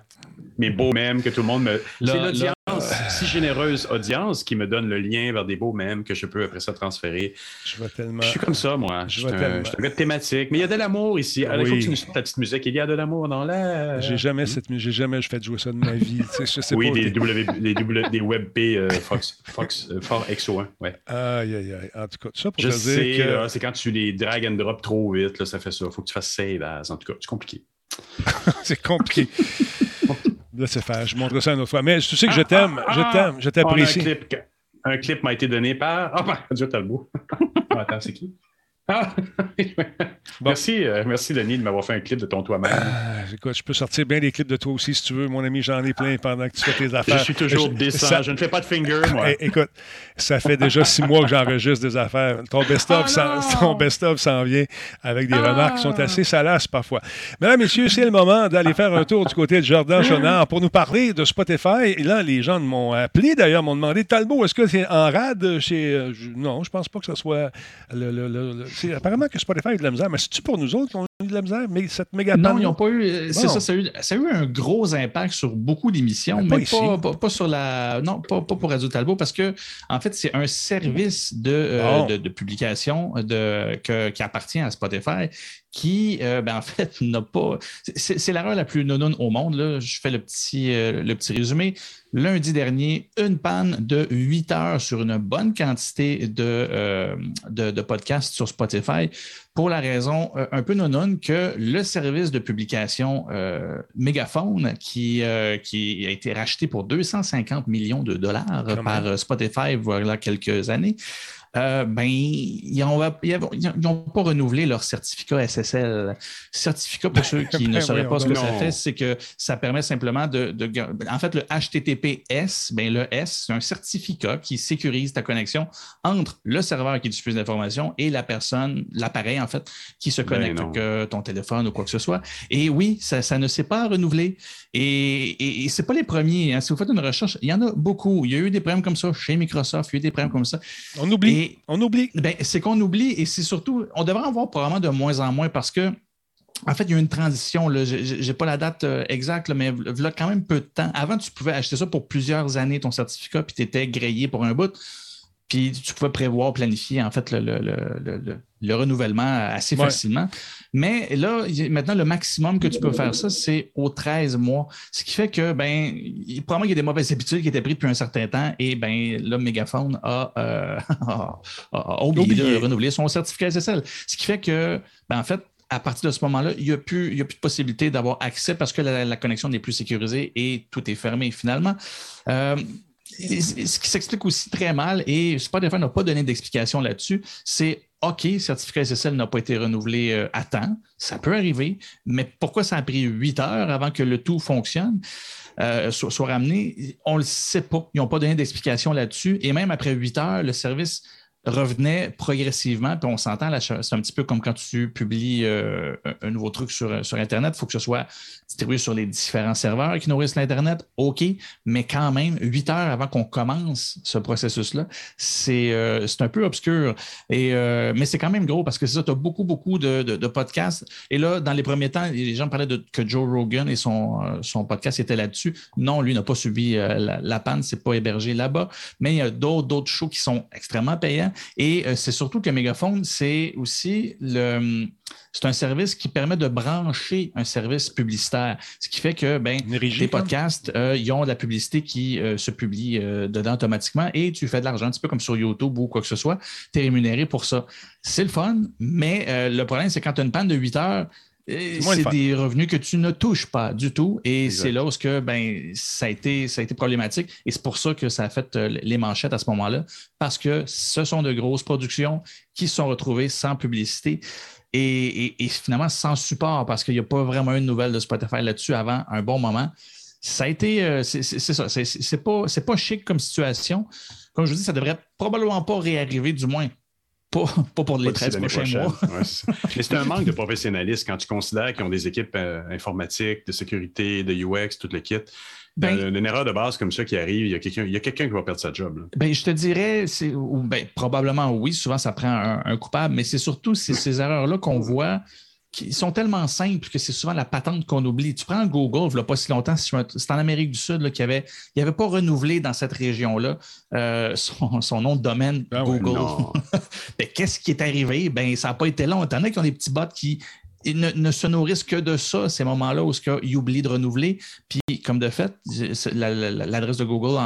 mes beaux mèmes, que tout le monde me. C'est l'audience si généreuse audience qui me donne le lien vers des beaux mèmes que je peux après ça transférer. Je vois tellement. Je suis comme ça, moi. Je, suis un, gars thématique. Mais il y a de l'amour ici. il faut que tu nous ta petite musique. Il y a de l'amour dans l'air. J'ai jamais cette j'ai jamais fait jouer ça de ma vie. je sais oui, pas, des, w, des, des WebP euh, Fox, Fox euh, Fort XO1. Ouais. Aïe, aïe, aïe. En tout cas, ça pour je te sais, dire que... c'est quand tu les drag and drop trop vite, là, ça fait ça. Il faut que tu fasses save as. En tout cas, c'est compliqué. c'est compliqué. Laissez faire, je montre ça une autre fois. Mais tu sais que je t'aime, je t'aime, je t'apprécie. Un clip, m'a été donné par. Ah, ben, Dieu, t'as le beau. attends, c'est qui? Ah! merci, euh, merci, Denis, de m'avoir fait un clip de ton toi-même. Ah, écoute, je peux sortir bien des clips de toi aussi si tu veux, mon ami. J'en ai plein pendant que tu fais tes affaires. Je suis toujours décent. Je ne fais pas de finger, moi. Eh, écoute, ça fait déjà six mois que j'enregistre des affaires. Ton best-of oh best s'en vient avec des remarques qui sont assez salaces parfois. Mesdames, Messieurs, c'est le moment d'aller faire un tour du côté de Jordan Chonard pour nous parler de Spotify. Et là, les gens m'ont appelé d'ailleurs, m'ont demandé Talbot, est-ce que c'est en rade chez. Euh, non, je pense pas que ce soit le apparemment que Spotify a eu de la misère, mais c'est-tu pour nous autres qu'on a eu de la misère? Mais cette méga Non, ils n'ont pas eu. Euh, c'est ça, ça a, eu, ça a, eu, un gros impact sur beaucoup d'émissions, mais, pas, pas, sur la. Non, pas, pas, pour Radio Talbot, parce que, en fait, c'est un service de, euh, de, de, publication de, que, qui appartient à Spotify qui, euh, ben, en fait, n'a pas. C'est l'erreur la plus non au monde. Là. Je fais le petit, le petit résumé lundi dernier une panne de 8 heures sur une bonne quantité de, euh, de, podcasts sur Spotify pour la raison euh, un peu non que le service de publication euh, Megaphone, qui, qui a été racheté pour 250 millions de dollars par Spotify voilà quelques années, euh, ben, ils n'ont pas renouvelé leur certificat SSL. Certificat, pour ceux qui ne sauraient pas ce que ça fait, c'est que ça permet simplement de, En fait, le HTTPS, ben, le S, c'est un certificat qui sécurise ta connexion entre le serveur qui diffuse l'information et la personne, l'appareil, en fait, qui se ben connecte, que ton téléphone ou quoi que ce soit. Et oui, ça, ne s'est pas renouvelé. Et, et, ce n'est pas les premiers. Hein. Si vous faites une recherche, il y en a beaucoup. Il y a eu des problèmes comme ça chez Microsoft, il y a eu des problèmes comme ça. On oublie on oublie. Ben, c'est qu'on oublie et c'est surtout, on devrait en voir probablement de moins en moins parce que en fait, il y a une transition. Je n'ai pas la date euh, exacte, mais il y a quand même peu de temps. Avant, tu pouvais acheter ça pour plusieurs années, ton certificat, puis tu étais grillé pour un bout. Puis tu pouvais prévoir, planifier en fait le, renouvellement assez facilement. Mais là, maintenant, le maximum que tu peux faire ça, c'est aux 13 mois. Ce qui fait que, ben, probablement qu'il y a des mauvaises habitudes qui étaient prises depuis un certain temps et ben, là, Megaphone a, euh, oublié, de renouveler son certificat SSL. Ce qui fait que, ben, en fait, à partir de ce moment-là, il n'y a, plus, a plus de possibilité d'avoir accès parce que la, connexion n'est plus sécurisée et tout est fermé finalement. Euh, ce qui s'explique aussi très mal, et Spotify n'a pas donné d'explication là-dessus, c'est OK, certificat SSL n'a pas été renouvelé euh, à temps, ça peut arriver, mais pourquoi ça a pris huit heures avant que le tout fonctionne, euh, soit, soit, ramené? On ne le sait pas. Ils n'ont pas donné d'explication là-dessus. Et même après huit heures, le service revenait progressivement. Puis on s'entend, c'est un petit peu comme quand tu publies euh, un nouveau truc sur, sur Internet. Il faut que ce soit distribué sur les différents serveurs qui nourrissent l'Internet. OK, mais quand même, huit heures avant qu'on commence ce processus-là, c'est euh, un peu obscur. Euh, mais c'est quand même gros parce que c'est ça, tu as beaucoup, beaucoup de, podcasts. Et là, dans les premiers temps, les gens parlaient de, que Joe Rogan et son, podcast étaient là-dessus. Non, lui n'a pas subi la, la, panne, c'est pas hébergé là-bas. Mais il y a d'autres shows qui sont extrêmement payants. Et euh, c'est surtout que Megaphone, c'est aussi le. C'est un service qui permet de brancher un service publicitaire. Ce qui fait que ben, les podcasts, euh, ils ont de la publicité qui euh, se publie dedans automatiquement et tu fais de l'argent, un petit peu comme sur YouTube ou quoi que ce soit. Tu es rémunéré pour ça. C'est le fun, mais le problème, c'est quand tu as une panne de 8 heures, c'est des revenus que tu ne touches pas du tout. Et c'est là où que, ben, ça, a été, ça a été problématique. Et c'est pour ça que ça a fait euh, les manchettes à ce moment-là, parce que ce sont de grosses productions qui se sont retrouvées sans publicité. Et, finalement sans support, parce qu'il n'y a pas vraiment une nouvelle de Spotify là-dessus avant un bon moment. Ça a été, euh, c'est ça, c'est pas, pas chic comme situation. Comme je vous dis, ça devrait probablement pas réarriver, du moins pas, pour les 13 prochains mois. Mais c'est un manque de professionnalisme quand tu considères qu'ils ont des équipes euh, informatiques, de sécurité, de UX, tout le kit. Ben, euh, une erreur de base comme ça qui arrive, il y a quelqu'un qui va perdre sa job. Ben, je te dirais, ben, probablement oui, souvent ça prend un, coupable, mais c'est surtout ces, ces erreurs-là qu'on voit qui sont tellement simples que c'est souvent la patente qu'on oublie. Tu prends Google, il n'y a pas si longtemps, c'est en Amérique du Sud qu'il n'avait avait, avait pas renouvelé dans cette région-là euh, son, nom de domaine ah Google. Qu'est-ce qui est arrivé? Ben, ça n'a pas été long. Étant donné qu'ils ont des petits bots qui ne, se nourrissent que de ça, ces moments-là où ils oublient de renouveler. Puis, comme de fait, l'adresse de Google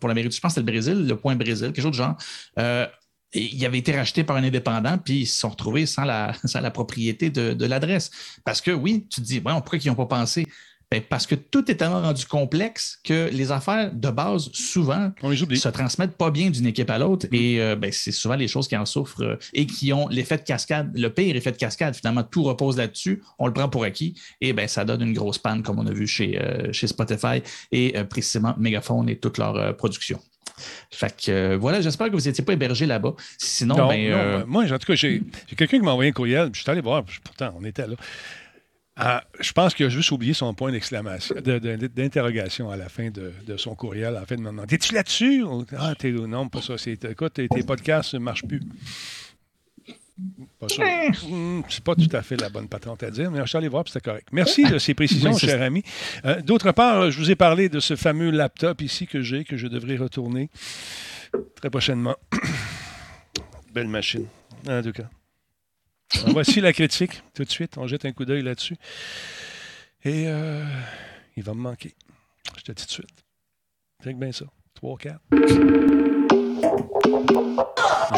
pour l'Amérique du Sud, je pense que c'est le Brésil, le point Brésil, quelque chose de genre. Euh, il avait été racheté par un indépendant, puis ils se sont retrouvés sans la, la propriété de, l'adresse. Parce que oui, tu te dis, pourquoi ils n'ont pas pensé? Ben, parce que tout est tellement rendu complexe que les affaires de base, souvent, se transmettent pas bien d'une équipe à l'autre. Et euh, ben, c'est souvent les choses qui en souffrent euh, et qui ont l'effet de cascade, le pire effet de cascade. Finalement, tout repose là-dessus. On le prend pour acquis. Et ben, ça donne une grosse panne, comme on a vu chez, euh, chez Spotify et précisément Megaphone et toute leur production. Fait que voilà, j'espère que vous n'étiez pas hébergé là-bas. Sinon, ben, moi, en tout cas, j'ai quelqu'un qui m'a envoyé un courriel, je suis allé voir, pourtant, on était là. Ah, je pense qu'il a juste oublié son point d'exclamation, d'interrogation à la fin de, son courriel. En fait, de me demander Es-tu là-dessus Ah, non, pas ça. Écoute, tes, podcasts ne marchent plus. Pas. Hmm, c'est pas tout à fait la bonne patente à dire, mais je suis allé voir, c'était correct. Merci de ces précisions, cher ami. Euh, d'autre part, je vous ai parlé de ce fameux laptop ici que j'ai, que je devrais retourner très prochainement. Belle machine, en tout cas voici la critique, tout de suite. On jette un coup d'œil là-dessus. Et euh, il va me manquer. Je te dis tout de suite. C'est bien ça. 3, 4.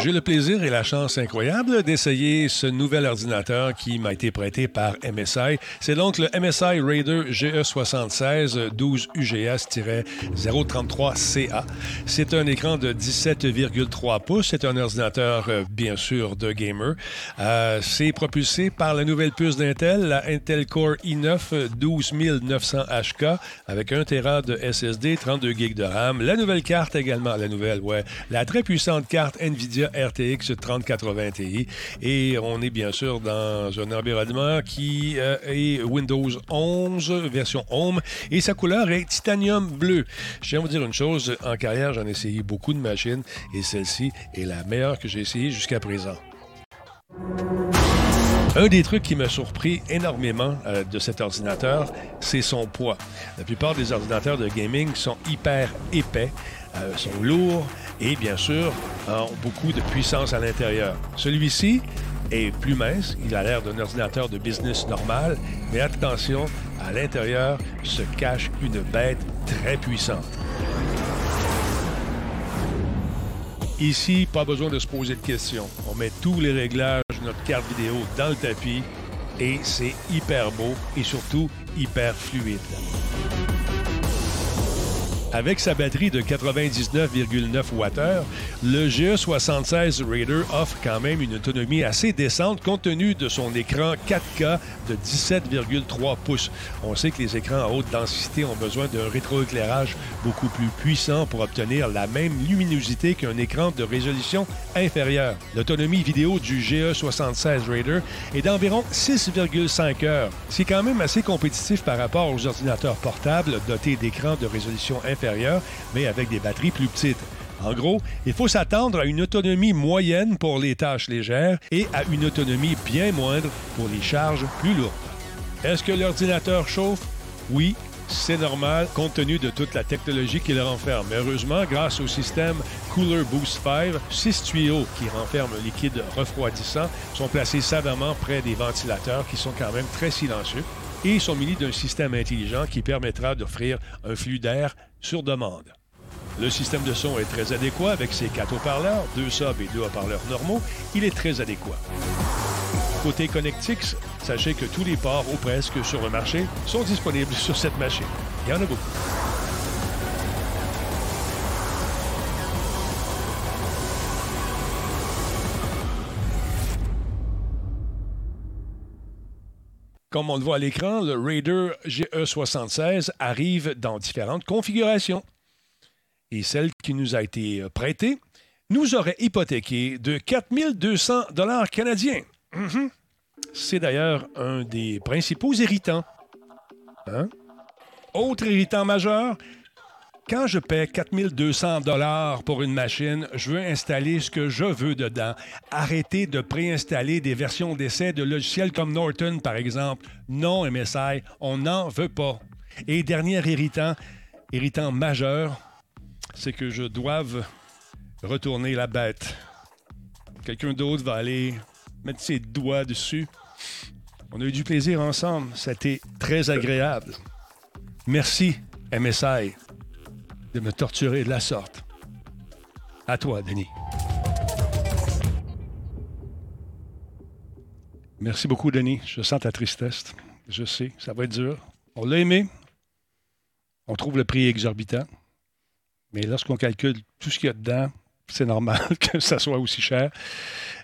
J'ai le plaisir et la chance incroyable d'essayer ce nouvel ordinateur qui m'a été prêté par MSI. C'est donc le MSI Raider GE76 12 UGS-033CA. C'est un écran de 17,3 pouces. C'est un ordinateur, euh, bien sûr, de gamer. Euh, c'est propulsé par la nouvelle puce d'Intel, la Intel Core i9 12900HK avec 1 Tera de SSD, 32 GB de RAM. La nouvelle carte également, la nouvelle, ouais, la très puissante carte NVIDIA RTX 3080 Ti. Et on est bien sûr dans un environnement qui euh, est Windows 11, version Home, et sa couleur est titanium bleu. Je tiens à vous dire une chose, en carrière, j'en ai essayé beaucoup de machines, et celle-ci est la meilleure que j'ai essayée jusqu'à présent. Un des trucs qui m'a surpris énormément euh, de cet ordinateur, c'est son poids. La plupart des ordinateurs de gaming sont hyper épais, euh, sont lourds et bien sûr ont beaucoup de puissance à l'intérieur. Celui-ci est plus mince, il a l'air d'un ordinateur de business normal, mais attention, à l'intérieur se cache une bête très puissante. Ici, pas besoin de se poser de questions. On met tous les réglages de notre carte vidéo dans le tapis et c'est hyper beau et surtout hyper fluide. Avec sa batterie de 99,9 Wh, le GE76 Raider offre quand même une autonomie assez décente compte tenu de son écran 4K de 17,3 pouces. On sait que les écrans à haute densité ont besoin d'un rétroéclairage beaucoup plus puissant pour obtenir la même luminosité qu'un écran de résolution inférieure. L'autonomie vidéo du GE76 Raider est d'environ 6,5 heures. C'est quand même assez compétitif par rapport aux ordinateurs portables dotés d'écrans de résolution inférieure mais avec des batteries plus petites. En gros, il faut s'attendre à une autonomie moyenne pour les tâches légères et à une autonomie bien moindre pour les charges plus lourdes. Est-ce que l'ordinateur chauffe? Oui, c'est normal compte tenu de toute la technologie qu'il renferme. heureusement, grâce au système Cooler Boost 5, six tuyaux qui renferment un liquide refroidissant sont placés savamment près des ventilateurs qui sont quand même très silencieux et sont munis d'un système intelligent qui permettra d'offrir un flux d'air sur demande. Le système de son est très adéquat avec ses quatre haut-parleurs, deux subs et deux haut-parleurs normaux. Il est très adéquat. Côté Connectix, sachez que tous les ports ou presque sur le marché sont disponibles sur cette machine. Il y en a beaucoup. Comme on le voit à l'écran, le Raider GE76 arrive dans différentes configurations. Et celle qui nous a été prêtée nous aurait hypothéqué de 4200 dollars canadiens. Mhm. C'est d'ailleurs un des principaux irritants. Hein? Autre irritant majeur, quand je paie 4200 dollars pour une machine, je veux installer ce que je veux dedans. Arrêtez de préinstaller des versions d'essai de logiciels comme Norton, par exemple. Non, MSI, on n'en veut pas. Et dernier irritant, irritant majeur, c'est que je doive retourner la bête. Quelqu'un d'autre va aller mettre ses doigts dessus. On a eu du plaisir ensemble. C'était très agréable. Merci, MSI, de me torturer de la sorte. À toi, Denis. Merci beaucoup, Denis. Je sens ta tristesse. Je sais, ça va être dur. On l'a aimé. On trouve le prix exorbitant. Mais lorsqu'on calcule tout ce qu'il y a dedans, c'est normal que ça soit aussi cher.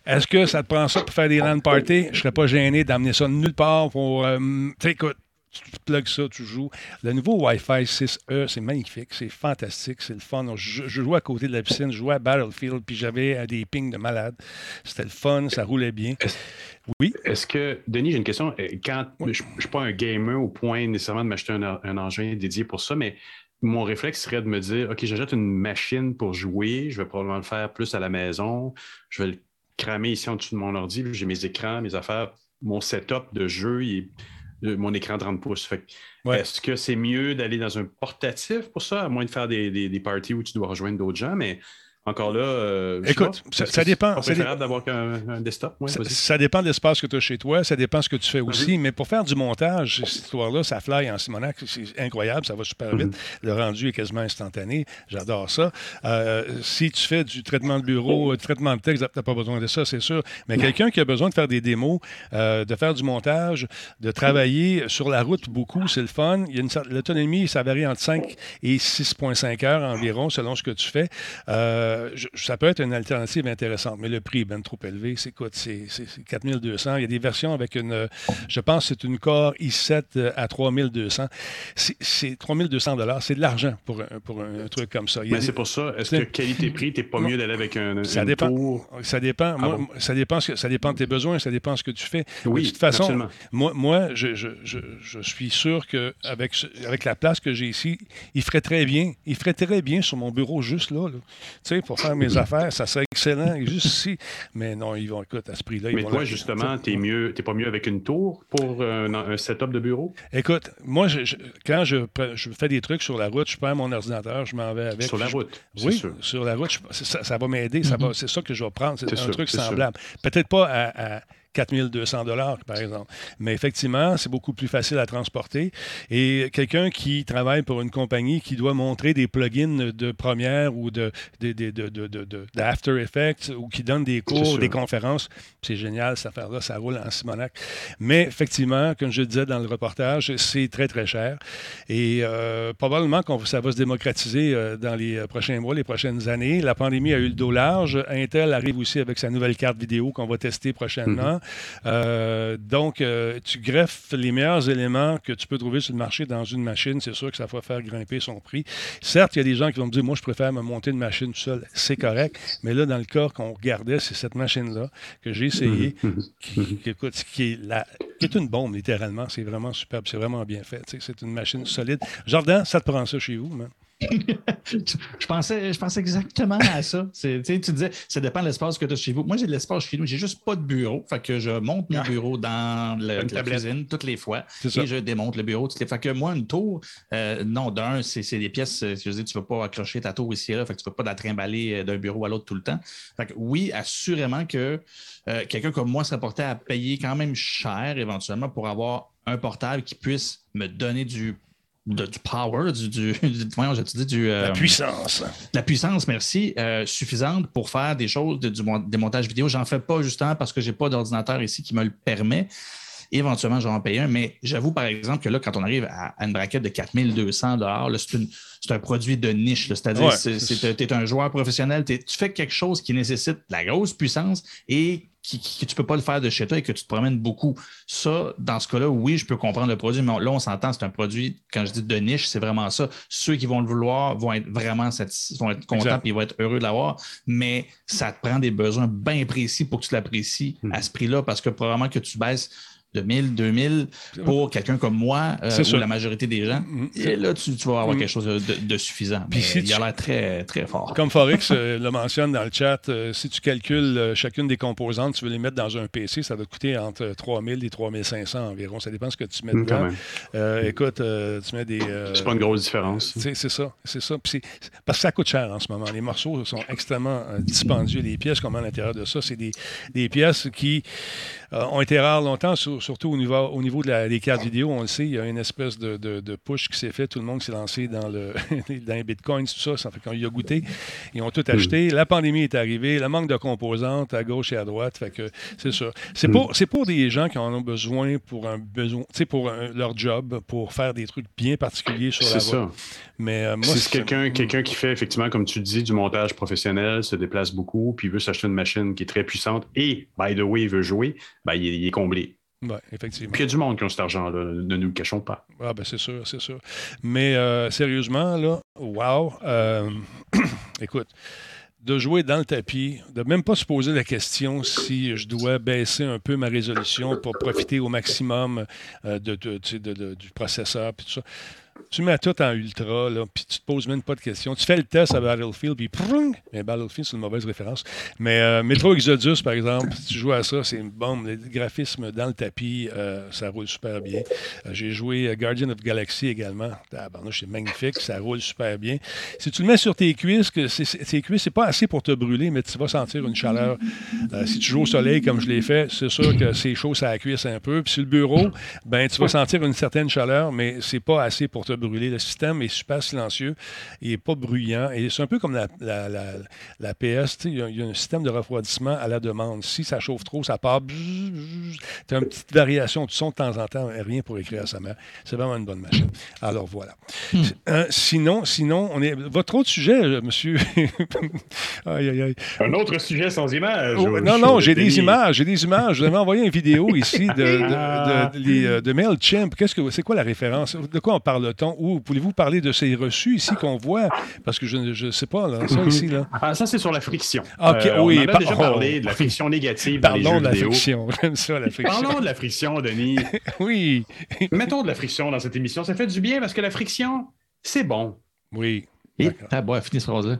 Est-ce que ça te prend ça pour faire des land parties? Je ne serais pas gêné d'amener ça nulle part pour. Euh, écoute, tu plugues ça, tu joues. Le nouveau Wi-Fi 6E, c'est magnifique, c'est fantastique, c'est le fun. Je, jouais à côté de la piscine, je jouais à Battlefield, puis j'avais euh, des pings de malade. C'était le fun, ça roulait bien. Oui? Est-ce que, Denis, j'ai une question. Euh, Quand je ne suis pas un gamer au point nécessairement de m'acheter un, engin dédié pour ça, mais mon réflexe serait de me dire OK, j'achète une machine pour jouer, je vais probablement le faire plus à la maison, je vais le cramer ici en dessous de mon ordi, j'ai mes écrans, mes affaires, mon setup de jeu, mon écran 30 pouces. Est-ce que c'est mieux d'aller dans un portatif pour ça, à moins de faire des, des, des parties où tu dois rejoindre d'autres gens, mais encore là, euh, écoute, ça, dépend. C'est préférable d'avoir un, desktop? ça, dépend de l'espace que tu as chez toi, ça dépend de ce que tu fais aussi. Mais pour faire du montage, cette histoire-là, ça fly en Simonac, c'est incroyable, ça va super vite. Mhm. Le rendu est quasiment instantané. J'adore ça. Euh, si tu fais du traitement de bureau, du traitement de texte, tu n'as pas besoin de ça, c'est sûr. Mais quelqu'un qui a besoin de faire des démos, euh, de faire du montage, de travailler sur la route beaucoup, c'est le fun. L'autonomie, ça varie entre 5 et 6,5 heures environ, selon ce que tu fais. Euh, ça peut être une alternative intéressante, mais le prix est bien trop élevé. C'est quoi? C'est 4200. Il y a des versions avec une, je pense c'est une Core i7 euh, à 3200. C'est 3200 C'est de l'argent pour, un, pour un truc comme ça. Mais c'est pour ça. Est-ce que qualité-prix, tu n'es pas mieux d'aller avec un, ça dépend. Ça dépend. Ah ça, dépend ça dépend de tes besoins, ça dépend de ce que tu fais. Oui, de toute façon, moi, moi je, je, je, suis sûr qu'avec avec la place que j'ai ici, il ferait très bien. Il ferait très bien sur mon bureau juste là. Tu sais, pour faire mes affaires, ça serait excellent, juste ici. Mais non, ils vont, écoute, à ce prix-là. Mais toi, justement, tu n'es pas mieux avec une tour pour un, setup de bureau? Écoute, moi, quand je, fais des trucs sur la route, je prends mon ordinateur, je m'en vais avec. Sur la route, Oui, sur la route, ça, va m'aider. Mm-hmm. C'est ça que je vais prendre. C'est un truc semblable. Peut-être pas à 4200 dollars, par exemple. Mais effectivement, c'est beaucoup plus facile à transporter. Et quelqu'un qui travaille pour une compagnie qui doit montrer des plugins de première ou de, d'After Effects ou qui donne des cours, des conférences, c'est génial, cette affaire-là, ça roule en Simonac. Mais effectivement, comme je disais dans le reportage, c'est très, très cher. Et euh, probablement que ça va se démocratiser euh, dans les prochains mois, les prochaines années. La pandémie a eu le dos large. Intel arrive aussi avec sa nouvelle carte vidéo qu'on va tester prochainement. Euh, donc, euh, tu greffes les meilleurs éléments que tu peux trouver sur le marché dans une machine. C'est sûr que ça va faire grimper son prix. Certes, il y a des gens qui vont me dire, moi, je préfère me monter une machine tout seul. C'est correct. Mais là, dans le cas qu'on regardait, c'est cette machine-là que j'ai essayé, mhm. qui, est une bombe, littéralement. C'est vraiment superbe. C'est vraiment bien fait. C'est une machine solide. Jordan, ça te prend ça chez vous? je, pensais, je pensais exactement à ça. Tu disais, ça dépend de l'espace que tu as chez vous. Moi, j'ai de l'espace chez nous. J'ai juste pas de bureau. Fait que je monte mon ah. bureau dans la cuisine toutes les fois et je démonte le bureau toutes les fois. que moi, une tour, euh, non, d'un, c'est des pièces, euh, je veux dire, tu ne vas pas accrocher ta tour ici et là. Fait que tu ne peux pas la trimballer euh, d'un bureau à l'autre tout le temps. Fait que oui, assurément que quelqu'un comme moi serait porté à payer quand même cher éventuellement pour avoir un portable qui puisse me donner du du power, du, du, du euh, la puissance. La puissance, merci, euh, suffisante pour faire des choses, de, du, des montages vidéo. J'en fais pas justement parce que j'ai pas d'ordinateur ici qui me le permet. Éventuellement, j'en paye un, mais j'avoue par exemple que là, quand on arrive à, une braquette de 4200 c'est un produit de niche. C'est-à-dire que tu es un joueur professionnel, tu fais quelque chose qui nécessite la grosse puissance et que tu ne peux pas le faire de chez toi et que tu te promènes beaucoup. Ça, dans ce cas-là, oui, je peux comprendre le produit, mais là, on s'entend, c'est un produit, quand je dis de niche, c'est vraiment ça. Ceux qui vont le vouloir vont être vraiment vont être contents et vont être heureux de l'avoir, mais ça te prend des besoins bien précis pour que tu l'apprécies hmm. à ce prix-là parce que probablement que tu baisses de 1000, 2000 pour quelqu'un comme moi euh, C'est ou la majorité des gens. Mm. Et là, tu, tu vas avoir Mm. quelque chose de, de suffisant. Puis si il tu- a l'air très, très fort. Comme Forex euh, le mentionne dans le chat, euh, si tu calcules chacune des composantes, tu veux les mettre dans un PC, ça va te coûter entre 3000 et 3500 environ. Ça dépend de ce que tu mets quand dedans. Euh, écoute, euh, tu mets des. euh, C'est pas une grosse différence. C'est ça, c'est ça. Parce que ça coûte cher en ce moment. Les morceaux sont extrêmement euh, dispendieux. Les pièces qu'on met à l'intérieur de ça, c'est des, des pièces qui euh, ont été rares longtemps, sur- surtout au niveau, au niveau de la- des cartes vidéo. On le sait, il y a une espèce de, de- de push qui s'est fait. Tout le monde s'est lancé dans, le, dans les bitcoins, tout ça. Ça fait qu'on y a goûté. Ils ont tout acheté. La pandémie est arrivée. Le manque de composantes à gauche et à droite. Fait que c'est ça. C'est pour, c'est pour des gens qui en ont besoin pour un besoin, pour un- leur job, pour faire des trucs bien particuliers sur la voie. ça. Mais euh, moi, Si c'est- quelqu'un quelqu'un qui fait effectivement, comme tu dis, du montage professionnel, se déplace beaucoup, puis veut s'acheter une machine qui est très puissante et, by the way, veut jouer, ben, il, est, il est comblé. Ouais, effectivement. Puis il y a du monde qui ont cet argent-là, ne nous le cachons pas. Ah, ben c'est sûr, c'est sûr. Mais euh, sérieusement, là, wow. euh, écoute, de jouer dans le tapis, de même pas se poser la question si je dois baisser un peu ma résolution pour profiter au maximum euh, de- du processeur, puis tout ça. Tu mets tout en ultra, là, puis tu te poses même pas de questions. Tu fais le test à Battlefield, puis prung! Battlefield, c'est une mauvaise référence. Mais euh, Metro Exodus, par exemple, si tu joues à ça, c'est une bombe. Le graphisme dans le tapis, euh, ça roule super bien. Euh, J'ai joué Guardian of Galaxy également. Tabarnouche, c'est magnifique, ça roule super bien. Si tu le mets sur tes cuisses, que tes cuisses, c'est pas assez pour te brûler, mais tu vas sentir une chaleur. Si tu joues au soleil comme je l'ai fait, c'est sûr que c'est chaud, ça cuisse un peu. Puis sur le bureau, ben tu vas sentir une certaine chaleur, mais c'est pas assez pour te brûler. Le système est super silencieux, il est pas bruyant. Et c'est un peu comme la, la, la, la PS, il y, a- il y a un système de refroidissement à la demande. Si ça chauffe trop, ça part. Tu as une petite variation de son de temps en temps, rien pour écrire à sa mère. C'est vraiment une bonne machine. Alors voilà. Euh, sinon, sinon, on est. Votre autre sujet, euh, monsieur. aïe, aïe, aïe. Un autre sujet sans image. Oh, non, non, j'ai des images. J'ai des images. Je vous avais envoyé une vidéo ici de, de, de, euh, de MailChimp. Qu'est-ce que c'est quoi la référence? De quoi on Ou pouvez-vous parler de ces reçus ici qu'on voit? Parce que je ne sais pas, là, ça ici, là. Ah, ça, c'est sur la friction. Ok, Euh, oui, on en a par- déjà oh. parlé de la friction négative dans les Parlons jeux de la vidéo. friction. J'aime ça, la friction. Parlons de la friction, Denis. Oui, Mettons de la friction dans cette émission. Ça fait du bien parce que la friction, c'est bon. oui. Et, ah, bon, finis phrase-là.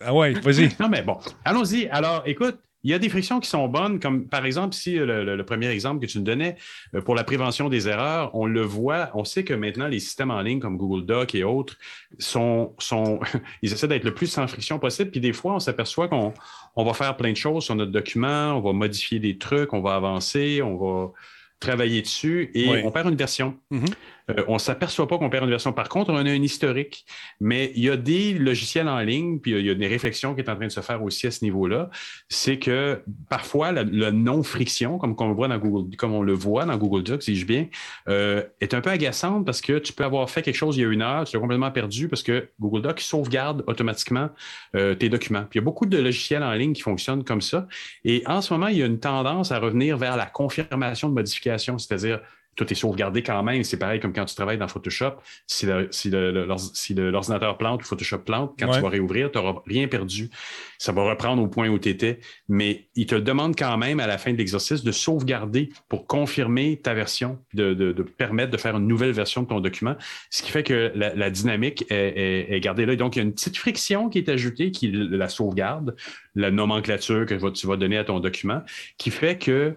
Ah ouais, vas-y. Non, mais bon, allons-y. Alors, écoute, il y a des frictions qui sont bonnes, comme par exemple, si euh, le, le- le premier exemple que tu nous donnais, euh, pour la prévention des erreurs, on le voit, on sait que maintenant, les systèmes en ligne comme Google Doc et autres sont, sont ils essaient d'être le plus sans friction possible. Puis des fois, on s'aperçoit qu'on on va faire plein de choses sur notre document, on va modifier des trucs, on va avancer, on va travailler dessus et Oui. on perd une version. Mhm. Euh, on ne s'aperçoit pas qu'on perd une version. Par contre, on a un historique, mais il y a des logiciels en ligne, puis il y a des réflexions qui sont en train de se faire aussi à ce niveau-là. C'est que parfois, la- non-friction, comme, on le voit dans Google Docs, dis-je bien, euh, est un peu agaçante parce que tu peux avoir fait quelque chose il y a une heure, tu l'as complètement perdu parce que Google Docs sauvegarde automatiquement euh, tes documents. Puis il y a beaucoup de logiciels en ligne qui fonctionnent comme ça. Et en ce moment, il y a une tendance à revenir vers la confirmation de modification, c'est-à-dire tout est sauvegardé quand même. C'est pareil comme quand tu travailles dans Photoshop. Si le- si le- le- l'or- si le- l'ordinateur plante ou Photoshop plante, quand Ouais. tu vas réouvrir, tu n'auras rien perdu. Ça va reprendre au point où tu étais. Mais il te demande quand même à la fin de l'exercice de sauvegarder pour confirmer ta version, de, de- de permettre de faire une nouvelle version de ton document. Ce qui fait que la, la dynamique est, est- est gardée là. Donc, il y a une petite friction qui est ajoutée qui la sauvegarde, la nomenclature que tu vas donner à ton document, qui fait que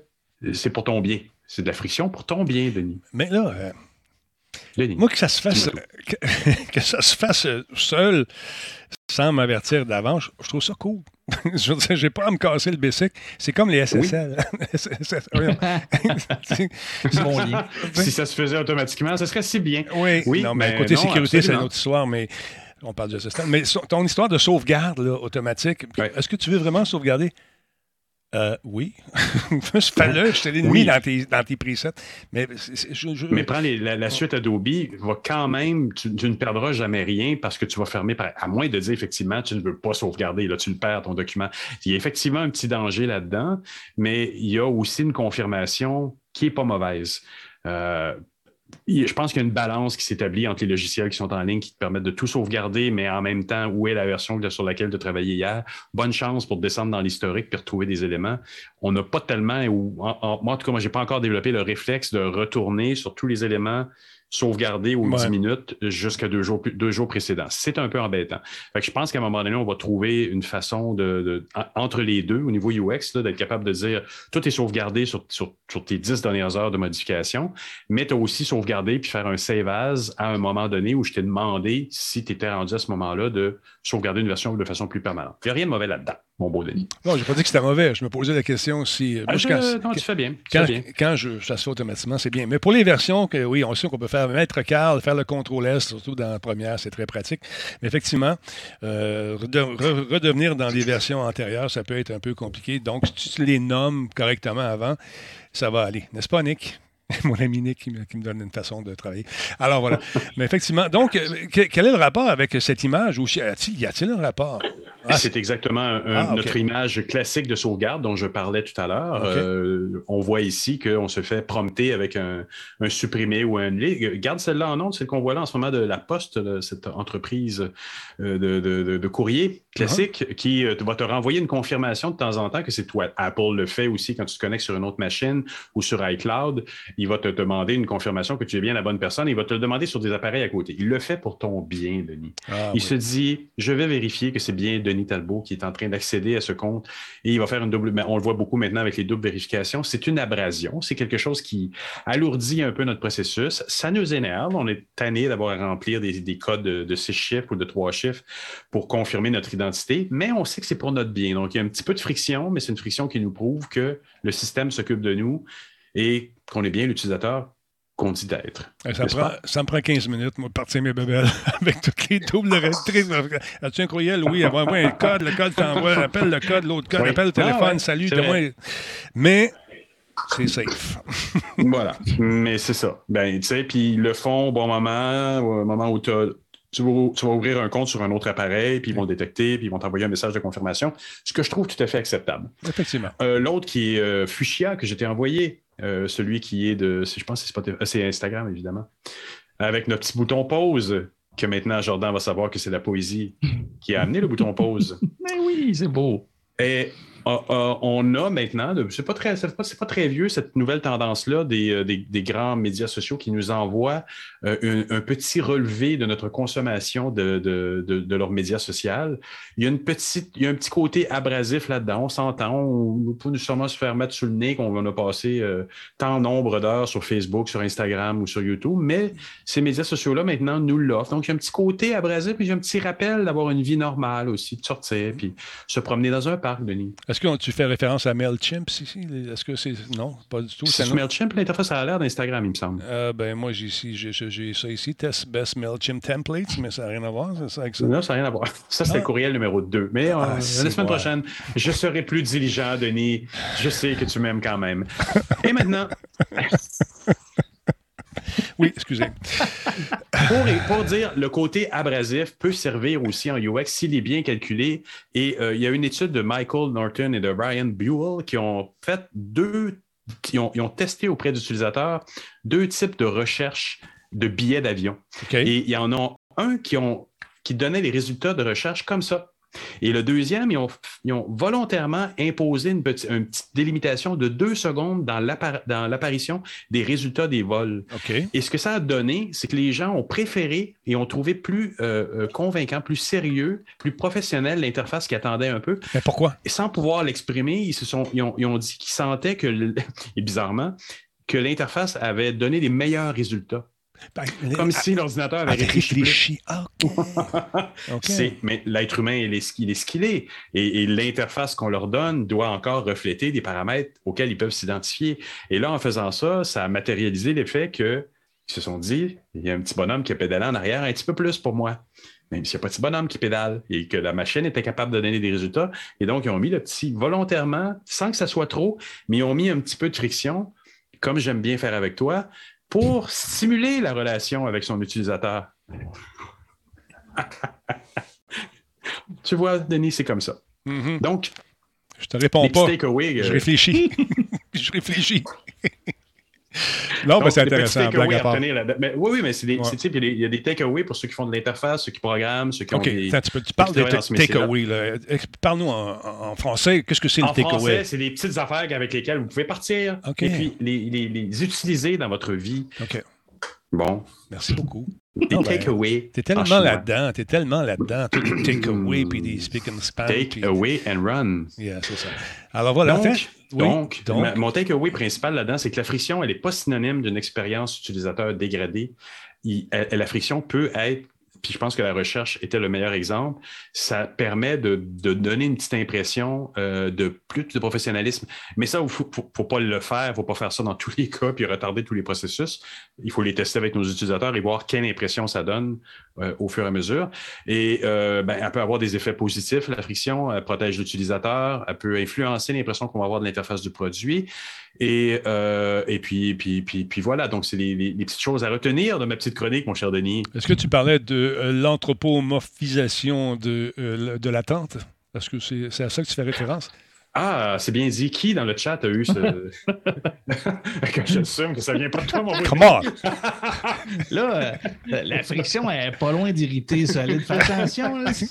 c'est pour ton bien. C'est de la friction pour ton bien, Denis. Mais là, euh, Denis. moi, que ça se fasse, que, que ça se fasse euh, seul, sans m'avertir d'avance, je- trouve ça cool. je veux dire, j'ai pas à me casser le basic. C'est comme les SSL. Si ça se faisait automatiquement, ce serait si bien. oui, Oui, non, mais mais côté non, sécurité, c'est une autre histoire, mais on parle de SSL. Mais so- ton histoire de sauvegarde là, automatique, Ouais. est-ce que tu veux vraiment sauvegarder? Euh, oui. Fais-le, je te l'ai mis Oui. dans tes, dans tes presets. Mais, je- je- Mais prends les- la, la suite Adobe, va quand même, tu, tu ne perdras jamais rien parce que tu vas fermer, par, à moins de dire effectivement, tu ne veux pas sauvegarder, là, tu le perds ton document. Il y a effectivement un petit danger là-dedans, mais il y a aussi une confirmation qui n'est pas mauvaise. Euh, je pense qu'il y a une balance qui s'établit entre les logiciels qui sont en ligne qui te permettent de tout sauvegarder, mais en même temps, où est la version sur laquelle tu as travaillé hier? Bonne chance pour descendre dans l'historique et retrouver des éléments. On n'a pas tellement, ou moi en tout cas, moi, je n'ai pas encore développé le réflexe de retourner sur tous les éléments sauvegarder aux 10 minutes jusqu'à deux jours, deux jours précédents. C'est un peu embêtant. je pense qu'à un moment donné, on va trouver une façon de, entre les deux, au niveau UX, d'être capable de dire tout est sauvegardé sur, sur, tes 10 dernières heures de modification, mais tu as aussi sauvegardé puis faire un save as à un moment donné où je t'ai demandé si tu étais rendu à ce moment-là de sauvegarder une version de façon plus permanente. Il n'y a rien de mauvais là-dedans mon beau Denis. Non, je n'ai pas dit que c'était mauvais. Je me posais la question si. Ah, non, tu fais bien. quand, je, ça fait automatiquement, c'est bien. Mais pour les versions, que, oui, on sait qu'on peut faire mettre Carl, faire le contrôle S, surtout dans la première, c'est très pratique. Mais effectivement, euh, redevenir dans les versions antérieures, ça peut être un peu compliqué. Donc, si tu les nommes correctement avant, ça va aller. N'est-ce pas, Nick? mon ami Nick qui me, donne une façon de travailler. Alors voilà. Mais effectivement, donc, euh, quel est le rapport avec cette image? Ou y a-t-il un rapport? Ah, c'est exactement ah, notre image classique de sauvegarde dont je parlais tout à l'heure. Euh, on voit ici qu'on se fait prompter avec un, supprimé ou un Garde celle-là en nom, celle qu'on voit là en ce moment de la Poste, cette entreprise euh, de, courrier classique qui va te renvoyer une confirmation de temps en temps que c'est toi. Apple le fait aussi quand tu te connectes sur une autre machine ou sur iCloud il va te demander une confirmation que tu es bien la bonne personne. Il va te le demander sur des appareils à côté. Il le fait pour ton bien, Denis. Ah, il se dit, je vais vérifier que c'est bien Denis Talbot qui est en train d'accéder à ce compte et il va faire une double. On le voit beaucoup maintenant avec les doubles vérifications. C'est une abrasion. C'est quelque chose qui alourdit un peu notre processus. Ça nous énerve. On est tanné d'avoir à remplir des, codes de, de, six chiffres ou de trois chiffres pour confirmer notre identité, mais on sait que c'est pour notre bien. Donc, il y a un petit peu de friction, mais c'est une friction qui nous prouve que le système s'occupe de nous et qu'on est bien l'utilisateur qu'on dit d'être. Ça, me prend 15 minutes, moi, de partir mes bébelles avec toutes les doubles rectrices. As-tu un courriel? Oui, avoir un code, le code t'envoie, appelle le code, l'autre code, appelle le téléphone, ah salut, Mais c'est safe. voilà. Mais c'est ça. Ben, tu sais, puis ils le font au bon moment, au moment où tu vas, ouvrir un compte sur un autre appareil, puis ils vont le détecter, puis ils vont t'envoyer un message de confirmation, ce que je trouve tout à fait acceptable. Effectivement. Euh, l'autre qui est euh, Fuchsia, que je t'ai envoyé, euh, celui qui est de, je pense que c'est, Instagram, évidemment, avec notre petit bouton pause, que maintenant Jordan va savoir que c'est la poésie qui a amené le bouton pause. Mais oui, c'est beau. Et on a maintenant, c'est pas très, c'est pas, très vieux cette nouvelle tendance-là des, euh, des, grands médias sociaux qui nous envoient euh, un, petit relevé de notre consommation de, de, de, leur média social. Il y a une petite, il y a un petit côté abrasif là-dedans. On s'entend, on, peut sûrement se faire mettre sur le nez qu'on a passé euh, tant nombre d'heures sur Facebook, sur Instagram ou sur YouTube, mais ces médias sociaux-là maintenant nous l'offrent. Donc il y a un petit côté abrasif, mais il y a un petit rappel d'avoir une vie normale aussi, de sortir puis se promener dans un parc, Denis. Est-ce que tu fais référence à MailChimp ici? Est-ce que c'est. Non, pas du tout. C'est MailChimp, l'interface a l'air d'Instagram, il me semble. Euh, ben, moi, j'ai, j'ai, ça ici, Test Best MailChimp Templates, mais ça n'a rien à voir, c'est ça, avec ça? Non, ça n'a rien à voir. Ça, c'est le ah. courriel numéro 2. Mais euh, ah, la semaine prochaine, je serai plus diligent, Denis. Je sais que tu m'aimes quand même. Et maintenant. Oui, excusez. pour, dire, le côté abrasif peut servir aussi en UX s'il est bien calculé. Et euh, il y a une étude de Michael Norton et de Brian Buell qui ont fait deux, qui ont, testé auprès d'utilisateurs deux types de recherche de billets d'avion. Et il y en a un qui, ont, qui donnait les résultats de recherche comme ça. Et le deuxième, ils ont, volontairement imposé une, petite, délimitation de deux secondes dans l'apparition des résultats des vols. Et ce que ça a donné, c'est que les gens ont préféré et ont trouvé plus euh, euh, convaincant, plus sérieux, plus professionnel l'interface qui attendait un peu. Mais pourquoi? Et sans pouvoir l'exprimer, ils, se sont, ils, ont, dit qu'ils sentaient que, et bizarrement, que l'interface avait donné les meilleurs résultats. Ben, Comme si l'ordinateur avait réfléchi. Mais l'être humain, il est, ce qu'il est. Et, l'interface qu'on leur donne doit encore refléter des paramètres auxquels ils peuvent s'identifier. Et là, en faisant ça, ça a matérialisé l'effet qu'ils se sont dit il y a un petit bonhomme qui a pédalé en arrière un petit peu plus pour moi. Même s'il n'y a pas de petit bonhomme qui pédale et que la machine était capable de donner des résultats. Et donc, ils ont mis le petit volontairement, sans que ça soit trop, mais ils ont mis un petit peu de friction, comme j'aime bien faire avec toi, pour stimuler la relation avec son utilisateur. tu vois, Denis, c'est comme ça. Mm-hmm. Donc, je te réponds pas. je réfléchis. je réfléchis. Non, mais c'est intéressant. Blague à part. Mais, oui, oui, mais c'est des, ouais. il y a des takeaways pour ceux qui font de l'interface, ceux qui programment, ceux qui ont des. Attends, tu, tu parles de takeaway. Parle-nous en, en, français. Qu'est-ce que c'est le takeaway? En français, c'est des petites affaires avec lesquelles vous pouvez partir et puis les, les, les utiliser dans votre vie. Bon. Merci beaucoup. Des ben, takeaways. T'es tellement là-dedans, t'es tellement là-dedans. Tout des takeaways puis des speak and span. Take away and run. Yeah, c'est ça. Alors voilà. Donc, donc, mon takeaway principal là-dedans, c'est que la friction, elle n'est pas synonyme d'une expérience utilisateur dégradée. la friction peut être puis je pense que la recherche était le meilleur exemple, ça permet de, donner une petite impression euh, de plus de professionnalisme. Mais ça, il ne faut, pas le faire, il ne faut pas faire ça dans tous les cas, puis retarder tous les processus. Il faut les tester avec nos utilisateurs et voir quelle impression ça donne euh, au fur et à mesure. Et euh, ben, elle peut avoir des effets positifs, la friction, elle protège l'utilisateur, elle peut influencer l'impression qu'on va avoir de l'interface du produit. Et, et puis, puis, puis, puis, voilà, donc c'est les, petites choses à retenir de ma petite chronique, mon cher Denis. Est-ce que tu parlais de euh, l'anthropomorphisation de, euh, de l'attente? Est-ce que c'est à ça que tu fais référence? Ah, c'est bien dit. Qui dans le chat a eu ce. J'assume que ça vient pas de toi, mon Comment? là, la friction est pas loin d'irriter Solide. Fais attention. Là.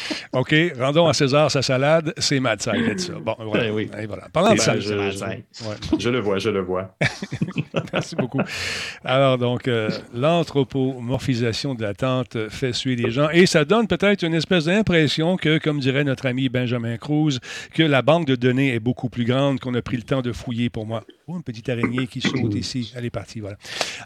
OK, rendons à César sa salade, c'est Mad Side, ça. Bon, voilà. Eh oui. Et voilà. Parlant de ça, je, je, je, le vois, je le vois. Merci beaucoup. Alors, donc, euh, l'anthropomorphisation de l'attente fait suer les gens et ça donne peut-être une espèce d'impression que, comme dirait notre ami Benjamin Cruz, que la banque de données est beaucoup plus grande qu'on a pris le temps de fouiller pour moi. Oh, une petite araignée qui saute ici. Elle est partie, voilà.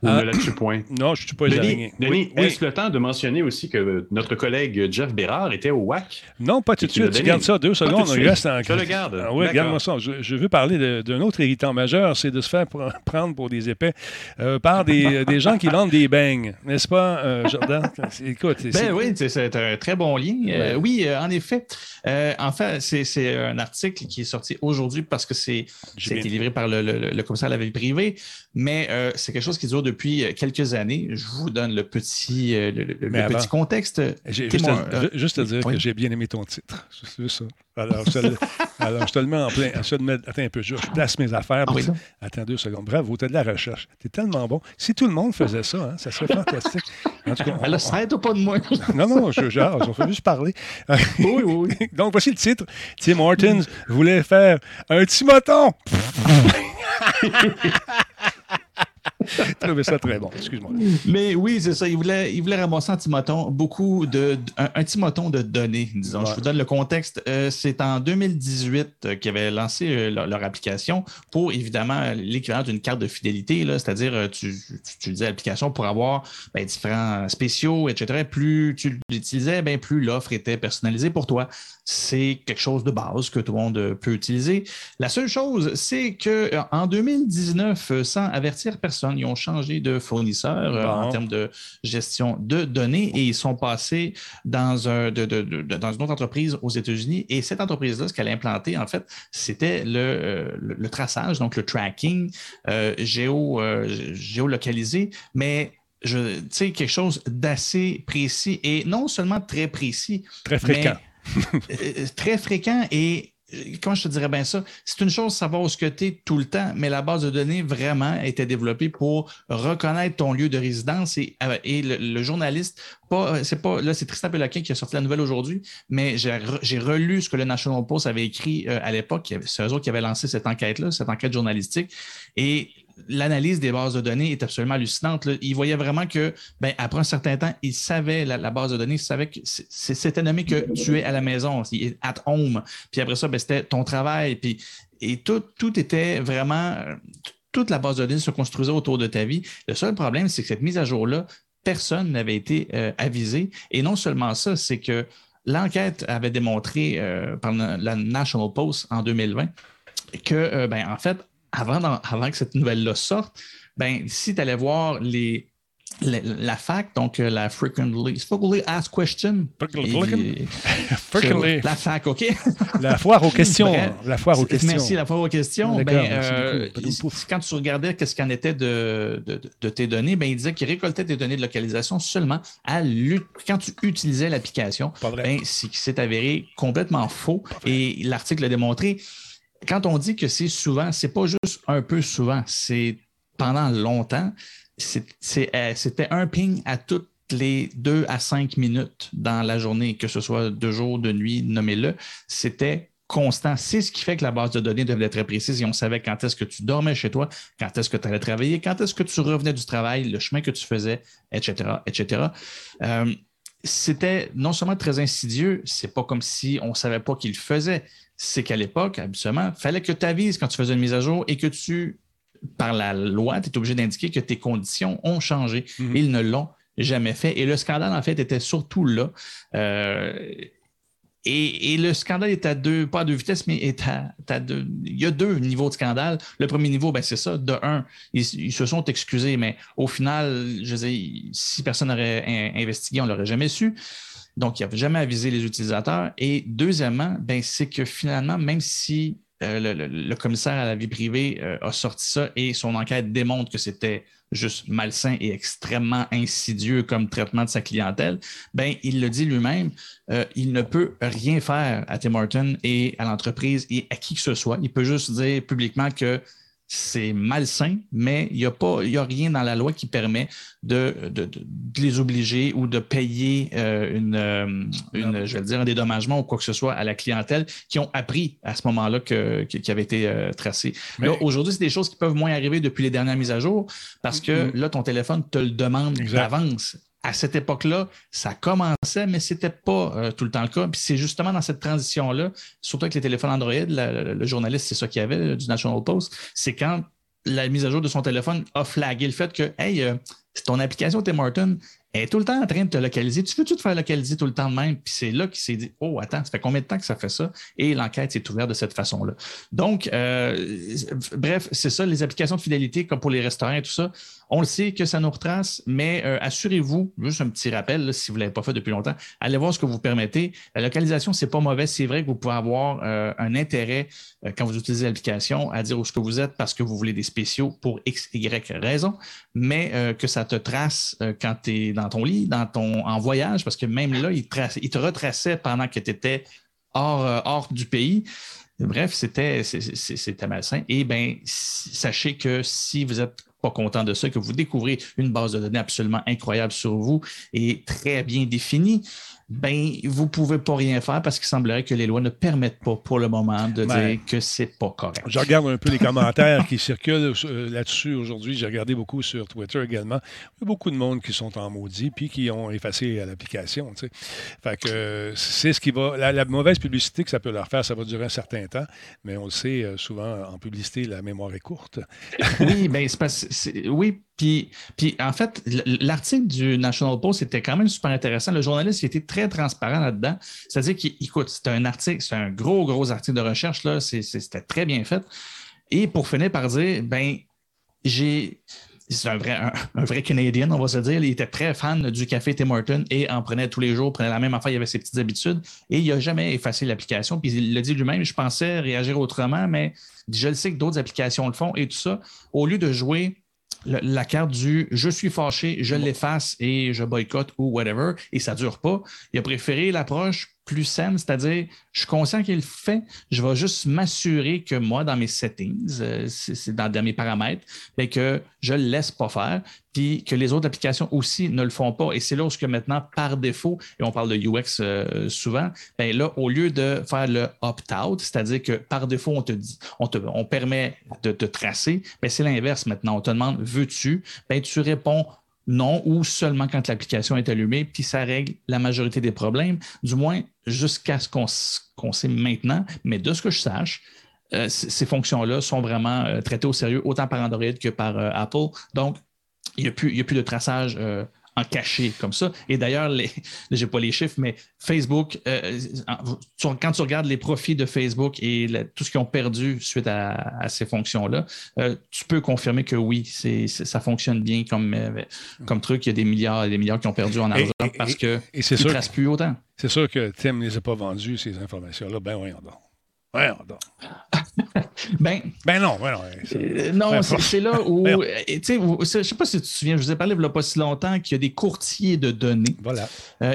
ne euh, là-dessus point? Non, je ne suis pas les araignées. Denis, oui, est-ce le temps de mentionner aussi que notre collègue Jeff Bérard était au WAC? Non, pas tout de suite. Tu gardes ça deux secondes. Je le garde. Ah, oui, garde-moi ça. Je, veux parler d'un autre irritant majeur, c'est de se faire prendre pour des épais euh, par des, des, gens qui vendent des beignes. N'est-ce pas, euh, Jordan? Écoute, ben oui, c'est un très bon lien. Euh, oui, en effet. en fait, c'est un article qui est sorti aujourd'hui parce que c'est été livré par le, le, commissaire de la vie privée, mais c'est quelque chose qui dure depuis quelques années. Je vous donne le petit, le, petit contexte. Juste, juste, à dire que j'ai bien aimé ton titre. C'est ça. Alors je, te, alors, je te le mets en plein. attends un peu, je, place mes affaires. Ah attends deux secondes. Bravo, tu de la recherche. Tu es tellement bon. Si tout le monde faisait ça, hein, ça serait fantastique. En tout cas, on, ça aide pas de moi. non, non, je, genre, on fait juste parler. oui, oui. Donc, voici le titre. Tim Hortons voulait faire un Timoton. Je trouvais ça très bon. Excuse-moi. Mais oui, c'est ça. Il voulait, il voulait ramasser un timoton, beaucoup de, un, un timoton de données, disons. Je vous donne le contexte. Euh, c'est en 2018 euh, qu'ils avaient lancé euh, leur, application pour, évidemment, l'équivalent d'une carte de fidélité, c'est-à-dire, tu, tu, utilisais l'application pour avoir ben, différents spéciaux, etc. Plus tu l'utilisais, ben, plus l'offre était personnalisée pour toi c'est quelque chose de base que tout le monde peut utiliser. La seule chose, c'est qu'en 2019, sans avertir personne, ils ont changé de fournisseur euh, en termes de gestion de données et ils sont passés dans, un, dans une autre entreprise aux États-Unis. Et cette entreprise-là, ce qu'elle a implanté, en fait, c'était le, euh, traçage, donc le tracking euh, géo, géolocalisé, mais je, quelque chose d'assez précis et non seulement très précis. Très fréquent. Euh, très fréquent et comment je te dirais bien ça? C'est une chose de savoir où ce que tu es tout le temps, mais la base de données vraiment été développée pour reconnaître ton lieu de résidence et, euh, le, journaliste, pas, c'est pas, là, c'est Tristan Péloquin qui a sorti la nouvelle aujourd'hui, mais j'ai, relu ce que le National Post avait écrit à l'époque. C'est eux autres qui avaient lancé cette enquête-là, cette enquête journalistique. Et l'analyse des bases de données est absolument hallucinante. Il voyait vraiment que, ben, après un certain temps, il savait la, base de données, savait que c'était nommé que tu es à la maison, at home. Puis après ça, ben, c'était ton travail. Puis, et tout, tout était vraiment, toute la base de données se construisait autour de ta vie. Le seul problème, c'est que cette mise à jour-là, personne n'avait été euh, avisé. Et non seulement ça, c'est que l'enquête avait démontré euh, par la National Post en 2020 que, euh, ben, en fait, avant, avant que cette nouvelle-là sorte, ben, si tu allais voir les, la, fac, donc euh, la frequently, frequently asked question. frequently. La fac, OK? la foire aux questions. la foire aux questions. Merci, la foire aux questions. Ben, euh, quand tu regardais qu'est-ce qu'il en était de, de, de, tes données, ben, il disait qu'il récoltait tes données de localisation seulement à quand tu utilisais l'application. Ben, c'est avéré complètement faux. Et l'article a démontré quand on dit que c'est souvent, c'est pas juste un peu souvent, c'est pendant longtemps, euh, c'était un ping à toutes les deux à cinq minutes dans la journée, que ce soit de jour, de nuit, nommez-le. C'était constant. C'est ce qui fait que la base de données devait être très précise et on savait quand est-ce que tu dormais chez toi, quand est-ce que tu allais travailler, quand est-ce que tu revenais du travail, le chemin que tu faisais, etc., etc. Euh, c'était non seulement très insidieux, c'est pas comme si on savait pas qu'il faisait. C'est qu'à l'époque, habituellement, il fallait que tu avises quand tu faisais une mise à jour et que tu, par la loi, tu es obligé d'indiquer que tes conditions ont changé. Mhm. Ils ne l'ont jamais fait. Et le scandale, en fait, était surtout là. Euh, et, le scandale est à deux, pas à deux vitesses, mais est à, deux. Il y a deux niveaux de scandale. Le premier niveau, ben, c'est ça. De un, ils, se sont excusés, mais au final, je sais, si personne n'aurait investigué, on ne l'aurait jamais su. Donc, il n'avait jamais avisé les utilisateurs. Et deuxièmement, ben, c'est que finalement, même si euh, le, commissaire à la vie privée euh, a sorti ça et son enquête démontre que c'était juste malsain et extrêmement insidieux comme traitement de sa clientèle, ben, il le dit lui-même, euh, il ne peut rien faire à Tim Horton et à l'entreprise et à qui que ce soit. Il peut juste dire publiquement que c'est malsain, mais il n'y a, pas, a rien dans la loi qui permet de, les obliger ou de payer euh, une, euh, une, je vais dire, un dédommagement ou quoi que ce soit à la clientèle qui ont appris à ce moment-là que, qui avait été euh, tracé. Là, aujourd'hui, c'est des choses qui peuvent moins arriver depuis les dernières mises à jour parce que mm-hmm. là, ton téléphone te le demande d'avance à cette époque-là, ça commençait, mais ce n'était pas euh, tout le temps le cas. Puis c'est justement dans cette transition-là, surtout avec les téléphones Android, le journaliste, c'est ça qu'il y avait du National Post, c'est quand la mise à jour de son téléphone a flagué le fait que, hey, euh, ton application Tim Horton est tout le temps en train de te localiser. Tu veux-tu te faire localiser tout le temps de même? Puis c'est là qu'il s'est dit, oh, attends, ça fait combien de temps que ça fait ça? Et l'enquête s'est ouverte de cette façon-là. Donc, euh, bref, c'est ça, les applications de fidélité, comme pour les restaurants et tout ça, on le sait que ça nous retrace, mais euh, assurez-vous, juste un petit rappel, si vous ne l'avez pas fait depuis longtemps, allez voir ce que vous permettez. La localisation, ce n'est pas mauvais. C'est vrai que vous pouvez avoir euh, un intérêt quand vous utilisez l'application à dire où ce que vous êtes parce que vous voulez des spéciaux pour X, Y raison, mais que ça te trace quand tu es dans ton lit, dans ton, en voyage, parce que même là, il, te retraçait pendant que tu étais hors, euh, hors du pays. Bref, c'était, malsain. Et bien, sachez que si vous n'êtes content de ça, que vous découvrez une base de données absolument incroyable sur vous et très bien définie, ben, vous ne pouvez pas rien faire parce qu'il semblerait que les lois ne permettent pas pour le moment de dire que c'est pas correct. Je regarde un peu les commentaires qui circulent euh, là-dessus aujourd'hui. J'ai regardé beaucoup sur Twitter également. Il y a beaucoup de monde qui sont en maudit puis qui ont effacé l'application. Fait que c'est ce qui va. La, mauvaise publicité que ça peut leur faire, ça va durer un certain temps, mais on le sait, euh, souvent en publicité, la mémoire est courte. oui, ben, c'est oui, puis, en fait, l'article du National Post était quand même super intéressant. Le journaliste était très transparent là-dedans. C'est-à-dire qu'écoute, c'était un article, c'est un gros, gros article de recherche, là. C'était très bien fait. Et pour finir par dire, ben, j'ai. C'est un vrai, un, vrai Canadien, on va se dire. Il était très fan du café Tim Horton et en prenait tous les jours, prenait la même affaire, il avait ses petites habitudes et il n'a jamais effacé l'application. Puis il l'a dit lui-même, je pensais réagir autrement, mais je le sais que d'autres applications le font et tout ça. Au lieu de jouer la carte du je suis fâché, je l'efface et je boycotte ou whatever, et ça ne dure pas. Il a préféré l'approche plus saine, c'est-à-dire, je suis conscient qu'il le fait, je vais juste m'assurer que moi, dans mes settings, euh, c'est dans, mes paramètres, mais que je ne le laisse pas faire, puis que les autres applications aussi ne le font pas. Et c'est là où que maintenant, par défaut, et on parle de UX euh, souvent, bien là, au lieu de faire le opt-out, c'est-à-dire que par défaut, on te dit, on, te, on permet de te tracer, mais c'est l'inverse maintenant. On te demande, veux-tu? Bien, tu réponds non ou seulement quand l'application est allumée, puis ça règle la majorité des problèmes, du moins jusqu'à ce qu'on sait maintenant. Mais de ce que je sache, euh, ces fonctions-là sont vraiment euh, traitées au sérieux, autant par Android que par euh, Apple. Donc, il n'y a, a, plus de traçage en caché comme ça. Et d'ailleurs, je n'ai pas les chiffres, mais Facebook, euh, quand tu regardes les profits de Facebook et tout ce qu'ils ont perdu suite à, ces fonctions-là, euh, tu peux confirmer que oui, ça fonctionne bien comme, euh, comme truc. Il y a des milliards et des milliards qui ont perdu en argent parce qu'ils ne tracent plus autant. C'est sûr que Tim ne les a pas vendus, ces informations-là. Ben voyons donc. Ben, ben non, ben non. non, c'est là où. Je ne sais pas si tu te souviens, je vous ai parlé il n'y a pas si longtemps qu'il y a des courtiers de données. Voilà.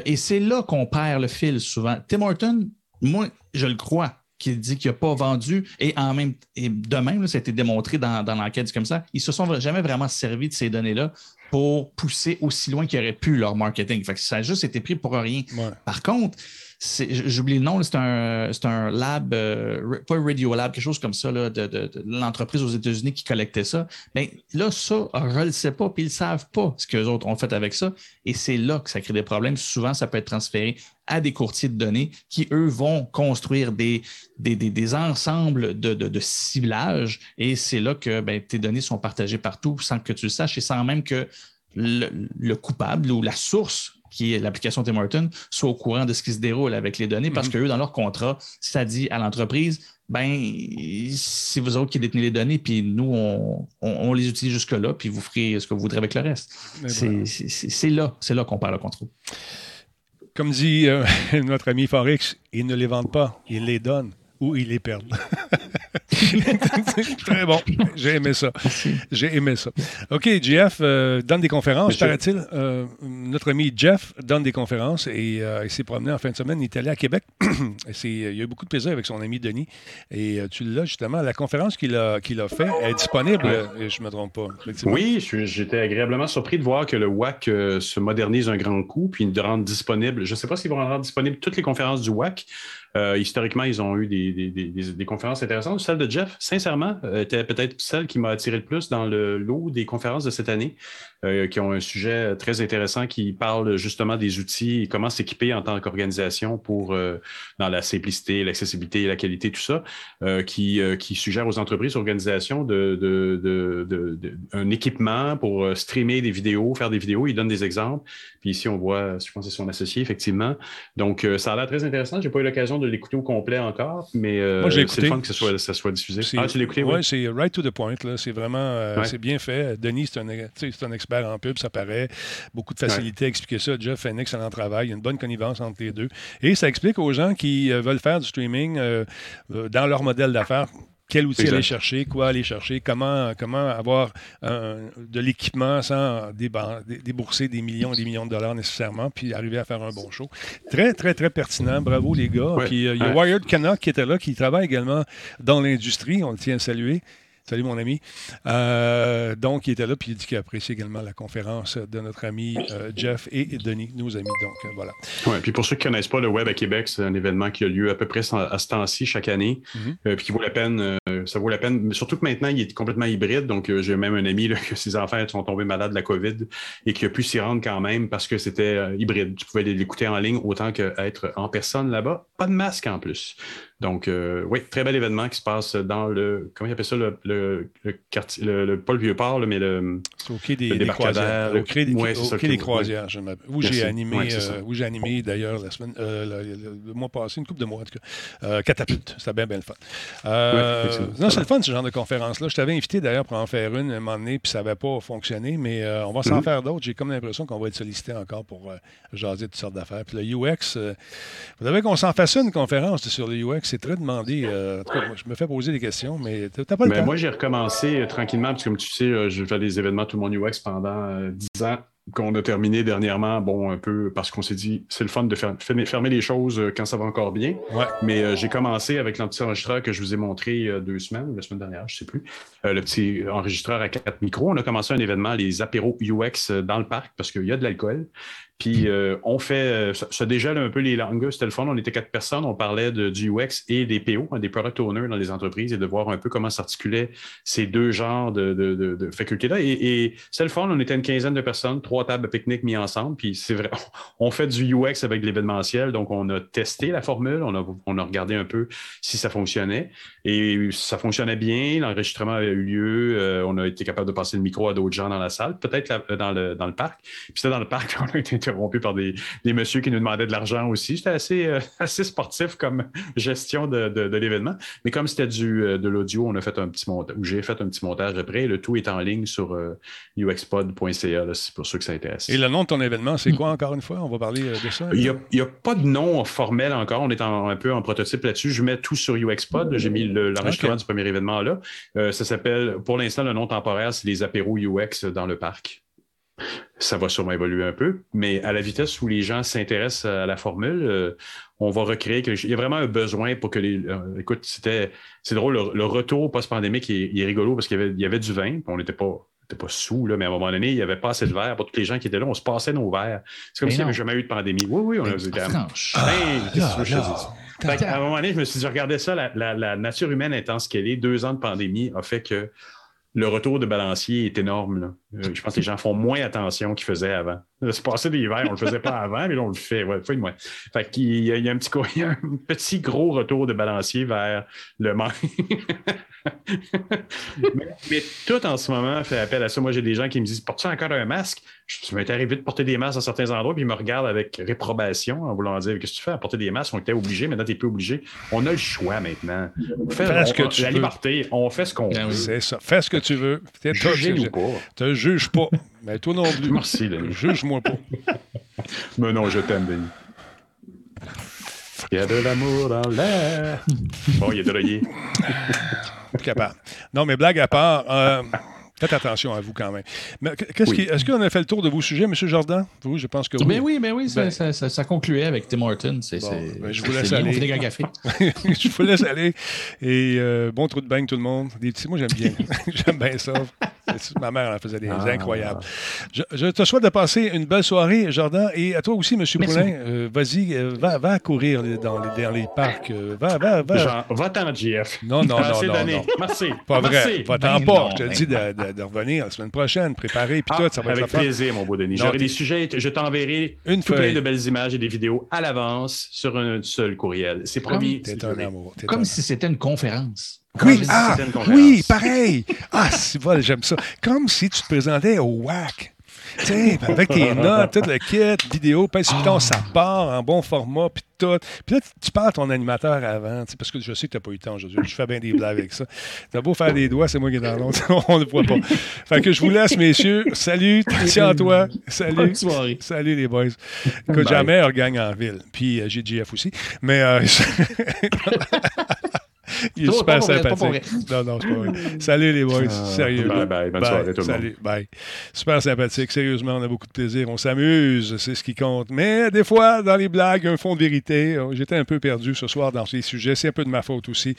et c'est là qu'on perd le fil souvent. Tim Horton, moi, je le crois qui dit qu'il n'a pas vendu. Et en même et de même, ça a été démontré dans, dans l'enquête comme ça. Ils ne se sont jamais vraiment servis de ces données-là pour pousser aussi loin qu'ils auraient pu leur marketing. Fait que ça a juste été pris pour rien. Par contre, j'oublie le nom, c'est un, un, lab, euh, pas un Radio Lab, quelque chose comme ça, là, de, l'entreprise aux États-Unis qui collectait ça. Mais là, ça, ne le sais pas, puis ils ne savent pas ce qu'eux autres ont fait avec ça. Et c'est là que ça crée des problèmes. Souvent, ça peut être transféré à des courtiers de données qui, eux, vont construire des, des, des, ensembles de, de, ciblage. Et c'est là que ben, tes données sont partagées partout sans que tu le saches et sans même que le, le coupable ou la source qui est l'application Tim Hortons, soit au courant de ce qui se déroule avec les données, parce mhm. que eux, dans leur contrat, ça dit à l'entreprise, ben, c'est vous autres qui détenez les données, puis nous, on, les utilise jusque-là, puis vous ferez ce que vous voudrez avec le reste. C'est là, c'est là qu'on parle le contrôle. Comme dit euh, notre ami Forex, ils ne les vendent pas, ils les donnent ou ils les perdent. Très bon. J'ai aimé ça. J'ai aimé ça. OK, Jeff euh, donne des conférences, paraît-il. Euh, notre ami Jeff donne des conférences et euh, il s'est promené en fin de semaine. Il est allé à Québec. il a eu beaucoup de plaisir avec son ami Denis. Et tu l'as justement. La conférence qu'il a, qu'il a fait est disponible, je ne me trompe pas. Oui, j'étais agréablement surpris de voir que le WAC se modernise un grand coup puis de rendre disponible. Je ne sais pas s'ils vont rendre disponible toutes les conférences du WAC. Euh, historiquement, ils ont eu des, conférences intéressantes. Celle de Jeff, sincèrement, euh, était peut-être celle qui m'a attiré le plus dans le lot des conférences de cette année, euh, qui ont un sujet très intéressant qui parle justement des outils et comment s'équiper en tant qu'organisation pour, dans la simplicité, l'accessibilité, la qualité, tout ça, qui, qui suggère aux entreprises, organisations de, de, un équipement pour streamer des vidéos, faire des vidéos. Il donne des exemples. Puis ici, on voit, je pense que c'est son associé, effectivement. Donc, ça a l'air très intéressant. Je n'ai pas eu l'occasion de l'écouter au complet encore, mais euh, c'est le fun que ça soit, ça soit diffusé. Ah, tu oui? c'est right to the point. C'est vraiment euh, c'est bien fait. Denis, c'est un, un, expert en pub, ça paraît. Beaucoup de facilité à expliquer ça. Jeff fait un excellent travail. Il y a une bonne connivence entre les deux. Et ça explique aux gens qui euh, veulent faire du streaming dans leur modèle d'affaires quel outil aller chercher, quoi aller chercher, comment, comment avoir de l'équipement sans débourser des millions et des millions de dollars nécessairement, puis arriver à faire un bon show. Très, très, très pertinent. Bravo, les gars. Puis euh, il y a Wired Canuck qui était là, qui travaille également dans l'industrie. On le tient à saluer. Salut mon ami. Euh, donc, il était là, puis il dit qu'il apprécie également la conférence de notre ami euh, Jeff et Denis, nos amis. Donc, euh, voilà. Oui, puis pour ceux qui ne connaissent pas, le Web à Québec, c'est un événement qui a lieu à peu près à ce temps-ci chaque année, mhm. puis qui vaut la peine, ça vaut la peine, mais surtout que maintenant, il est complètement hybride. Donc, j'ai même un ami là, que ses enfants sont tombés malades de la COVID et qui a pu s'y rendre quand même parce que c'était hybride. Tu pouvais l'écouter en ligne autant qu'être en personne là-bas. Pas de masque en plus. Donc, euh, oui, très bel événement qui se passe dans le. Comment il appelle ça Le, le, quartier. Le, pas le Vieux-Port, mais le. C'est au quai des, des croisières. Au quai des, ouais, au quai des croisières, je où j'ai animé, euh, où j'ai animé d'ailleurs la semaine, euh, le, mois passé, une couple de mois en tout cas. Euh, Catapulte, c'était bien, bien le fun. Euh, non, c'est le fun ce genre de conférence-là. Je t'avais invité d'ailleurs pour en faire une à un moment donné, puis ça n'avait pas fonctionné, mais on va s'en mm-hmm. faire d'autres. J'ai comme l'impression qu'on va être sollicité encore pour jaser toutes sortes d'affaires. Puis le UX, vous savez qu'on s'en fasse une conférence sur le UX c'est très demandé. Euh, en tout cas, moi, je me fais poser des questions, mais tu n'as pas le temps. Moi, j'ai recommencé euh, tranquillement, parce que comme tu sais, euh, je fais des événements tout le monde UX pendant dix ans qu'on a terminé dernièrement, bon, un peu parce qu'on s'est dit, c'est le fun de fermer les choses quand ça va encore bien. Mais j'ai commencé avec l'anti-enregistreur que je vous ai montré deux semaines, la semaine dernière, je ne sais plus, le petit enregistreur à quatre micros. On a commencé un événement, les apéros UX dans le parc, parce qu'il y a de l'alcool. Puis euh, on fait, ça, dégèle un peu les langues. C'était le fun. On était quatre personnes. On parlait de, du UX et des PO, hein, des product owners dans les entreprises et de voir un peu comment s'articulaient ces deux genres de, facultés-là. Et, c'est le fun. On était une quinzaine de personnes, trois tables de pique-nique mis ensemble. Puis c'est vrai, on fait du UX avec l'événementiel. Donc on a testé la formule. On a regardé un peu si ça fonctionnait. Et ça fonctionnait bien. L'enregistrement a eu lieu. Euh, on a été capable de passer le micro à d'autres gens dans la salle, peut-être dans le, dans le parc. Puis c'était dans le parc qu'on a été interrompu par des, des messieurs qui nous demandaient de l'argent aussi. C'était assez, euh, assez sportif comme gestion de, de, l'événement. Mais comme c'était du euh, de l'audio, on a fait un petit montage, ou j'ai fait un petit montage après. Le tout est en ligne sur euh, uxpod.ca, c'est pour ceux que ça intéresse. Et le nom de ton événement, c'est quoi encore une fois? On va parler de ça. Il n'y a, pas de nom formel encore. On est un peu en prototype là-dessus. Je mets tout sur UXPod. J'ai mis l'enregistrement du premier événement là. ça s'appelle, pour l'instant, le nom temporaire, c'est les apéros UX dans le parc. ça va sûrement évoluer un peu, mais à la vitesse où les gens s'intéressent à la formule, euh, on va recréer. Il y a vraiment un besoin pour que les. Euh, écoute, c'était. C'est drôle, le, retour post-pandémique il, est rigolo parce qu'il y y avait du vin, on n'était pas pas sous, là, mais à un moment donné, il n'y avait pas assez de verre pour tous les gens qui étaient là. On se passait nos verres. C'est comme s'il n'y avait jamais eu de pandémie. Oui, oui, on a eu des franche. Ben, à un moment donné, je me suis dit, je regardais ça, la, la nature humaine étant ce qu'elle est, deux ans de pandémie a fait que le retour de balancier est énorme. Euh, je pense que les gens font moins attention qu'ils faisaient avant. Se passer des hivers, on ne le faisait pas avant, mais là, on le fait. Ouais, fait moins. Fait qu'il y, a, il y a un petit, il y a un petit gros retour de balancier vers le manque. mais, tout en ce moment fait appel à ça. Moi, j'ai des gens qui me disent Portes-tu encore un masque Je m'est arrivé de porter des masques dans certains endroits, puis ils me regardent avec réprobation en voulant dire Qu'est-ce que tu fais? À porter des masques On était obligé, maintenant, tu n'es plus obligé. On a le choix maintenant. Fais ce que tu la liberté, on fait ce qu'on ben veut. C'est ça. Fais ce que tu veux. Juger ou pas. Te juge pas. Mais toi non plus. Merci, Denis. Juge-moi pas. Mais non, je t'aime, Denis. Il y a de l'amour dans l'air. Bon, il est drogué. capable. Non, mais blague à part, euh, faites attention à vous quand même. Mais qu'est-ce qui, est-ce qu'on a fait le tour de vos sujets, M. Jordan? Vous, je pense que oui. Mais oui, mais oui, ça, ben- ça, ça, concluait avec Tim Horton. C'est, ben, je vous laisse aller. je vous laisse aller. Et euh, bon trou de bain, tout le monde. Des petits, moi, j'aime bien. j'aime bien ça. Ma mère en faisait des ah. incroyables. Je, te souhaite de passer une belle soirée, Jordan. Et à toi aussi, M. Poulain. Euh, vas-y, euh, va, va courir dans les, dans les parcs. Euh, va, va, va. va-t'en, JF. Non, non, non, non, Merci. Pas vrai. Va-t'en ben pas. je te dis de, de, revenir la semaine prochaine, préparer, puis ah, tout. Ça va avec plaisir, mon beau Denis. J'aurai des sujets. Je t'enverrai une tout plein de belles images et des vidéos à l'avance sur un seul courriel. C'est promis. T'es un amour. Comme si c'était une conférence. Oui, ah, oui, pareil. Ah, c'est voilà, j'aime ça. Comme si tu te présentais au WAC. Avec tes notes, tout le kit, vidéo, puis oh. ça part en bon format, puis tout. Puis là, tu parles à ton animateur avant, parce que je sais que tu n'as pas eu le temps aujourd'hui. Je fais bien des blagues avec ça. Tu as beau faire des doigts, c'est moi qui est dans l'autre. On ne le voit pas. Fait que je vous laisse, messieurs. Salut, tiens toi. Salut. Salut, les boys. Que jamais on gagne en ville. Puis euh, j'ai GF aussi. Mais. Euh, Il est super sympathique. Non, non, c'est pas vrai. Salut les boys. Ah, Sérieux. Bye bye. Bonne soirée tout le Salut. Bye. Super sympathique. Sérieusement, on a beaucoup de plaisir. On s'amuse. C'est ce qui compte. Mais des fois, dans les blagues, un fond de vérité. J'étais un peu perdu ce soir dans ces sujets. C'est un peu de ma faute aussi.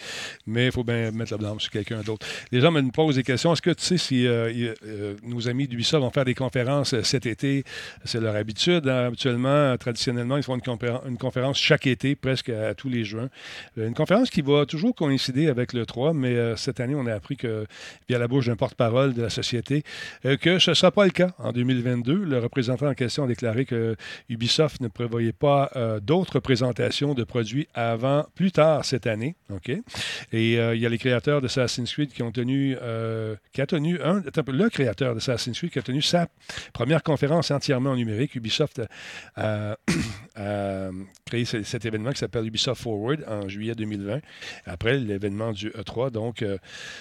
Mais il faut bien mettre la blâme sur quelqu'un d'autre. Les gens me posent des questions. Est-ce que tu sais si euh, euh, nos amis d'Ubisoft vont faire des conférences euh, cet été? C'est leur habitude. Hein. Habituellement, traditionnellement, ils font une, une conférence chaque été, presque à tous les juin. Une conférence qui va toujours coïncider avec le 3, mais euh, cette année, on a appris que, via la bouche d'un porte-parole de la société, euh, que ce ne sera pas le cas en 2022. Le représentant en question a déclaré que Ubisoft ne prévoyait pas euh, d'autres présentations de produits avant plus tard cette année. OK? Et il y a les créateurs de Assassin's Creed qui ont tenu, qui a tenu un, le créateur de Assassin's Creed qui a tenu sa première conférence entièrement numérique. Ubisoft a, créé cet événement qui s'appelle Ubisoft Forward en juillet 2020. Après l'événement du E3. Donc, euh,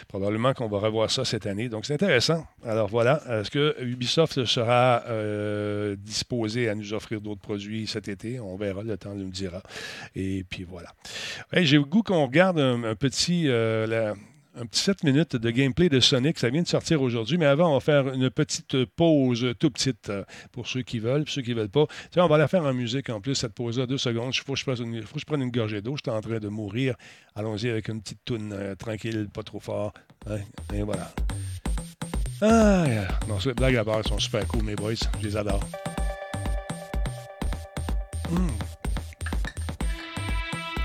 probablement qu'on va revoir ça cette année. Donc, c'est intéressant. Alors, voilà. Est-ce que Ubisoft sera euh, disposé à nous offrir d'autres produits cet été? On verra. Le temps nous le dira. Et puis, voilà. J'ai le goût qu'on regarde un, petit... Euh, un petit 7 minutes de gameplay de Sonic. Ça vient de sortir aujourd'hui, mais avant, on va faire une petite pause tout petite euh, pour ceux qui veulent, pour ceux qui ne veulent pas. Tiens, on va la faire en musique en plus, cette pause-là, deux secondes. Il faut, que je prenne une gorgée d'eau. Je suis en train de mourir. Allons-y avec une petite toune euh, tranquille, pas trop fort. et voilà. Ah, non, ces blagues à part sont super cool, mes boys. Je les adore. Hmm.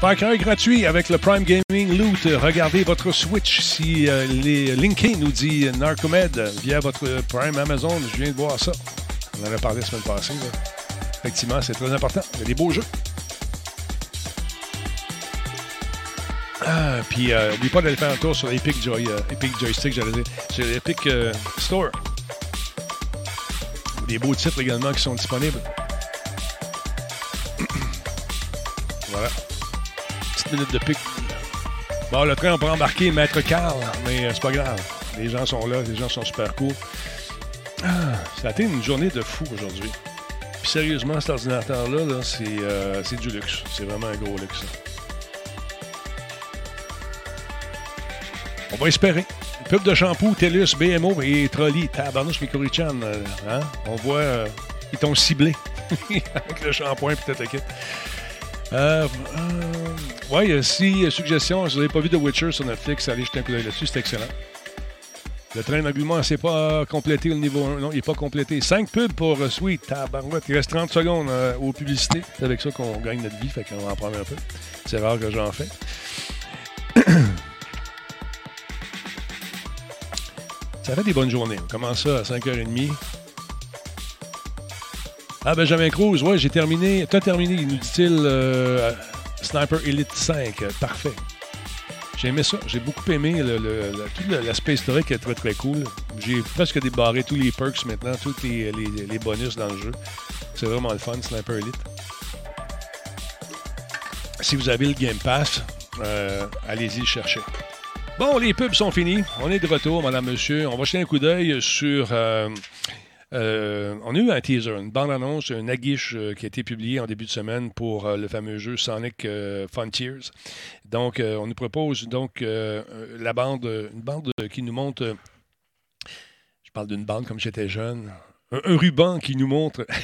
Far Cry gratuit avec le Prime Gaming Loot. Regardez votre Switch si euh, les linké nous dit Narcomed via votre Prime Amazon. Je viens de voir ça. On en a parlé la semaine passée. Effectivement, c'est très important. Il y a des beaux jeux. Ah, puis euh, pas d'aller faire un tour sur Epic, Joy, euh, Epic Joystick, j'allais dire. Sur Epic Store. Des beaux titres également qui sont disponibles. Minutes de pic. Bon, le train, on peut embarquer Maître Carl, mais euh, c'est pas grave. Les gens sont là, les gens sont super cool. Ah, ça a été une journée de fou aujourd'hui. Puis sérieusement, cet ordinateur-là, euh, c'est, du luxe. C'est vraiment un gros luxe. On va espérer. pub de shampoo, TELUS, BMO et Trolley. Tabarnouche, Mikori-chan. euh, hein? On voit, euh, ils t'ont ciblé avec le shampoing peut-être le. Euh, euh, ouais, euh, si, euh, suggestion, si vous n'avez pas vu The Witcher sur Netflix, allez jeter un coup là-dessus, c'est excellent. Le train d'engouement, c'est pas complété au niveau 1. Non, il n'est pas complété. 5 pubs pour euh, Sweet. Tabarouette. Il reste 30 secondes euh, aux publicités. C'est avec ça qu'on gagne notre vie, fait qu'on va en prendre un peu. C'est rare que j'en fais. ça fait des bonnes journées. On commence ça à 5h30. Ah, Benjamin Cruz, ouais, j'ai terminé. T'as terminé, nous dit-il, euh, Sniper Elite 5. Euh, Parfait. J'ai aimé ça. J'ai beaucoup aimé tout l'aspect historique est très très cool. J'ai presque débarré tous les perks maintenant, tous les bonus dans le jeu. C'est vraiment le fun, Sniper Elite. Si vous avez le Game Pass, euh, allez-y le chercher. Bon, les pubs sont finis. On est de retour, madame, monsieur. On va jeter un coup d'œil sur. euh, euh, on a eu un teaser, une bande-annonce, un aguiche euh, qui a été publié en début de semaine pour euh, le fameux jeu Sonic Frontiers. Donc, on nous propose donc la bande, une bande qui nous montre. je parle d'une bande comme j'étais jeune. Un, ruban qui nous montre.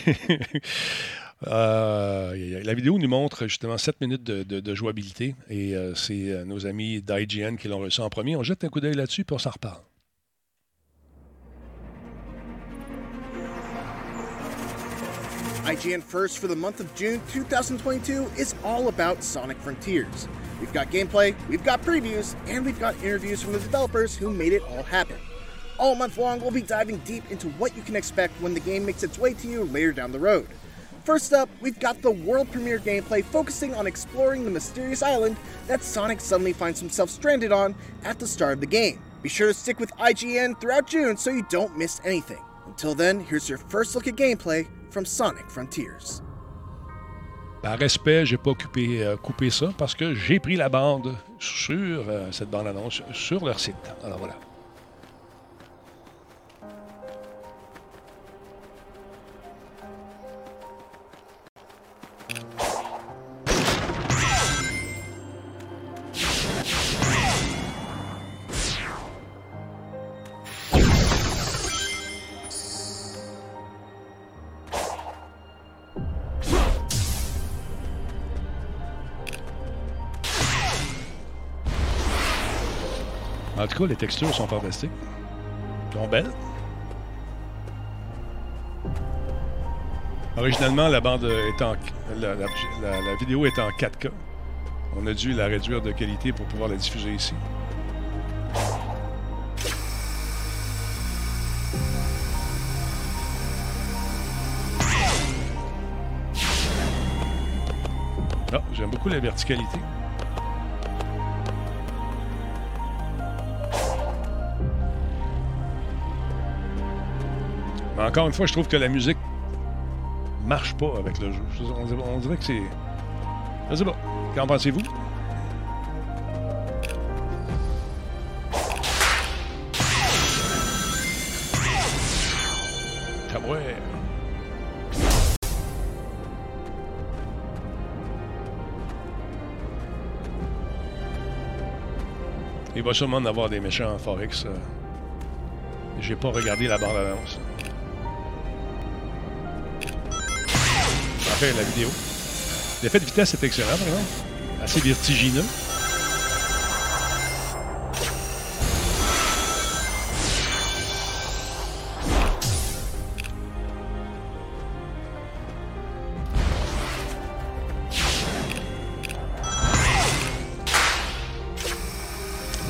La vidéo nous montre justement 7 minutes de, jouabilité et c'est nos amis d'IGN qui l'ont reçu en premier. On jette un coup d'œil là-dessus puis on s'en reparle. IGN First for the month of June 2022 is all about Sonic Frontiers. We've got gameplay, we've got previews, and we've got interviews from the developers who made it all happen. All month long, we'll be diving deep into what you can expect when the game makes its way to you later down the road. First up, we've got the world premiere gameplay focusing on exploring the mysterious island that Sonic suddenly finds himself stranded on at the start of the game. Be sure to stick with IGN throughout June so you don't miss anything. Until then, here's your first look at gameplay from Sonic Frontiers. Par respect, j'ai pas coupé, euh, coupé ça parce que j'ai pris la bande sur euh, cette bande-annonce sur leur site. Alors voilà. Les textures sont fantastiques. Elles sont belles. Originalement, la bande est en, la- la vidéo est en 4K. On a dû la réduire de qualité pour pouvoir la diffuser ici. Ah, j'aime beaucoup la verticalité. Encore une fois, je trouve que la musique marche pas avec le jeu. Je- On dirait, on dirait que c'est. Je sais pas. Qu'en pensez-vous? Ah ouais. Il va sûrement en avoir des méchants en Forex. euh. J'ai pas regardé la bande-annonce. La vidéo. L'effet de vitesse est excellent, par exemple. Assez vertigineux.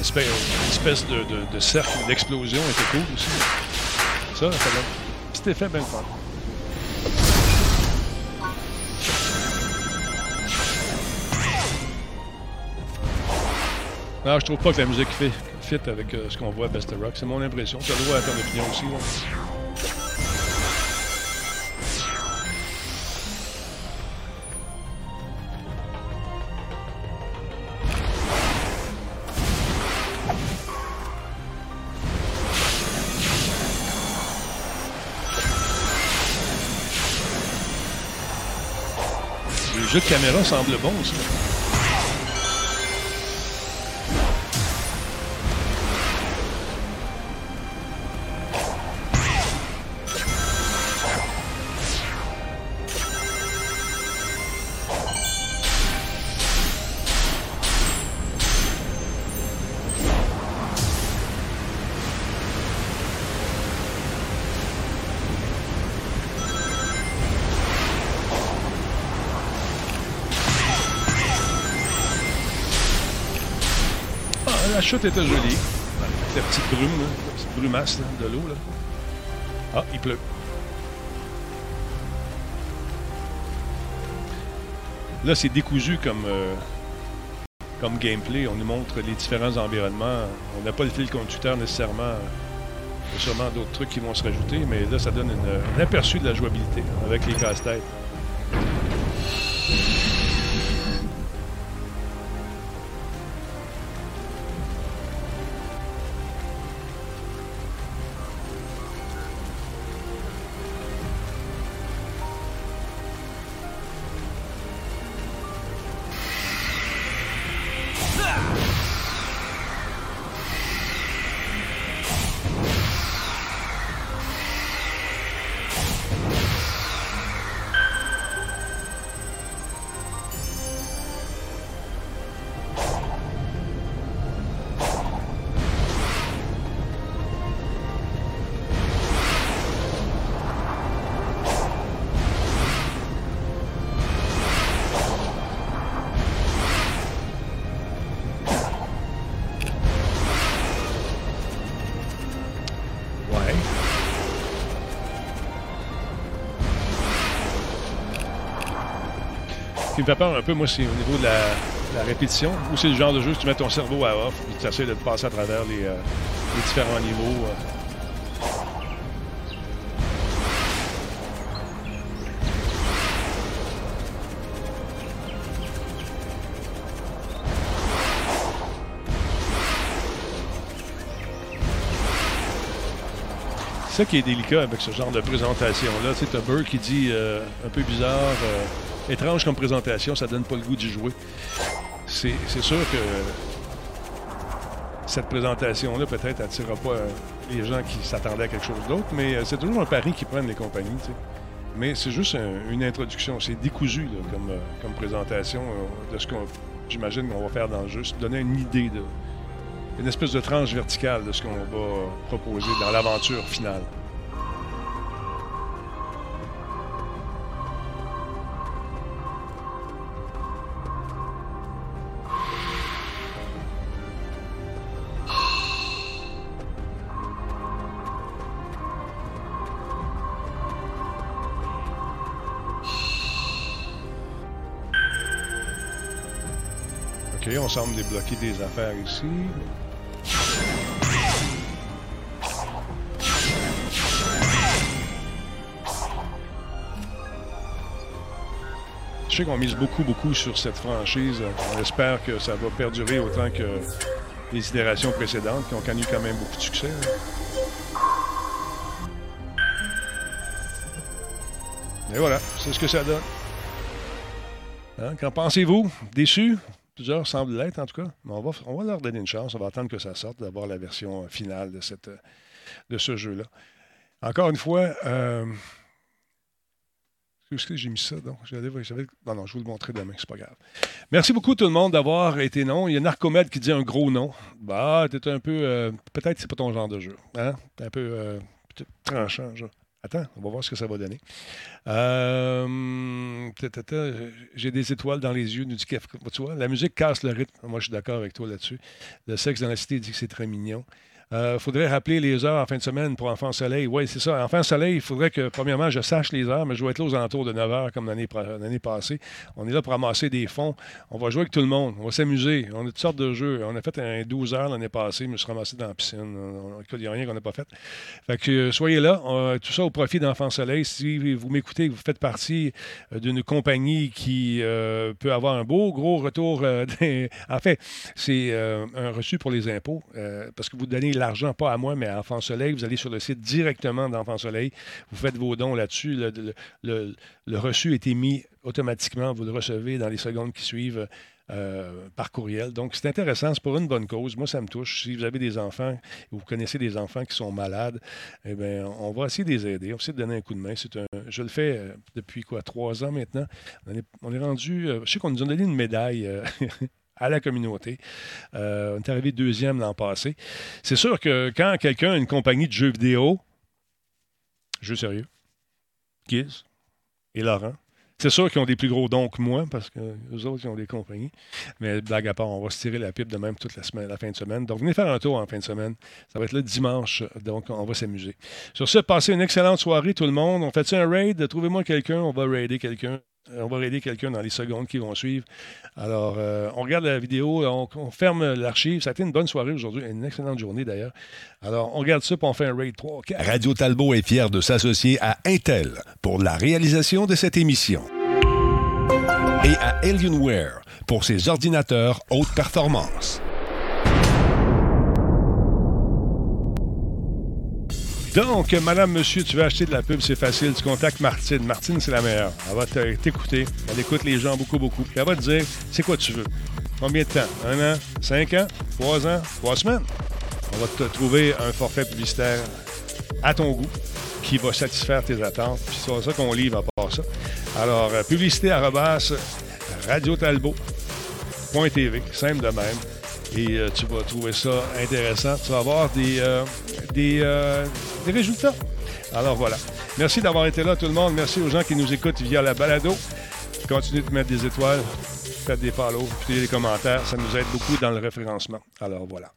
Espèce, de, de- de cercle d'explosion était cool aussi. Ça, ça fait un petit effet bien fort. Non, je trouve pas que la musique fait fit avec euh, ce qu'on voit à Best of Rock. C'est mon impression. Tu as le droit à ton opinion aussi. Le jeu de caméra semble bon aussi. La chute était jolie. La petite brume, la petite brumasse de l'eau. Ah, il pleut. Là, c'est décousu comme, euh, comme gameplay. On nous montre les différents environnements. On n'a pas le fil conducteur nécessairement. Il y a sûrement d'autres trucs qui vont se rajouter, mais là, ça donne un aperçu de la jouabilité avec les casse-têtes. Qui me fait peur un peu, moi, c'est au niveau de la, répétition. Ou c'est le genre de jeu où tu mets ton cerveau à off et tu essaies de passer à travers les, euh, différents niveaux. euh. C'est ça qui est délicat avec ce genre de présentation-là. Tu sais, Burr qui dit euh, un peu bizarre, étrange comme présentation, ça donne pas le goût d'y jouer. C'est sûr que cette présentation-là, peut-être, attirera pas euh, les gens qui s'attendaient à quelque chose d'autre, mais euh, c'est toujours un pari qui prennent les compagnies. Mais c'est juste un- une introduction. C'est décousu euh, comme présentation de ce qu'on, j'imagine, qu'on va faire dans le jeu. C'est donner une idée une espèce de tranche verticale de ce qu'on va proposer dans l'aventure finale. Semble débloquer des affaires ici. Je sais qu'on mise beaucoup, beaucoup sur cette franchise. On espère que ça va perdurer autant que les itérations précédentes qui ont connu quand même beaucoup de succès. hein. Et voilà, c'est ce que ça donne. Hein, Qu'en pensez-vous? Déçu? Plusieurs semblent l'être, en tout cas. Mais on va, on va leur donner une chance. On va attendre que ça sorte, d'avoir la version finale de, cette, euh, de ce jeu-là. Encore une fois, euh, que j'ai mis ça? Donc, j'allais non, non, je vous le montrer demain, c'est pas grave. Merci beaucoup tout le monde d'avoir été non. Il y a Narcomed qui dit un gros nom. Bah, t'es un peu. euh, Peut-être que c'est pas ton genre de jeu. Hein? T'es un peu euh, tranchant, genre. Attends, on va voir ce que ça va donner. Euh, J'ai des étoiles dans les yeux, nous dit. Tu vois, la musique casse le rythme. Moi, je suis d'accord avec toi là-dessus. Le sexe dans la cité dit que c'est très mignon. Il faudrait rappeler les heures en fin de semaine pour Enfant Soleil. Oui, c'est ça. Enfant Soleil, il faudrait que, premièrement, je sache les heures, mais je vais être là aux alentours de 9 heures comme l'année l'année passée. On est là pour ramasser des fonds. On va jouer avec tout le monde. On va s'amuser. On a toutes sortes de jeux. On a fait un 12 heures l'année passée. Je me suis ramassé dans la piscine. Il n'y a rien qu'on n'a pas fait. Fait que euh, soyez là. On- tout ça au profit d'Enfant Soleil. Si vous m'écoutez, vous faites partie euh, d'une compagnie qui euh, peut avoir un beau gros retour. euh, En fait, c'est euh, un reçu pour les impôts euh, parce que vous donnez l'argent pas à moi, mais à Enfant Soleil. Vous allez sur le site directement d'Enfant Soleil. Vous faites vos dons là-dessus. Le, reçu est émis automatiquement. Vous le recevez dans les secondes qui suivent. euh, par courriel. Donc, c'est intéressant, c'est pour une bonne cause. Moi, ça me touche. Si vous avez des enfants, ou vous connaissez des enfants qui sont malades, eh bien, on va essayer de les aider. On va essayer de donner un coup de main. C'est un, je le fais euh, depuis quoi, trois ans maintenant. On est, rendu, euh, je sais qu'on nous a donné une médaille à la communauté. Euh, on est arrivé deuxième l'an passé. C'est sûr que quand quelqu'un a une compagnie de jeux vidéo, jeux sérieux, Giz et Laurent, C'est sûr qu'ils ont des plus gros dons que moi, parce que les autres, ils ont des compagnies. Mais blague à part, on va se tirer la pipe de même toute la semaine, la fin de semaine. Donc, venez faire un tour en fin de semaine. Ça va être le dimanche, donc on va s'amuser. Sur ce, passez une excellente soirée, tout le monde. On fait un raid? Trouvez-moi quelqu'un, on va raider quelqu'un. On va aider quelqu'un dans les secondes qui vont suivre. Alors, euh, on regarde la vidéo, on, ferme l'archive. Ça a été une bonne soirée aujourd'hui, une excellente journée d'ailleurs. Alors, on regarde ça, puis on fait un raid 3. Radio Talbot est fier de s'associer à Intel pour la réalisation de cette émission. Et à Alienware pour ses ordinateurs haute performance. Donc, madame, monsieur, tu veux acheter de la pub, c'est facile. Tu contactes Martine. Martine, c'est la meilleure. Elle va t'écouter. Elle écoute les gens beaucoup, beaucoup. Puis elle va te dire, c'est quoi tu veux? Combien de temps? Un an? Cinq ans? Trois ans? Trois semaines? On va te trouver un forfait publicitaire à ton goût qui va satisfaire tes attentes. Puis c'est ça qu'on livre à part ça. Alors, publicité arrobas radiotalbot.tv, simple de même. Et euh, tu vas trouver ça intéressant. Tu vas avoir des, euh, des, des résultats. Alors voilà. Merci d'avoir été là, tout le monde. Merci aux gens qui nous écoutent via la balado. Continuez de mettre des étoiles, faites des follow, puis des commentaires. Ça nous aide beaucoup dans le référencement. Alors voilà.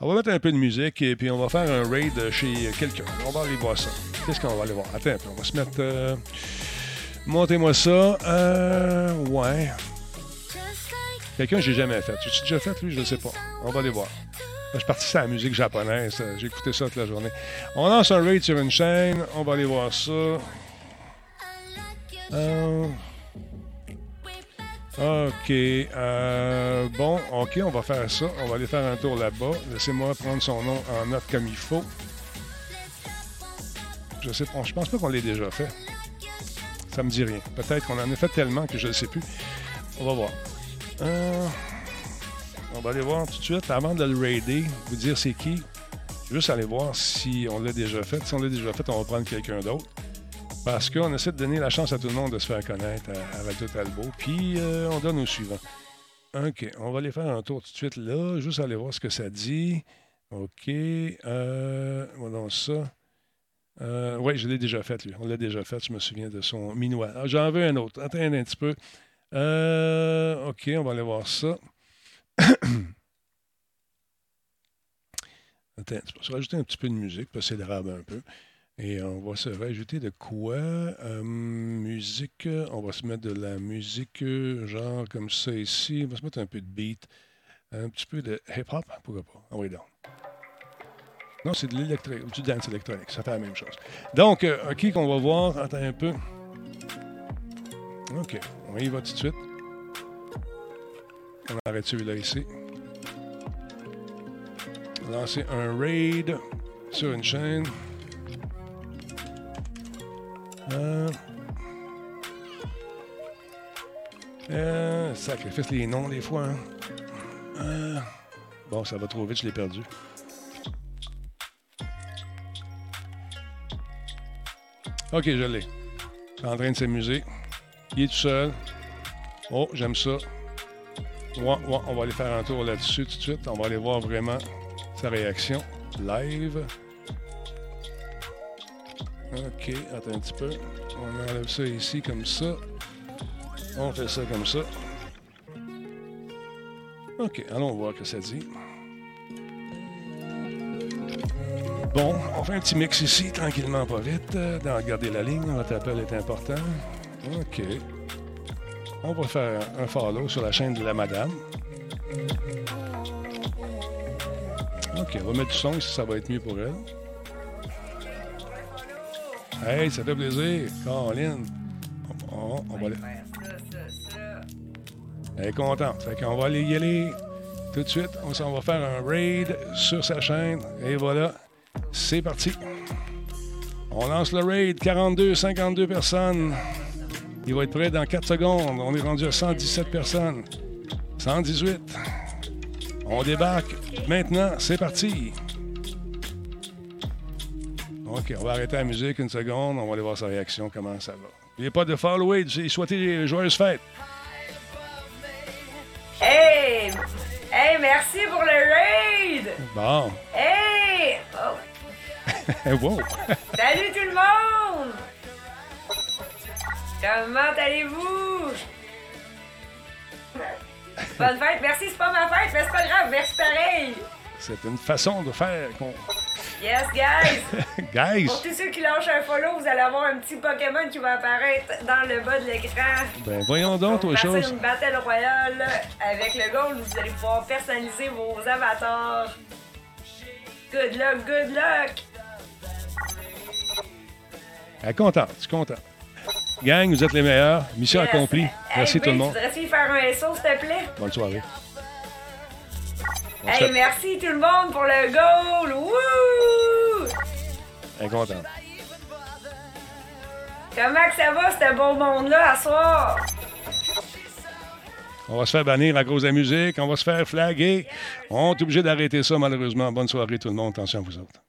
On va mettre un peu de musique et puis on va faire un raid chez quelqu'un. On va aller voir ça. Qu'est-ce qu'on va aller voir? Attends. On va se mettre. Euh, montez-moi ça. Euh, ouais. Quelqu'un que j'ai jamais fait. Tu déjà fait, lui? Je ne sais pas. On va aller voir. Je suis parti sur la musique japonaise. J'ai écouté ça toute la journée. On lance un raid sur une chaîne. On va aller voir ça. Euh, OK. Euh, bon, OK, on va faire ça. On va aller faire un tour là-bas. Laissez-moi prendre son nom en note comme il faut. Je sais pas. Je pense pas qu'on l'ait déjà fait. Ça me dit rien. Peut-être qu'on en a fait tellement que je ne sais plus. On va voir. Euh, on va aller voir tout de suite, avant de le raider, vous dire c'est qui. Juste aller voir si on l'a déjà fait. Si on l'a déjà fait, on va prendre quelqu'un d'autre. Parce qu'on essaie de donner la chance à tout le monde de se faire connaître à, Radio Talbot. Puis euh, on donne au suivant. OK, on va aller faire un tour tout de suite là, juste aller voir ce que ça dit. OK. Euh, ça. Euh, oui, je l'ai déjà fait, lui. On l'a déjà fait, je me souviens de son minois. Ah, j'en veux un autre. Attends un petit peu. Euh, OK, on va aller voir ça. Attends, je vais rajouter un petit peu de musique pour s'élever un peu. Et on va se rajouter de quoi? Euh, musique, on va se mettre de la musique genre comme ça ici. On va se mettre un peu de beat, un petit peu de hip-hop, pourquoi pas? Ah oui, donc. Non, c'est de l'électronique, du dance électronique, ça fait la même chose. Donc, euh, qui qu'on va voir? Attends un peu. OK, on y va tout de suite. On arrête celui-là ici? Lancer un raid sur une chaîne. Euh, euh, sacrifice les noms des fois. Hein. Euh, bon, ça va trop vite, je l'ai perdu. Ok, je l'ai. en train de s'amuser. Il est tout seul. Oh, j'aime ça. on va aller faire un tour là-dessus tout de suite. On va aller voir vraiment sa réaction live. OK, attends un petit peu. On enlève ça ici comme ça. On fait ça comme ça. OK, allons voir ce que ça dit. Bon, on fait un petit mix ici, tranquillement, pas vite. Dans regarder la ligne, votre appel est important. OK. On va faire un follow sur la chaîne de la madame. OK, on va mettre du son si ça va être mieux pour elle. Hey, ça fait plaisir. Caroline. On, va aller. Elle est contente. Fait qu'on va aller y aller tout de suite. On, on va faire un raid sur sa chaîne. Et voilà. C'est parti. On lance le raid. 42, 52 personnes. Il va être prêt dans 4 secondes. On est rendu à 117 personnes. 118. On débarque. Maintenant, c'est parti. OK, on va arrêter la musique une seconde. On va aller voir sa réaction, comment ça va. Il n'y a pas de follow J'ai souhaité les joyeuses fêtes. Hey! Hey, merci pour le raid! Bon. Hey! Oh. wow! Salut tout le monde! Comment allez-vous? Bonne fête. Merci, c'est pas ma fête, mais c'est pas grave. Merci pareil. C'est une façon de faire. qu'on- Yes, guys. Guys, Pour tous ceux qui lâchent un follow, vous allez avoir un petit Pokémon qui va apparaître dans le bas de l'écran. ben voyons donc, partir chose. une battle royale avec le gold, vous allez pouvoir personnaliser vos avatars. Good luck, good luck. Elle est contente, je suis content. Gang, vous êtes les meilleurs. Mission Yes. accomplie. Hey, Merci tout le monde. Tu faire un SO, s'il te plaît? Bonne soirée. Hey, fait- merci tout le monde pour le goal! Wouh! Contente. Comment que ça va, ce beau monde-là, à soir? On va se faire bannir à cause de la musique. On va se faire flaguer. On est obligé d'arrêter ça, malheureusement. Bonne soirée, tout le monde. Attention à vous autres.